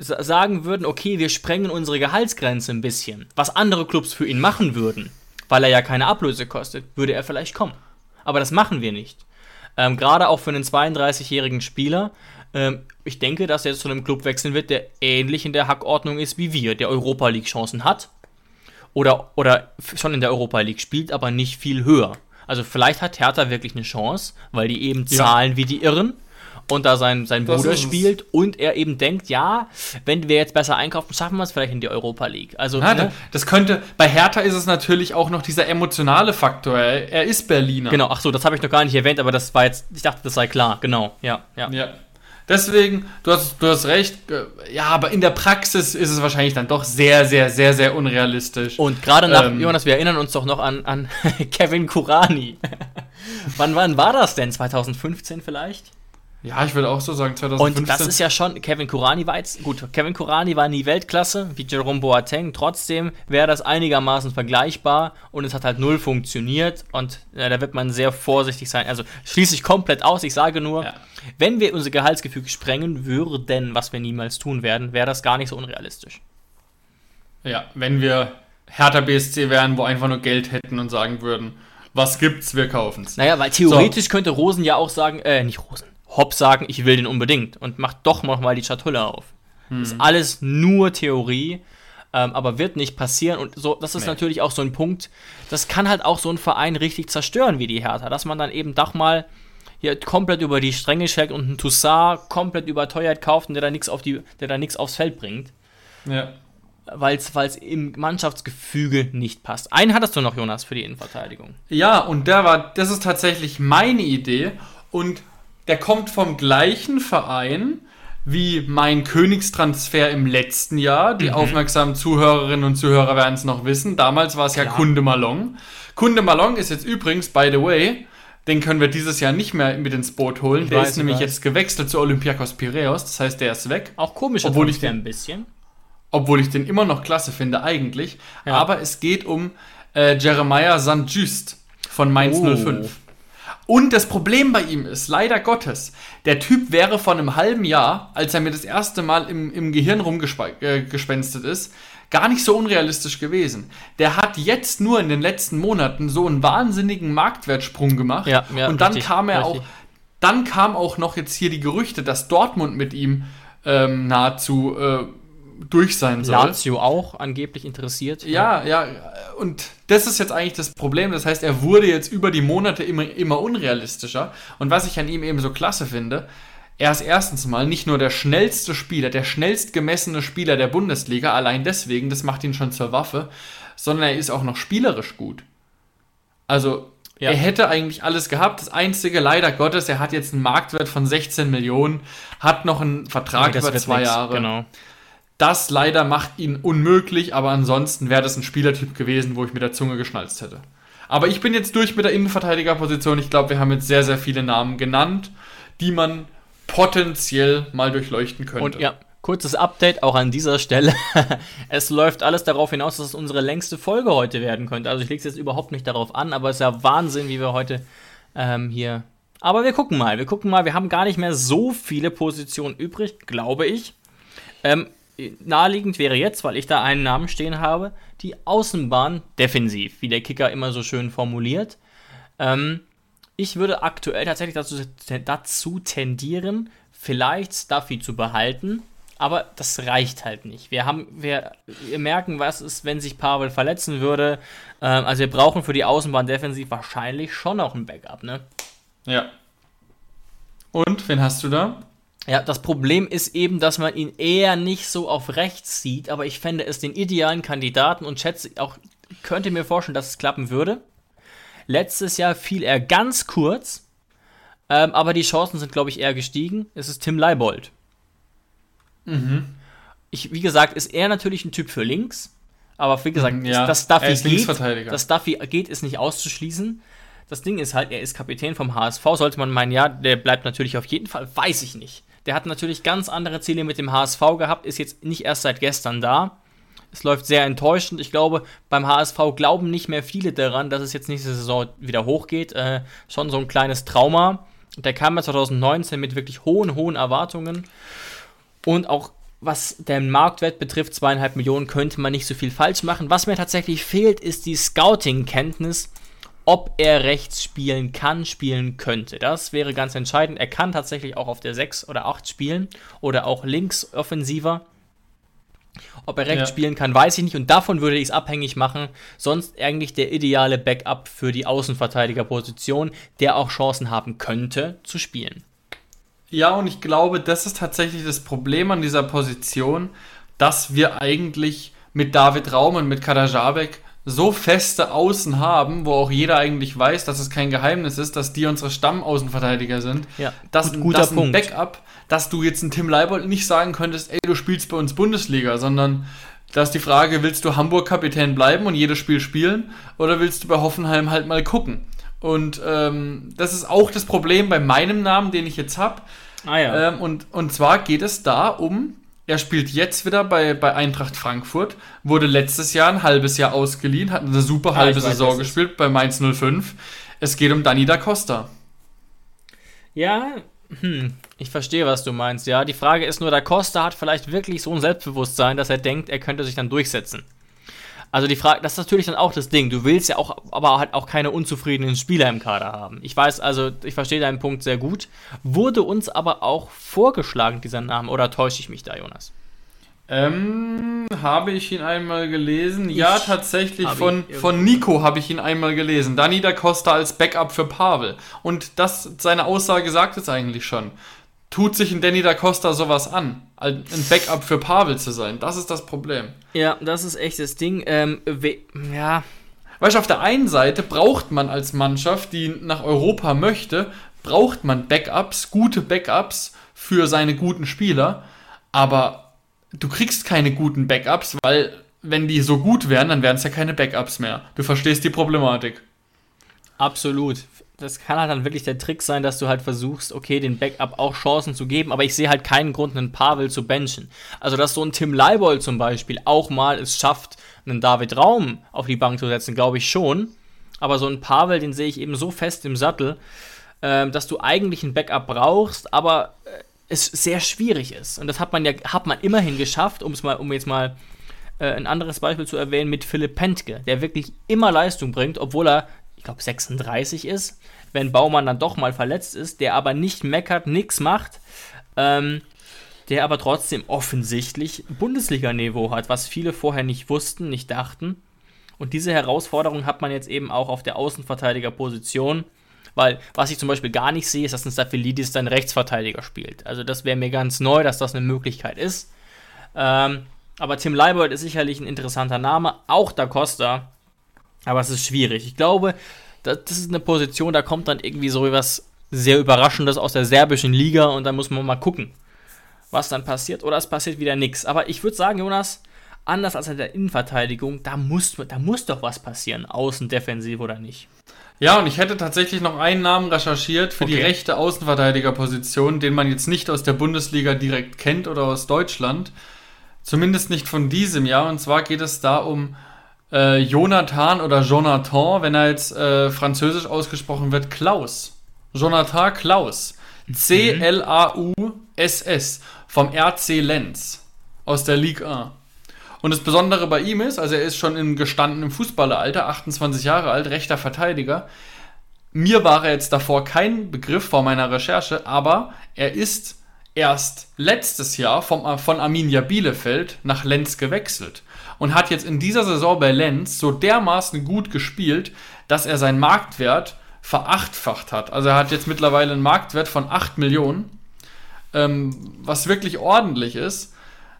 sagen würden, okay, wir sprengen unsere Gehaltsgrenze ein bisschen, was andere Clubs für ihn machen würden, weil er ja keine Ablöse kostet, würde er vielleicht kommen. Aber das machen wir nicht. Ähm, Gerade auch für einen 32-jährigen Spieler ähm, ich denke, dass er zu einem Club wechseln wird, der ähnlich in der Hackordnung ist wie wir, der Europa League Chancen hat oder, oder schon in der Europa League spielt, aber nicht viel höher. Also vielleicht hat Hertha wirklich eine Chance, weil die eben zahlen ja. wie die Irren und da sein, sein Bruder spielt und er eben denkt, ja, wenn wir jetzt besser einkaufen, schaffen wir es vielleicht in die Europa League. Also ja, ne? das könnte bei Hertha ist es natürlich auch noch dieser emotionale Faktor. Er, er ist Berliner. Genau, ach so, das habe ich noch gar nicht erwähnt, aber das war jetzt, ich dachte, das sei klar. Genau, ja, ja. ja. Deswegen, du hast, du hast recht, äh, ja, aber in der Praxis ist es wahrscheinlich dann doch sehr, sehr, sehr, sehr unrealistisch. Und gerade nach, ähm, Jonas, wir erinnern uns doch noch an, an Kevin Kurani. wann, wann war das denn? 2015 vielleicht? Ja, ich würde auch so sagen 2015. Und das ist ja schon, Kevin Kurani war jetzt, gut, Kevin Kurani war nie Weltklasse, wie Jerome Boateng, trotzdem wäre das einigermaßen vergleichbar und es hat halt null funktioniert und ja, da wird man sehr vorsichtig sein. Also schließe ich komplett aus, ich sage nur, ja. wenn wir unser Gehaltsgefüge sprengen würden, was wir niemals tun werden, wäre das gar nicht so unrealistisch. Ja, wenn wir Hertha BSC wären, wo einfach nur Geld hätten und sagen würden, was gibt's, wir kaufen's. Naja, weil theoretisch so. könnte Rosen ja auch sagen, äh, nicht Rosen, Hopp sagen, ich will den unbedingt und macht doch noch mal die Schatulle auf. Hm. Das ist alles nur Theorie, ähm, aber wird nicht passieren. Und so, das ist nee. natürlich auch so ein Punkt, das kann halt auch so ein Verein richtig zerstören wie die Hertha, dass man dann eben doch mal hier komplett über die Stränge schlägt und einen Toussaint komplett überteuert kauft und der da nichts auf die, der da nichts aufs Feld bringt. Ja. weil es im Mannschaftsgefüge nicht passt. Einen hattest du noch, Jonas, für die Innenverteidigung. Ja, und der war, das ist tatsächlich meine Idee und der kommt vom gleichen Verein wie mein Königstransfer im letzten Jahr. Die mhm. aufmerksamen Zuhörerinnen und Zuhörer werden es noch wissen. Damals war es ja Kunde Malong. Kunde Malong ist jetzt übrigens, by the way, den können wir dieses Jahr nicht mehr mit ins Boot holen. Ich der weiß, ist nämlich weiß. jetzt gewechselt zu Olympiakos Piraeus. Das heißt, der ist weg. Auch komisch, obwohl ich den ein bisschen. Obwohl ich den immer noch klasse finde, eigentlich. Ja. Aber es geht um äh, Jeremiah St. Just von Mainz oh. 05. Und das Problem bei ihm ist, leider Gottes, der Typ wäre vor einem halben Jahr, als er mir das erste Mal im, im Gehirn rumgespenstet äh, ist, gar nicht so unrealistisch gewesen. Der hat jetzt nur in den letzten Monaten so einen wahnsinnigen Marktwertsprung gemacht. Ja, ja, und dann richtig, kam er richtig. auch, dann kam auch noch jetzt hier die Gerüchte, dass Dortmund mit ihm ähm, nahezu äh, durch sein soll. Lazio auch angeblich interessiert. Ja, ja, und das ist jetzt eigentlich das Problem. Das heißt, er wurde jetzt über die Monate immer, immer unrealistischer. Und was ich an ihm eben so klasse finde, er ist erstens mal nicht nur der schnellste Spieler, der schnellst gemessene Spieler der Bundesliga, allein deswegen, das macht ihn schon zur Waffe, sondern er ist auch noch spielerisch gut. Also, ja. er hätte eigentlich alles gehabt. Das Einzige, leider Gottes, er hat jetzt einen Marktwert von 16 Millionen, hat noch einen Vertrag ja, über zwei nix. Jahre. Genau. Das leider macht ihn unmöglich, aber ansonsten wäre das ein Spielertyp gewesen, wo ich mit der Zunge geschnalzt hätte. Aber ich bin jetzt durch mit der Innenverteidigerposition. Ich glaube, wir haben jetzt sehr, sehr viele Namen genannt, die man potenziell mal durchleuchten könnte. Und ja, kurzes Update auch an dieser Stelle. es läuft alles darauf hinaus, dass es unsere längste Folge heute werden könnte. Also ich lege es jetzt überhaupt nicht darauf an, aber es ist ja Wahnsinn, wie wir heute ähm, hier. Aber wir gucken mal, wir gucken mal. Wir haben gar nicht mehr so viele Positionen übrig, glaube ich. Ähm, naheliegend wäre jetzt, weil ich da einen Namen stehen habe, die Außenbahn defensiv, wie der Kicker immer so schön formuliert. Ähm, ich würde aktuell tatsächlich dazu, dazu tendieren, vielleicht Stuffy zu behalten, aber das reicht halt nicht. Wir haben, wir, wir merken, was ist, wenn sich Pavel verletzen würde. Ähm, also wir brauchen für die Außenbahn defensiv wahrscheinlich schon noch ein Backup, ne? Ja. Und wen hast du da? Ja, das Problem ist eben, dass man ihn eher nicht so auf rechts sieht, aber ich fände es den idealen Kandidaten und schätze auch, könnte mir vorstellen, dass es klappen würde. Letztes Jahr fiel er ganz kurz, ähm, aber die Chancen sind, glaube ich, eher gestiegen. Es ist Tim Leibold. Mhm. Ich, wie gesagt, ist er natürlich ein Typ für links, aber wie gesagt, mhm, ja. das Duffy geht, das Duffy geht, ist nicht auszuschließen. Das Ding ist halt, er ist Kapitän vom HSV, sollte man meinen, ja, der bleibt natürlich auf jeden Fall, weiß ich nicht. Der hat natürlich ganz andere Ziele mit dem HSV gehabt, ist jetzt nicht erst seit gestern da. Es läuft sehr enttäuschend. Ich glaube, beim HSV glauben nicht mehr viele daran, dass es jetzt nächste Saison wieder hochgeht. Äh, schon so ein kleines Trauma. Der kam ja 2019 mit wirklich hohen, hohen Erwartungen. Und auch was den Marktwert betrifft, zweieinhalb Millionen, könnte man nicht so viel falsch machen. Was mir tatsächlich fehlt, ist die Scouting-Kenntnis ob er rechts spielen kann, spielen könnte. Das wäre ganz entscheidend. Er kann tatsächlich auch auf der 6 oder 8 spielen oder auch links offensiver. Ob er rechts ja. spielen kann, weiß ich nicht und davon würde ich es abhängig machen. Sonst eigentlich der ideale Backup für die Außenverteidigerposition, der auch Chancen haben könnte zu spielen. Ja, und ich glaube, das ist tatsächlich das Problem an dieser Position, dass wir eigentlich mit David Raum und mit Kadajabek so feste Außen haben, wo auch jeder eigentlich weiß, dass es kein Geheimnis ist, dass die unsere Stammaußenverteidiger sind. Ja, dass, gut, guter dass ein. Backup, dass du jetzt einen Tim Leibold nicht sagen könntest, ey, du spielst bei uns Bundesliga, sondern da ist die Frage, willst du Hamburg-Kapitän bleiben und jedes Spiel spielen oder willst du bei Hoffenheim halt mal gucken? Und ähm, das ist auch das Problem bei meinem Namen, den ich jetzt habe. Ah, ja. ähm, und, und zwar geht es da um er spielt jetzt wieder bei, bei Eintracht Frankfurt, wurde letztes Jahr ein halbes Jahr ausgeliehen, hat eine super halbe ja, Saison gespielt bei Mainz 05. Es geht um Dani da Costa. Ja, hm, ich verstehe, was du meinst. Ja, die Frage ist nur, da Costa hat vielleicht wirklich so ein Selbstbewusstsein, dass er denkt, er könnte sich dann durchsetzen. Also die Frage, das ist natürlich dann auch das Ding. Du willst ja auch, aber halt auch keine unzufriedenen Spieler im Kader haben. Ich weiß also, ich verstehe deinen Punkt sehr gut. Wurde uns aber auch vorgeschlagen, dieser Name, oder täusche ich mich da, Jonas? Ähm, habe ich ihn einmal gelesen? Ich ja, tatsächlich. Von, von Nico habe ich ihn einmal gelesen. Dani da Costa als Backup für Pavel. Und das, seine Aussage sagt es eigentlich schon. Tut sich ein Danny da Costa sowas an, ein Backup für Pavel zu sein. Das ist das Problem. Ja, das ist echt das Ding. Ähm, ja. Weißt du, auf der einen Seite braucht man als Mannschaft, die nach Europa möchte, braucht man Backups, gute Backups für seine guten Spieler, aber du kriegst keine guten Backups, weil wenn die so gut wären, dann wären es ja keine Backups mehr. Du verstehst die Problematik. Absolut das kann halt dann wirklich der Trick sein, dass du halt versuchst, okay, den Backup auch Chancen zu geben, aber ich sehe halt keinen Grund, einen Pavel zu benchen. Also, dass so ein Tim Leibold zum Beispiel auch mal es schafft, einen David Raum auf die Bank zu setzen, glaube ich schon. Aber so ein Pavel, den sehe ich eben so fest im Sattel, äh, dass du eigentlich ein Backup brauchst, aber äh, es sehr schwierig ist. Und das hat man ja, hat man immerhin geschafft, um es mal, um jetzt mal äh, ein anderes Beispiel zu erwähnen, mit Philipp Pentke, der wirklich immer Leistung bringt, obwohl er ich glaube 36 ist, wenn Baumann dann doch mal verletzt ist, der aber nicht meckert, nichts macht, ähm, der aber trotzdem offensichtlich Bundesliga-Niveau hat, was viele vorher nicht wussten, nicht dachten. Und diese Herausforderung hat man jetzt eben auch auf der Außenverteidigerposition, weil was ich zum Beispiel gar nicht sehe, ist, dass ein Staphylides dann Rechtsverteidiger spielt. Also das wäre mir ganz neu, dass das eine Möglichkeit ist. Ähm, aber Tim Leibold ist sicherlich ein interessanter Name, auch Da Costa aber es ist schwierig. Ich glaube, das, ist eine Position, da kommt dann irgendwie so was sehr Überraschendes aus der serbischen Liga und dann muss man mal gucken, was dann passiert. Oder es passiert wieder nichts. Aber ich würde sagen, Jonas, anders als in der Innenverteidigung, da muss, da muss doch was passieren, außen defensiv oder nicht. Ja, und ich hätte tatsächlich noch einen Namen recherchiert für okay. die rechte Außenverteidigerposition, den man jetzt nicht aus der Bundesliga direkt kennt oder aus Deutschland. Zumindest nicht von diesem Jahr. Und zwar geht es da um äh, Jonathan oder Jonathan, wenn er jetzt äh, französisch ausgesprochen wird, Klaus. Jonathan Klaus. C-L-A-U-S-S. Vom RC Lenz. Aus der Ligue 1. Und das Besondere bei ihm ist, also er ist schon im gestandenen Fußballeralter, 28 Jahre alt, rechter Verteidiger. Mir war er jetzt davor kein Begriff vor meiner Recherche, aber er ist erst letztes Jahr vom, von Arminia Bielefeld nach Lenz gewechselt und hat jetzt in dieser Saison bei Lenz so dermaßen gut gespielt, dass er seinen Marktwert verachtfacht hat. Also er hat jetzt mittlerweile einen Marktwert von 8 Millionen, ähm, was wirklich ordentlich ist.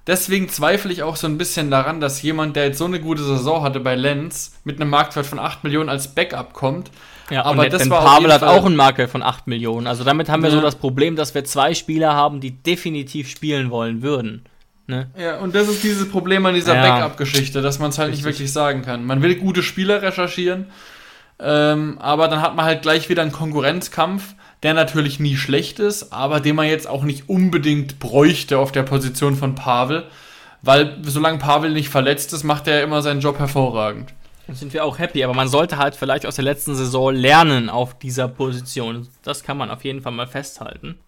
Deswegen zweifle ich auch so ein bisschen daran, dass jemand, der jetzt so eine gute Saison hatte bei Lenz, mit einem Marktwert von 8 Millionen als Backup kommt. Ja, aber das war Pavel hat auch einen Marktwert von 8 Millionen. Also damit haben wir ja. so das Problem, dass wir zwei Spieler haben, die definitiv spielen wollen würden. Ne? Ja, und das ist dieses Problem an dieser ja. Backup-Geschichte, dass man es halt Richtig. nicht wirklich sagen kann. Man will gute Spieler recherchieren, ähm, aber dann hat man halt gleich wieder einen Konkurrenzkampf, der natürlich nie schlecht ist, aber den man jetzt auch nicht unbedingt bräuchte auf der Position von Pavel, weil solange Pavel nicht verletzt ist, macht er immer seinen Job hervorragend. Dann sind wir auch happy, aber man sollte halt vielleicht aus der letzten Saison lernen auf dieser Position. Das kann man auf jeden Fall mal festhalten.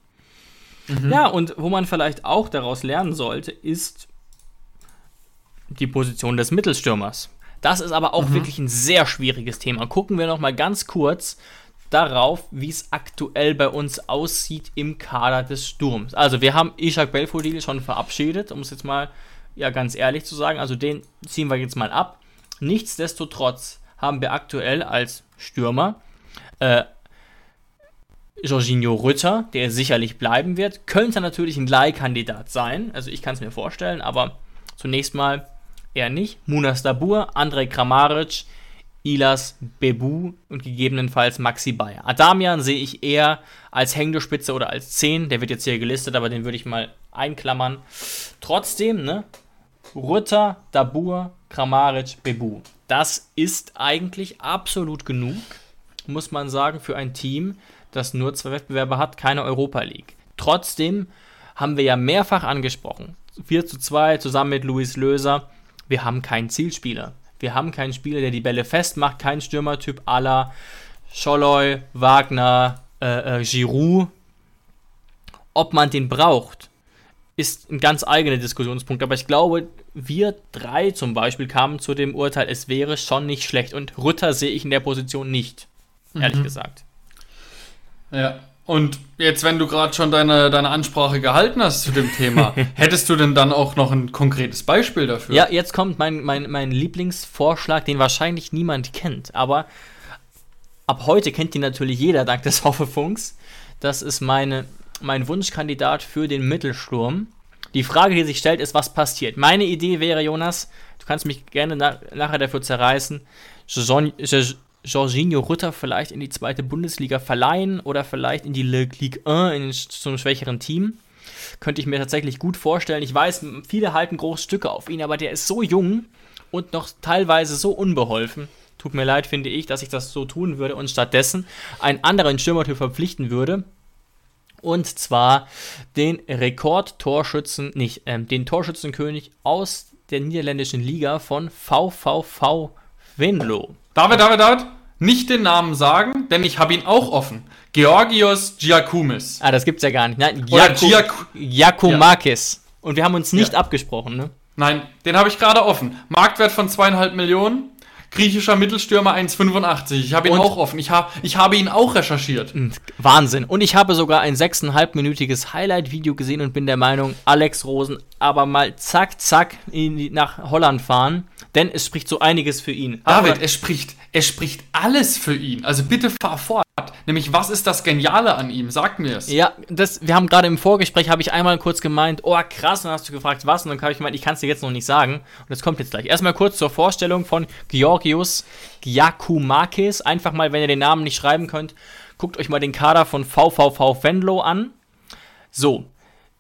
Mhm. Ja, und wo man vielleicht auch daraus lernen sollte, ist die Position des Mittelstürmers. Das ist aber auch mhm. wirklich ein sehr schwieriges Thema. Gucken wir noch mal ganz kurz darauf, wie es aktuell bei uns aussieht im Kader des Sturms. Also wir haben Ishak Belfodil schon verabschiedet, um es jetzt mal ja ganz ehrlich zu sagen. Also den ziehen wir jetzt mal ab. Nichtsdestotrotz haben wir aktuell als Stürmer äh, Jorginho Rütter, der sicherlich bleiben wird, könnte natürlich ein Leihkandidat sein. Also ich kann es mir vorstellen, aber zunächst mal eher nicht. Munas Dabur, Andrej Kramaric, Ilas Bebu und gegebenenfalls Maxi Bayer. Adamian sehe ich eher als hängende Spitze oder als 10. Der wird jetzt hier gelistet, aber den würde ich mal einklammern. Trotzdem, ne? Rütter, Dabur, Kramaric, Bebu. Das ist eigentlich absolut genug, muss man sagen, für ein Team, das nur zwei Wettbewerber hat, keine Europa League. Trotzdem haben wir ja mehrfach angesprochen, 4 zu 2 zusammen mit Luis Löser, wir haben keinen Zielspieler. Wir haben keinen Spieler, der die Bälle festmacht, kein Stürmertyp à la Scholloy, Wagner, äh, äh, Giroud. Ob man den braucht, ist ein ganz eigener Diskussionspunkt. Aber ich glaube, wir drei zum Beispiel kamen zu dem Urteil, es wäre schon nicht schlecht. Und Rütter sehe ich in der Position nicht, ehrlich mhm. gesagt. Ja. Und jetzt, wenn du gerade schon deine, deine Ansprache gehalten hast zu dem Thema, hättest du denn dann auch noch ein konkretes Beispiel dafür? Ja, jetzt kommt mein, mein, mein Lieblingsvorschlag, den wahrscheinlich niemand kennt. Aber ab heute kennt ihn natürlich jeder dank des Hoffefunks. Das ist meine mein Wunschkandidat für den Mittelsturm. Die Frage, die sich stellt, ist, was passiert? Meine Idee wäre, Jonas, du kannst mich gerne na nachher dafür zerreißen, Jorginho Rutter vielleicht in die zweite Bundesliga verleihen oder vielleicht in die Ligue 1 zum schwächeren Team. Könnte ich mir tatsächlich gut vorstellen. Ich weiß, viele halten große Stücke auf ihn, aber der ist so jung und noch teilweise so unbeholfen. Tut mir leid, finde ich, dass ich das so tun würde und stattdessen einen anderen Stürmertyp verpflichten würde. Und zwar den Rekordtorschützen, nicht, ähm, den Torschützenkönig aus der niederländischen Liga von VVV Venlo. David, David, David, nicht den Namen sagen, denn ich habe ihn auch offen. Georgios Giacomis. Ah, das gibt's ja gar nicht. Nein, Giacomakis. Ja. Und wir haben uns nicht ja. abgesprochen, ne? Nein, den habe ich gerade offen. Marktwert von zweieinhalb Millionen. Griechischer Mittelstürmer 1,85. Ich habe ihn und auch offen. Ich, hab, ich habe ihn auch recherchiert. Hm, Wahnsinn. Und ich habe sogar ein 6,5-minütiges Highlight-Video gesehen und bin der Meinung, Alex Rosen aber mal zack, zack in, nach Holland fahren. Denn es spricht so einiges für ihn. David, es spricht, es spricht alles für ihn. Also bitte fahr fort. Nämlich, was ist das Geniale an ihm? Sag mir es. Ja, das, wir haben gerade im Vorgespräch, habe ich einmal kurz gemeint, oh krass, und dann hast du gefragt, was? Und dann habe ich gemeint, ich kann es dir jetzt noch nicht sagen. Und das kommt jetzt gleich. Erstmal kurz zur Vorstellung von Georgios Giacomakis. Einfach mal, wenn ihr den Namen nicht schreiben könnt, guckt euch mal den Kader von VVV Venlo an. So,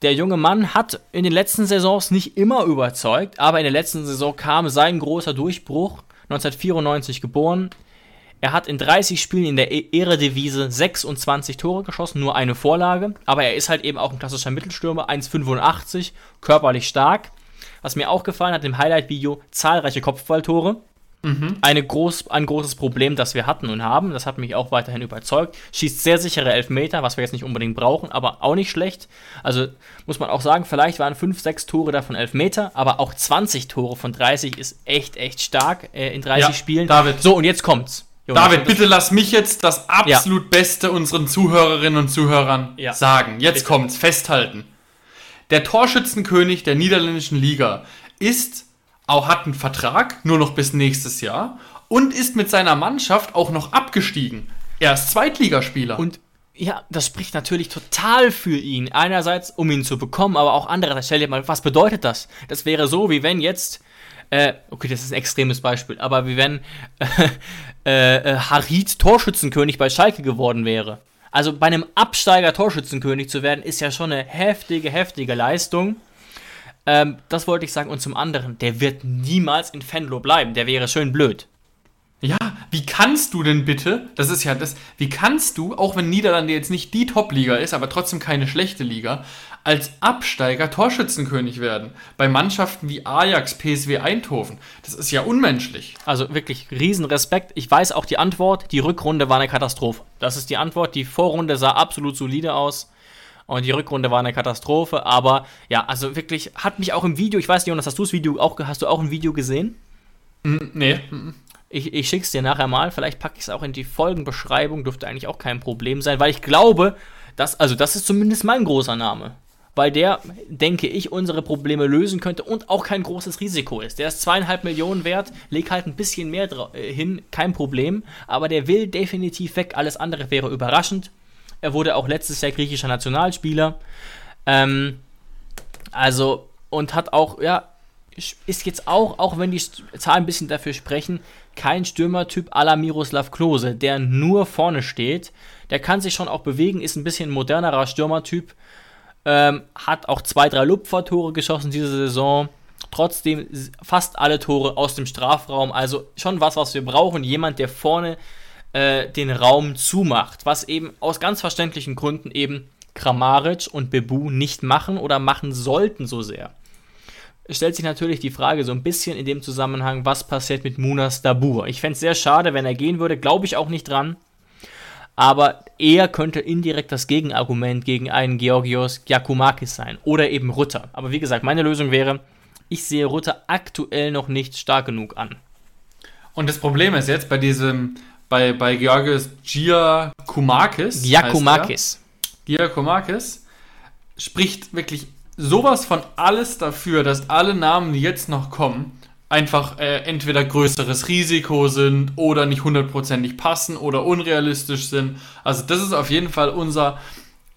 der junge Mann hat in den letzten Saisons nicht immer überzeugt, aber in der letzten Saison kam sein großer Durchbruch. 1994 geboren, er hat in 30 Spielen in der e- Eredivise 26 Tore geschossen, nur eine Vorlage. Aber er ist halt eben auch ein klassischer Mittelstürmer, 1,85, körperlich stark. Was mir auch gefallen hat im Highlight-Video, zahlreiche Kopfballtore. Mhm. Eine groß, ein großes Problem, das wir hatten und haben. Das hat mich auch weiterhin überzeugt. Schießt sehr sichere Elfmeter, was wir jetzt nicht unbedingt brauchen, aber auch nicht schlecht. Also muss man auch sagen, vielleicht waren 5, 6 Tore davon Elfmeter, aber auch 20 Tore von 30 ist echt, echt stark äh, in 30 ja, Spielen. David. So, und jetzt kommt's. Jonas, David, bitte lass mich jetzt das absolut ja. Beste unseren Zuhörerinnen und Zuhörern ja. sagen. Jetzt bitte. kommt's, festhalten. Der Torschützenkönig der niederländischen Liga ist, auch hat einen Vertrag, nur noch bis nächstes Jahr, und ist mit seiner Mannschaft auch noch abgestiegen. Er ist Zweitligaspieler. Und ja, das spricht natürlich total für ihn. Einerseits, um ihn zu bekommen, aber auch andererseits, stell dir mal, was bedeutet das? Das wäre so, wie wenn jetzt äh, okay, das ist ein extremes Beispiel, aber wie wenn äh, äh, Harit Torschützenkönig bei Schalke geworden wäre. Also bei einem Absteiger Torschützenkönig zu werden, ist ja schon eine heftige, heftige Leistung. Ähm, das wollte ich sagen. Und zum anderen, der wird niemals in Fenlo bleiben. Der wäre schön blöd. Ja, wie kannst du denn bitte, das ist ja das, wie kannst du, auch wenn Niederlande jetzt nicht die Top-Liga ist, aber trotzdem keine schlechte Liga, als Absteiger Torschützenkönig werden? Bei Mannschaften wie Ajax, PSW Eindhoven. Das ist ja unmenschlich. Also wirklich Riesenrespekt. Ich weiß auch die Antwort, die Rückrunde war eine Katastrophe. Das ist die Antwort. Die Vorrunde sah absolut solide aus. Und die Rückrunde war eine Katastrophe, aber ja, also wirklich hat mich auch im Video, ich weiß nicht, Jonas, hast du das Video auch, hast du auch ein Video gesehen? Mm, nee. Ich, ich schick's dir nachher mal. Vielleicht packe ich es auch in die Folgenbeschreibung. Dürfte eigentlich auch kein Problem sein, weil ich glaube, dass, also das ist zumindest mein großer Name. Weil der, denke ich, unsere Probleme lösen könnte und auch kein großes Risiko ist. Der ist zweieinhalb Millionen wert, leg halt ein bisschen mehr äh, hin, kein Problem. Aber der will definitiv weg. Alles andere wäre überraschend. Er wurde auch letztes Jahr griechischer Nationalspieler. Ähm, also, und hat auch, ja, ist jetzt auch, auch wenn die Zahlen ein bisschen dafür sprechen, kein Stürmertyp à la Miroslav Klose, der nur vorne steht. Der kann sich schon auch bewegen, ist ein bisschen modernerer Stürmertyp. Ähm, hat auch zwei, drei Lupfertore geschossen diese Saison. Trotzdem fast alle Tore aus dem Strafraum. Also schon was, was wir brauchen. Jemand, der vorne äh, den Raum zumacht. Was eben aus ganz verständlichen Gründen eben Kramaric und Bebu nicht machen oder machen sollten so sehr stellt sich natürlich die Frage so ein bisschen in dem Zusammenhang, was passiert mit Munas Dabur. Ich fände es sehr schade, wenn er gehen würde, glaube ich auch nicht dran. Aber er könnte indirekt das Gegenargument gegen einen Georgios Giacomakis sein oder eben Rutter. Aber wie gesagt, meine Lösung wäre, ich sehe Rutter aktuell noch nicht stark genug an. Und das Problem ist jetzt bei diesem, bei, bei Georgios Giacomakis. Giacomakis. Giacomakis spricht wirklich sowas von alles dafür, dass alle Namen, die jetzt noch kommen, einfach äh, entweder größeres Risiko sind oder nicht hundertprozentig passen oder unrealistisch sind. Also das ist auf jeden Fall unser,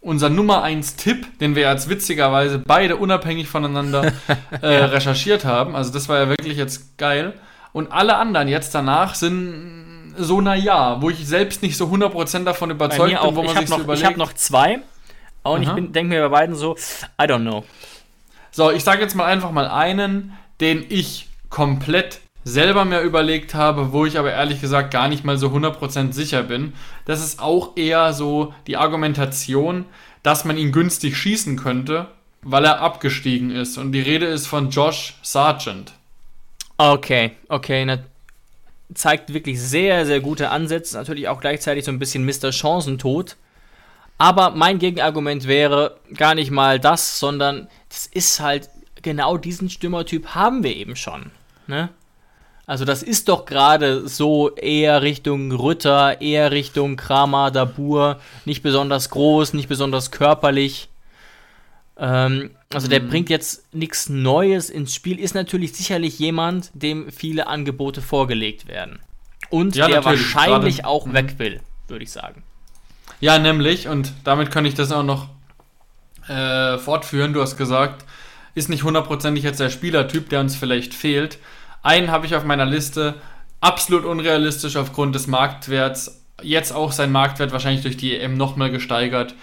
unser Nummer 1 Tipp, den wir jetzt witzigerweise beide unabhängig voneinander äh, recherchiert haben. Also das war ja wirklich jetzt geil. Und alle anderen jetzt danach sind so naja, wo ich selbst nicht so 100% davon überzeugt bin, wo man sich noch, so überlegt. Ich habe noch zwei und Aha. ich denke mir bei beiden so, I don't know. So, ich sage jetzt mal einfach mal einen, den ich komplett selber mir überlegt habe, wo ich aber ehrlich gesagt gar nicht mal so 100% sicher bin. Das ist auch eher so die Argumentation, dass man ihn günstig schießen könnte, weil er abgestiegen ist. Und die Rede ist von Josh Sargent. Okay, okay. Zeigt wirklich sehr, sehr gute Ansätze. Natürlich auch gleichzeitig so ein bisschen Mr. Chancentod. Aber mein Gegenargument wäre gar nicht mal das, sondern das ist halt genau diesen Stürmertyp haben wir eben schon. Ne? Also das ist doch gerade so eher Richtung Rütter, eher Richtung Kramer, Dabur, nicht besonders groß, nicht besonders körperlich. Ähm, also der mhm. bringt jetzt nichts Neues ins Spiel, ist natürlich sicherlich jemand, dem viele Angebote vorgelegt werden. Und ja, der wahrscheinlich gerade, auch mhm. weg will, würde ich sagen. Ja, nämlich, und damit kann ich das auch noch äh, fortführen. Du hast gesagt, ist nicht hundertprozentig jetzt der Spielertyp, der uns vielleicht fehlt. Einen habe ich auf meiner Liste, absolut unrealistisch aufgrund des Marktwerts. Jetzt auch sein Marktwert wahrscheinlich durch die EM nochmal gesteigert.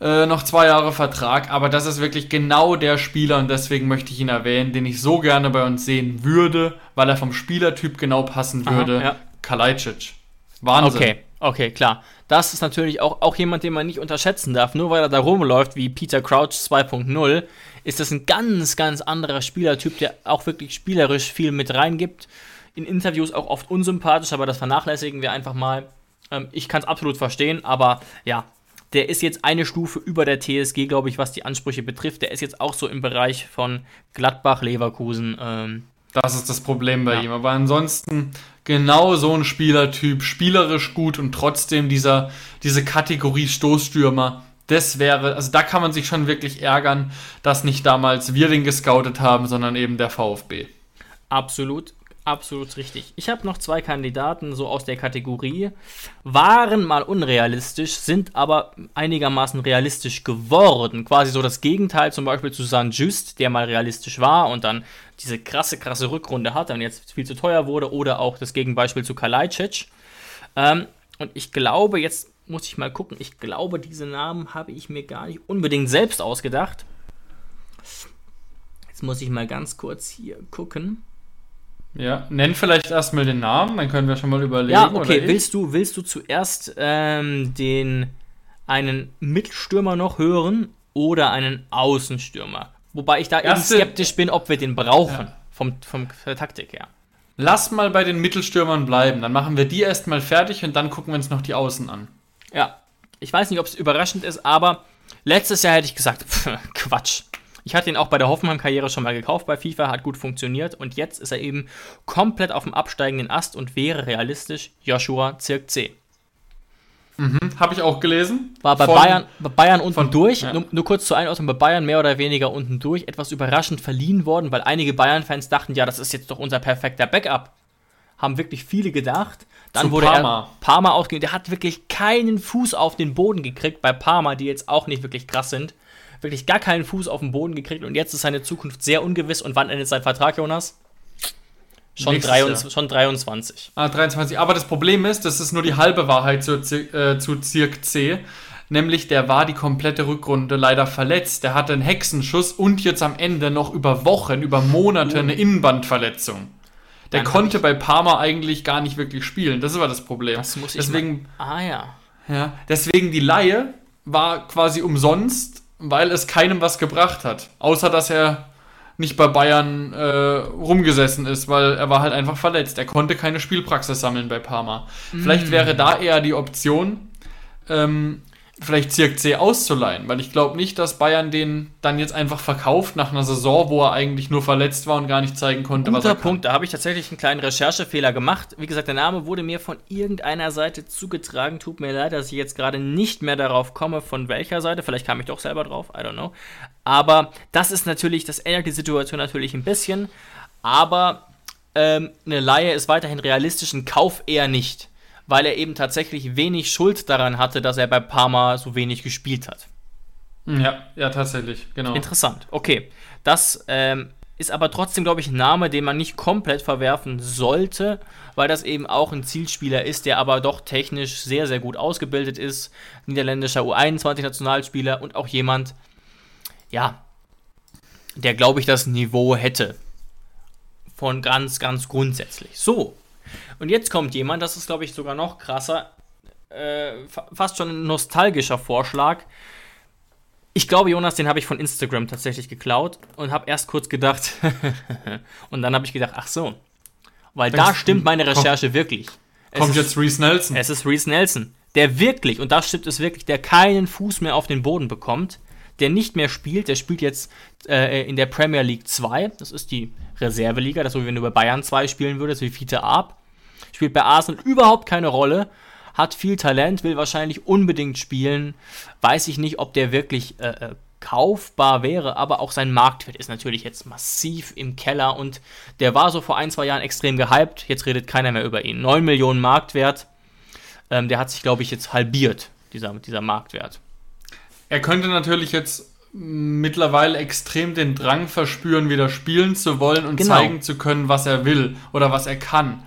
Äh, noch zwei Jahre Vertrag, aber das ist wirklich genau der Spieler und deswegen möchte ich ihn erwähnen, den ich so gerne bei uns sehen würde, weil er vom Spielertyp genau passen würde. Aha, ja. Kalajdzic. Wahnsinn. Okay, okay, klar. Das ist natürlich auch, auch jemand, den man nicht unterschätzen darf. Nur weil er da rumläuft wie Peter Crouch 2.0, ist das ein ganz, ganz anderer Spielertyp, der auch wirklich spielerisch viel mit reingibt. In Interviews auch oft unsympathisch, aber das vernachlässigen wir einfach mal. Ähm, ich kann es absolut verstehen, aber ja, der ist jetzt eine Stufe über der TSG, glaube ich, was die Ansprüche betrifft. Der ist jetzt auch so im Bereich von Gladbach, Leverkusen. Ähm, das ist das Problem bei ja. ihm. Aber ansonsten genau so ein Spielertyp, spielerisch gut und trotzdem dieser, diese Kategorie Stoßstürmer das wäre, also da kann man sich schon wirklich ärgern, dass nicht damals wir den gescoutet haben, sondern eben der VfB. Absolut, absolut richtig. Ich habe noch zwei Kandidaten so aus der Kategorie. Waren mal unrealistisch, sind aber einigermaßen realistisch geworden. Quasi so das Gegenteil zum Beispiel zu San Just, der mal realistisch war und dann diese krasse, krasse Rückrunde hat und jetzt viel zu teuer wurde. Oder auch das Gegenbeispiel zu Kalajdzic. Ähm, und ich glaube, jetzt muss ich mal gucken. Ich glaube, diese Namen habe ich mir gar nicht unbedingt selbst ausgedacht. Jetzt muss ich mal ganz kurz hier gucken. Ja, nenn vielleicht erstmal den Namen, dann können wir schon mal überlegen. Ja, okay, willst du, willst du zuerst ähm, den einen Mittelstürmer noch hören oder einen Außenstürmer? Wobei ich da Erste, eben skeptisch bin, ob wir den brauchen, ja. vom, vom Taktik her. Lass mal bei den Mittelstürmern bleiben, dann machen wir die erstmal fertig und dann gucken wir uns noch die Außen an. Ja, ich weiß nicht, ob es überraschend ist, aber letztes Jahr hätte ich gesagt, pff, Quatsch. Ich hatte ihn auch bei der Hoffenheim-Karriere schon mal gekauft bei FIFA, hat gut funktioniert und jetzt ist er eben komplett auf dem absteigenden Ast und wäre realistisch Joshua Zirk C. Mhm, habe ich auch gelesen. War bei, von, Bayern, bei Bayern unten von, durch, ja. nur, nur, kurz zur Einordnung, bei Bayern mehr oder weniger unten durch, etwas überraschend verliehen worden, weil einige Bayern-Fans dachten, ja, das ist jetzt doch unser perfekter Backup. Haben wirklich viele gedacht. Dann Zu wurde Parma. er Parma ausgegeben. Der hat wirklich keinen Fuß auf den Boden gekriegt bei Parma, die jetzt auch nicht wirklich krass sind. Wirklich gar keinen Fuß auf den Boden gekriegt und jetzt ist seine Zukunft sehr ungewiss. Und wann endet sein Vertrag, Jonas? Schon, 23, schon 23. Ah, 23. Aber das Problem ist, das ist nur die halbe Wahrheit zu, äh, zu Zirk C. Nämlich, der war die komplette Rückrunde leider verletzt. Der hatte einen Hexenschuss und jetzt am Ende noch über Wochen, über Monate eine Innenbandverletzung. Der konnte bei Parma eigentlich gar nicht wirklich spielen. Das war das Problem. Das muss ich deswegen, ah ja. ja. Deswegen die Laie war quasi umsonst, weil es keinem was gebracht hat. Außer dass er nicht bei Bayern äh, rumgesessen ist, weil er war halt einfach verletzt. Er konnte keine Spielpraxis sammeln bei Parma. Mm. Vielleicht wäre da eher die Option, ähm, vielleicht Zirk C auszuleihen, weil ich glaube nicht, dass Bayern den dann jetzt einfach verkauft nach einer Saison, wo er eigentlich nur verletzt war und gar nicht zeigen konnte, Guter was er kann. Punkt, da habe ich tatsächlich einen kleinen Recherchefehler gemacht. Wie gesagt, der Name wurde mir von irgendeiner Seite zugetragen. Tut mir leid, dass ich jetzt gerade nicht mehr darauf komme, von welcher Seite. Vielleicht kam ich doch selber drauf, I don't know. Aber das ist natürlich, das ändert die Situation natürlich ein bisschen. Aber ähm, eine Laie ist weiterhin realistisch, ein Kauf eher nicht weil er eben tatsächlich wenig Schuld daran hatte, dass er bei Parma so wenig gespielt hat. Ja, ja, tatsächlich, genau. Interessant, okay. Das ähm, ist aber trotzdem, glaube ich, ein Name, den man nicht komplett verwerfen sollte, weil das eben auch ein Zielspieler ist, der aber doch technisch sehr, sehr gut ausgebildet ist. Niederländischer U21-Nationalspieler und auch jemand, ja, der, glaube ich, das Niveau hätte. Von ganz, ganz grundsätzlich. So. Und jetzt kommt jemand, das ist, glaube ich, sogar noch krasser, äh, fast schon ein nostalgischer Vorschlag. Ich glaube, Jonas, den habe ich von Instagram tatsächlich geklaut und habe erst kurz gedacht. und dann habe ich gedacht, ach so. Weil da stimmt meine Recherche kommt, wirklich. Es kommt ist, jetzt Reese Nelson. Es ist Reese Nelson, der wirklich, und da stimmt es wirklich, der keinen Fuß mehr auf den Boden bekommt, der nicht mehr spielt. Der spielt jetzt äh, in der Premier League 2. Das ist die Reserveliga. Das ist so, wie wenn du bei Bayern 2 spielen würdest, wie Fiete Arp. Spielt bei Arsenal überhaupt keine Rolle hat viel Talent, will wahrscheinlich unbedingt spielen. Weiß ich nicht, ob der wirklich äh, äh, kaufbar wäre, aber auch sein Marktwert ist natürlich jetzt massiv im Keller und der war so vor ein, zwei Jahren extrem gehypt. Jetzt redet keiner mehr über ihn. 9 Millionen Marktwert. Ähm, der hat sich, glaube ich, jetzt halbiert, dieser, dieser Marktwert. Er könnte natürlich jetzt mittlerweile extrem den Drang verspüren, wieder spielen zu wollen und genau. zeigen zu können, was er will oder was er kann.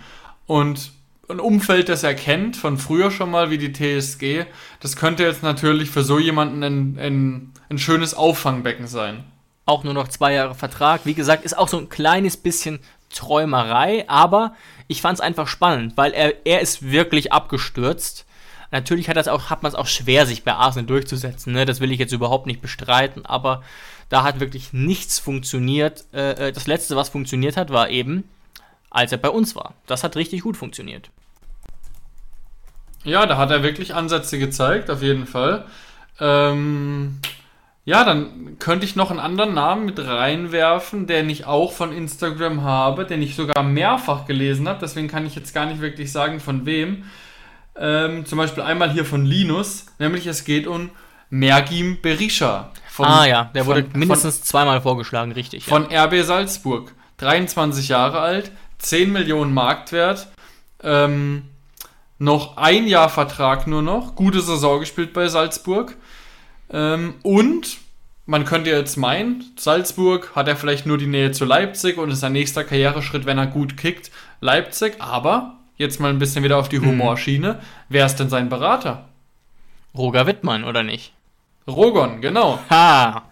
Und ein Umfeld, das er kennt, von früher schon mal wie die TSG, das könnte jetzt natürlich für so jemanden ein, ein, ein schönes Auffangbecken sein. Auch nur noch zwei Jahre Vertrag. Wie gesagt, ist auch so ein kleines bisschen Träumerei, aber ich fand es einfach spannend, weil er, er ist wirklich abgestürzt. Natürlich hat, hat man es auch schwer, sich bei Arsenal durchzusetzen. Ne? Das will ich jetzt überhaupt nicht bestreiten, aber da hat wirklich nichts funktioniert. Äh, äh das letzte, was funktioniert hat, war eben, als er bei uns war. Das hat richtig gut funktioniert. Ja, da hat er wirklich Ansätze gezeigt, auf jeden Fall. Ähm, ja, dann könnte ich noch einen anderen Namen mit reinwerfen, den ich auch von Instagram habe, den ich sogar mehrfach gelesen habe. Deswegen kann ich jetzt gar nicht wirklich sagen, von wem. Ähm, zum Beispiel einmal hier von Linus, nämlich es geht um Mergim Berisha. Von, ah ja, der wurde von, mindestens von, zweimal vorgeschlagen, richtig. Von ja. RB Salzburg. 23 Jahre alt, 10 Millionen Marktwert. Ähm, noch ein Jahr Vertrag nur noch. Gute Saison gespielt bei Salzburg. Ähm, und man könnte jetzt meinen, Salzburg hat er vielleicht nur die Nähe zu Leipzig und ist sein nächster Karriereschritt, wenn er gut kickt, Leipzig. Aber jetzt mal ein bisschen wieder auf die mhm. Humorschiene. Mhm. Wer ist denn sein Berater? Roger Wittmann, oder nicht? Rogon, genau. Ha!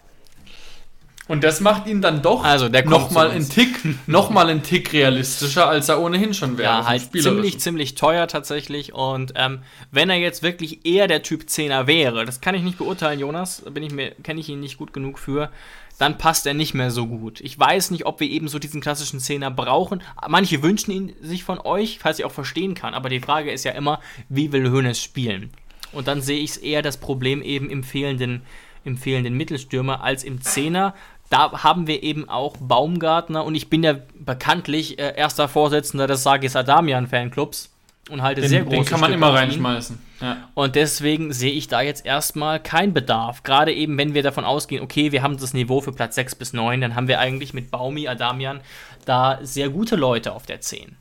Und das macht ihn dann doch also, nochmal einen Tick, noch einen Tick realistischer, als er ohnehin schon wäre. Ja, halt ziemlich, ziemlich teuer tatsächlich. Und ähm, wenn er jetzt wirklich eher der Typ 10er wäre, das kann ich nicht beurteilen, Jonas, bin ich mir, kenne ich ihn nicht gut genug für, dann passt er nicht mehr so gut. Ich weiß nicht, ob wir eben so diesen klassischen Zehner brauchen. Manche wünschen ihn sich von euch, falls ich auch verstehen kann. Aber die Frage ist ja immer, wie will Hönes spielen? Und dann sehe ich es eher das Problem eben im fehlenden im fehlenden Mittelstürmer als im Zehner da haben wir eben auch Baumgartner und ich bin ja bekanntlich äh, erster Vorsitzender des Sagis Adamian Fanclubs und halte den, sehr groß. Den kann man immer reinschmeißen. Ja. Und deswegen sehe ich da jetzt erstmal keinen Bedarf. Gerade eben, wenn wir davon ausgehen, okay, wir haben das Niveau für Platz 6 bis 9, dann haben wir eigentlich mit Baumi, Adamian da sehr gute Leute auf der 10.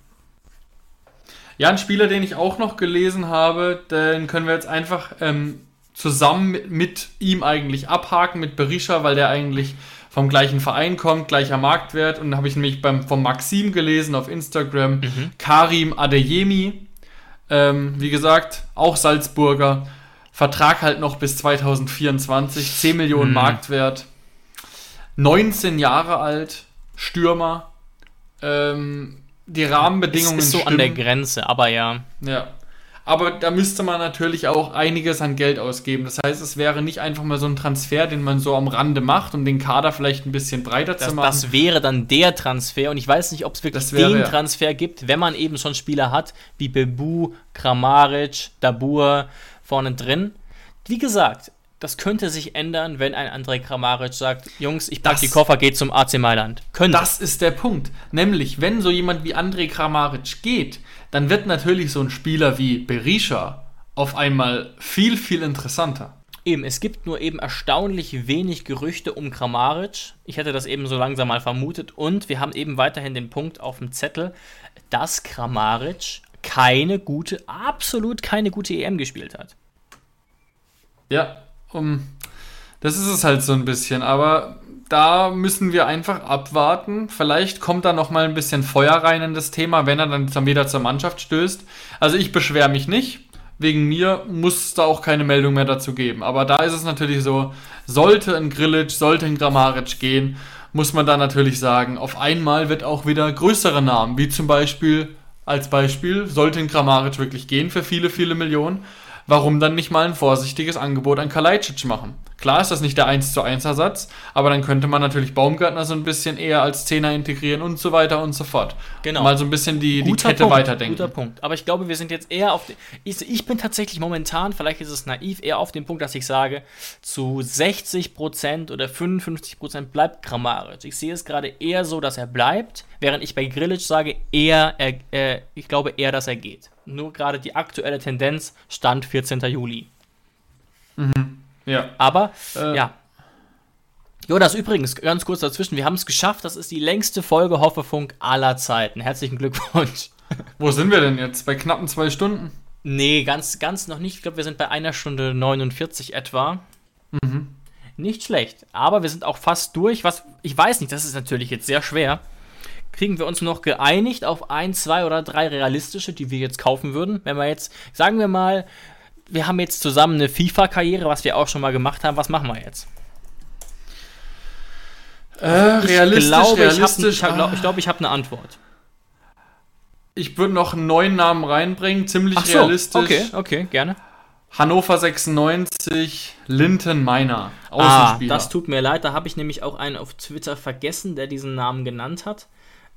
Ja, ein Spieler, den ich auch noch gelesen habe, den können wir jetzt einfach ähm, zusammen mit, mit, ihm eigentlich abhaken, mit Berisha, weil der eigentlich vom gleichen Verein kommt, gleicher Marktwert. Und dann habe ich nämlich beim, vom Maxim gelesen auf Instagram, mhm. Karim Adeyemi, ähm, wie gesagt, auch Salzburger. Vertrag halt noch bis 2024, 10 Millionen mhm. Marktwert, 19 Jahre alt, Stürmer. Ähm, die Rahmenbedingungen ist, ist so stimmen. an der Grenze, aber ja. Ja. Aber da müsste man natürlich auch einiges an Geld ausgeben. Das heißt, es wäre nicht einfach mal so ein Transfer, den man so am Rande macht, um den Kader vielleicht ein bisschen breiter das, zu machen. Das wäre dann der Transfer. Und ich weiß nicht, ob es wirklich wäre, den Transfer gibt, wenn man eben schon Spieler hat, wie Bebu, Kramaric, Dabur vorne drin. Wie gesagt, das könnte sich ändern, wenn ein André Kramaric sagt, Jungs, ich pack die Koffer, geht zum AC Mailand. Könnte. Das ist der Punkt. Nämlich, wenn so jemand wie André Kramaric geht, dann wird natürlich so ein Spieler wie Berisha auf einmal viel, viel interessanter. Eben, es gibt nur eben erstaunlich wenig Gerüchte um Kramaric. Ich hätte das eben so langsam mal vermutet. Und wir haben eben weiterhin den Punkt auf dem Zettel, dass Kramaric keine gute, absolut keine gute EM gespielt hat. Ja, um, Das ist es halt so ein bisschen, aber da müssen wir einfach abwarten. Vielleicht kommt da noch mal ein bisschen Feuer rein in das Thema, wenn er dann wieder zur Mannschaft stößt. Also ich beschwere mich nicht. Wegen mir muss es da auch keine Meldung mehr dazu geben. Aber da ist es natürlich so, sollte ein Grillitsch, sollte ein Grammaric gehen, muss man da natürlich sagen, auf einmal wird auch wieder größere Namen, wie zum Beispiel, als Beispiel, sollte ein Grammaric wirklich gehen für viele, viele Millionen, warum dann nicht mal ein vorsichtiges Angebot an Kalajdzic machen? Klar ist das nicht der 1 zu 1 Ersatz, aber dann könnte man natürlich Baumgartner so ein bisschen eher als Zehner integrieren und so weiter und so fort. Genau. Mal so ein bisschen die, die Kette Punkt, weiterdenken. Guter Punkt. Aber ich glaube, wir sind jetzt eher auf. Ich, ich bin tatsächlich momentan, vielleicht ist es naiv, eher auf dem Punkt, dass ich sage, zu 60% oder 55% bleibt Grammaric. Ich sehe es gerade eher so, dass er bleibt, während ich bei Grillic sage, eher, er, äh, ich glaube eher, dass er geht. Nur gerade die aktuelle Tendenz stand 14. Juli. Mhm. Ja. Aber, äh, ja. Jonas, übrigens, ganz kurz dazwischen, wir haben es geschafft. Das ist die längste Folge Hoffefunk aller Zeiten. Herzlichen Glückwunsch. Wo sind wir denn jetzt? Bei knappen zwei Stunden? Nee, ganz, ganz noch nicht. Ich glaube, wir sind bei einer Stunde 49 etwa. Mhm. Nicht schlecht. Aber wir sind auch fast durch. Was, ich weiß nicht, das ist natürlich jetzt sehr schwer. Kriegen wir uns noch geeinigt auf ein, zwei oder drei realistische, die wir jetzt kaufen würden? Wenn wir jetzt, sagen wir mal, wir haben jetzt zusammen eine FIFA-Karriere, was wir auch schon mal gemacht haben. Was machen wir jetzt? Äh, realistisch, ich glaube, realistisch. Ich, hab, ich, glaub, ich, habe eine Antwort. Ich würde noch einen neuen Namen reinbringen, ziemlich so, realistisch. Okay, okay, gerne. Hannover 96, Linton Meiner. Ah, das tut mir leid, da habe ich nämlich auch einen auf Twitter vergessen, der diesen Namen genannt hat.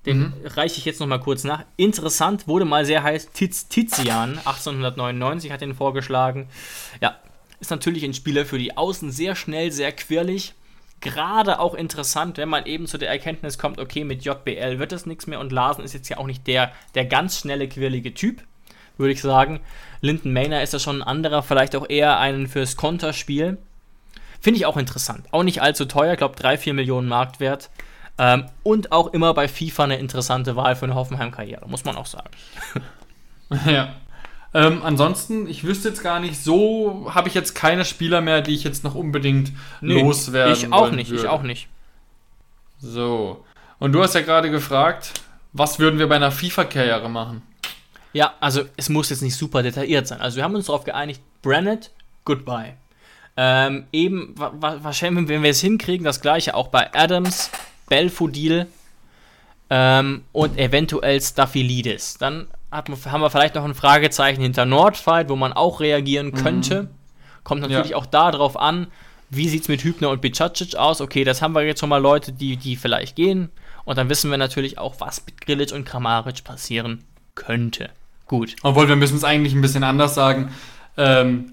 Den mhm. reiche ich jetzt noch mal kurz nach. Interessant, wurde mal sehr heiß. Tiz, Tizian, 1899, hat den vorgeschlagen. Ja, ist natürlich ein Spieler für die Außen sehr schnell, sehr quirlig. Gerade auch interessant, wenn man eben zu der Erkenntnis kommt, okay, mit JBL wird das nichts mehr und Larsen ist jetzt ja auch nicht der, der ganz schnelle, quirlige Typ, würde ich sagen. Linden Maynard ist ja schon ein anderer, vielleicht auch eher einen fürs Konterspiel. Finde ich auch interessant. Auch nicht allzu teuer, ich glaube 3, 4 Millionen Marktwert. Ähm, und auch immer bei FIFA eine interessante Wahl für eine Hoffenheim-Karriere, muss man auch sagen. ja. Ähm, ansonsten, ich wüsste jetzt gar nicht, so habe ich jetzt keine Spieler mehr, die ich jetzt noch unbedingt nee, loswerden Ich auch nicht, würde. ich auch nicht. So. Und du hast ja gerade gefragt, was würden wir bei einer FIFA-Karriere machen? Ja, also es muss jetzt nicht super detailliert sein. Also wir haben uns darauf geeinigt, Brennett, goodbye. Ähm, eben, wahrscheinlich, wenn wir es hinkriegen, das gleiche auch bei Adams, Belfodil ähm, und eventuell Staphylidis. Dann hat, haben wir vielleicht noch ein Fragezeichen hinter Nordfight, wo man auch reagieren mhm. könnte. Mhm. Kommt natürlich ja. auch darauf an, wie sieht es mit Hübner und Bicacic aus. Okay, das haben wir jetzt schon mal Leute, die, die vielleicht gehen. Und dann wissen wir natürlich auch, was mit Grilic und Kramaric passieren könnte. Gut. Obwohl, wir müssen es eigentlich ein bisschen anders sagen. Ähm,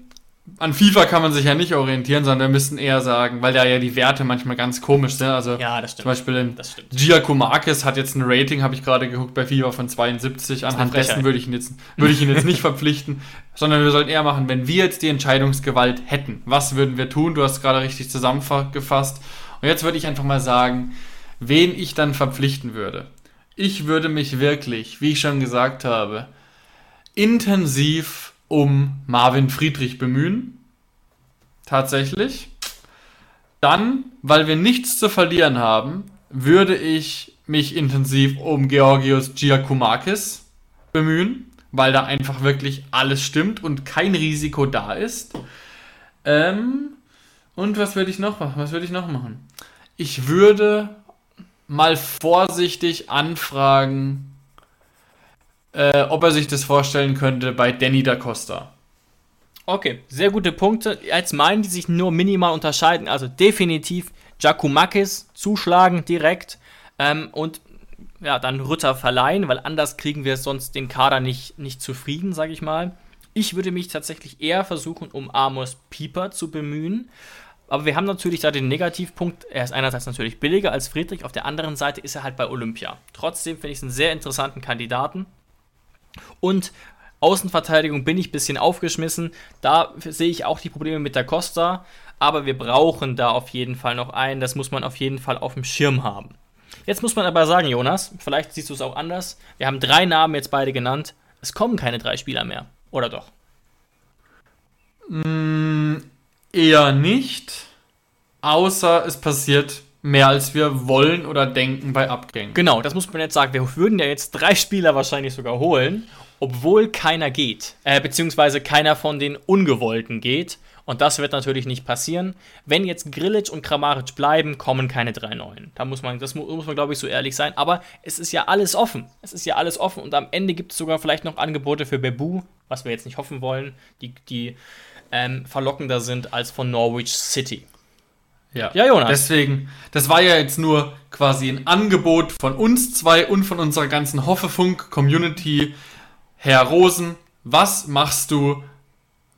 an FIFA kann man sich ja nicht orientieren, sondern wir müssten eher sagen, weil da ja die Werte manchmal ganz komisch sind. Also ja, das stimmt. zum Beispiel in Giacomakis hat jetzt ein Rating, habe ich gerade geguckt, bei FIFA von 72. Anhand dessen würde ich ihn jetzt, würde ich ihn jetzt nicht verpflichten, sondern wir sollten eher machen, wenn wir jetzt die Entscheidungsgewalt hätten, was würden wir tun? Du hast gerade richtig zusammengefasst. Und jetzt würde ich einfach mal sagen, wen ich dann verpflichten würde. Ich würde mich wirklich, wie ich schon gesagt habe, intensiv um Marvin Friedrich bemühen. Tatsächlich. Dann, weil wir nichts zu verlieren haben, würde ich mich intensiv um Georgios Giacomakis bemühen, weil da einfach wirklich alles stimmt und kein Risiko da ist. Ähm, und was würde ich noch machen? Was würde ich noch machen? Ich würde mal vorsichtig anfragen, äh, ob er sich das vorstellen könnte bei Danny da Costa. Okay, sehr gute Punkte. Jetzt meinen die sich nur minimal unterscheiden. Also definitiv Giacomakis zuschlagen direkt ähm, und ja, dann Rütter verleihen, weil anders kriegen wir sonst den Kader nicht, nicht zufrieden, sage ich mal. Ich würde mich tatsächlich eher versuchen, um Amos Pieper zu bemühen. Aber wir haben natürlich da den Negativpunkt. Er ist einerseits natürlich billiger als Friedrich, auf der anderen Seite ist er halt bei Olympia. Trotzdem finde ich es einen sehr interessanten Kandidaten. Und Außenverteidigung bin ich ein bisschen aufgeschmissen. Da sehe ich auch die Probleme mit der Costa. Aber wir brauchen da auf jeden Fall noch einen. Das muss man auf jeden Fall auf dem Schirm haben. Jetzt muss man aber sagen, Jonas, vielleicht siehst du es auch anders. Wir haben drei Namen jetzt beide genannt. Es kommen keine drei Spieler mehr. Oder doch? Mm, eher nicht. außer es passiert mehr als wir wollen oder denken bei Abgängen. Genau, das muss man jetzt sagen. Wir würden ja jetzt drei Spieler wahrscheinlich sogar holen, obwohl keiner geht. Äh, beziehungsweise keiner von den Ungewollten geht. Und das wird natürlich nicht passieren. Wenn jetzt Grillic und Kramaric bleiben, kommen keine drei neuen. Da muss man, das muss man, glaube ich, so ehrlich sein. Aber es ist ja alles offen. Es ist ja alles offen. Und am Ende gibt es sogar vielleicht noch Angebote für Bebu, was wir jetzt nicht hoffen wollen, die, die ähm, verlockender sind als von Norwich City. Ja. ja, Jonas. Deswegen, das war ja jetzt nur quasi ein Angebot von uns zwei und von unserer ganzen Hoffefunk-Community. Herr Rosen, was machst du,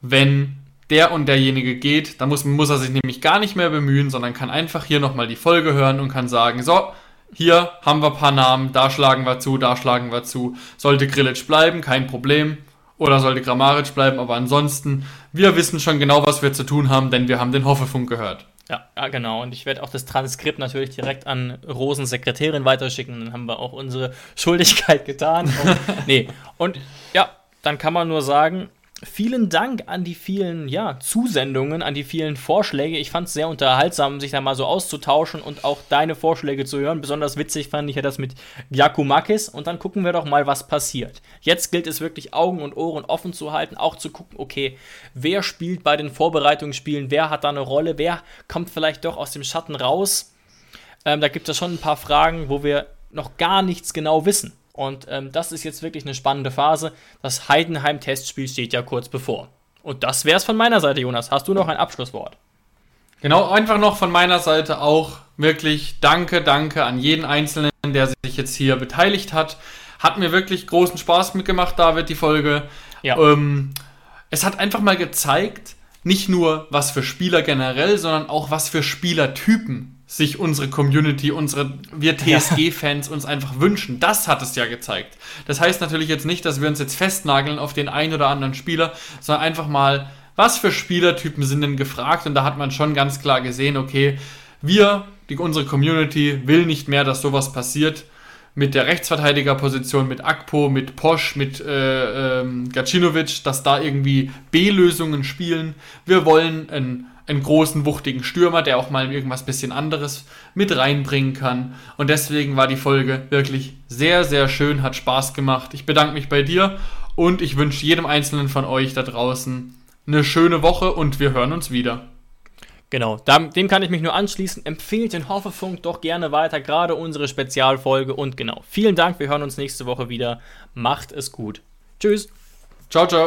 wenn der und derjenige geht? Da muss, muss er sich nämlich gar nicht mehr bemühen, sondern kann einfach hier nochmal die Folge hören und kann sagen, so, hier haben wir ein paar Namen, da schlagen wir zu, da schlagen wir zu. Sollte Grilic bleiben, kein Problem. Oder sollte Grammaric bleiben, aber ansonsten, wir wissen schon genau, was wir zu tun haben, denn wir haben den Hoffefunk gehört. Ja, ja, genau. Und ich werde auch das Transkript natürlich direkt an Rosens Sekretärin weiterschicken. Dann haben wir auch unsere Schuldigkeit getan. Und, nee. Und ja, dann kann man nur sagen, Vielen Dank an die vielen ja, Zusendungen, an die vielen Vorschläge. Ich fand es sehr unterhaltsam, sich da mal so auszutauschen und auch deine Vorschläge zu hören. Besonders witzig fand ich ja das mit Giacomakis. Und dann gucken wir doch mal, was passiert. Jetzt gilt es wirklich, Augen und Ohren offen zu halten, auch zu gucken, okay, wer spielt bei den Vorbereitungsspielen, wer hat da eine Rolle, wer kommt vielleicht doch aus dem Schatten raus. Ähm, da gibt es schon ein paar Fragen, wo wir noch gar nichts genau wissen. Und ähm, das ist jetzt wirklich eine spannende Phase. Das Heidenheim-Testspiel steht ja kurz bevor. Und das wäre es von meiner Seite, Jonas. Hast du noch ein Abschlusswort? Genau, einfach noch von meiner Seite auch wirklich danke, danke an jeden Einzelnen, der sich jetzt hier beteiligt hat. Hat mir wirklich großen Spaß mitgemacht, David, die Folge. Ja. Ähm, es hat einfach mal gezeigt, nicht nur was für Spieler generell, sondern auch was für Spielertypen sich unsere Community, unsere wir TSG-Fans uns einfach wünschen. Das hat es ja gezeigt. Das heißt natürlich jetzt nicht, dass wir uns jetzt festnageln auf den einen oder anderen Spieler, sondern einfach mal, was für Spielertypen sind denn gefragt? Und da hat man schon ganz klar gesehen, okay, wir, die, unsere Community will nicht mehr, dass sowas passiert mit der Rechtsverteidigerposition, mit Akpo, mit Posch, mit äh, ähm, Gacinovic, dass da irgendwie B-Lösungen spielen. Wir wollen ein einen großen, wuchtigen Stürmer, der auch mal irgendwas bisschen anderes mit reinbringen kann. Und deswegen war die Folge wirklich sehr, sehr schön, hat Spaß gemacht. Ich bedanke mich bei dir und ich wünsche jedem Einzelnen von euch da draußen eine schöne Woche und wir hören uns wieder. Genau, dem kann ich mich nur anschließen. Empfehlt den Hoffefunk doch gerne weiter, gerade unsere Spezialfolge. Und genau, vielen Dank, wir hören uns nächste Woche wieder. Macht es gut. Tschüss. Ciao, ciao.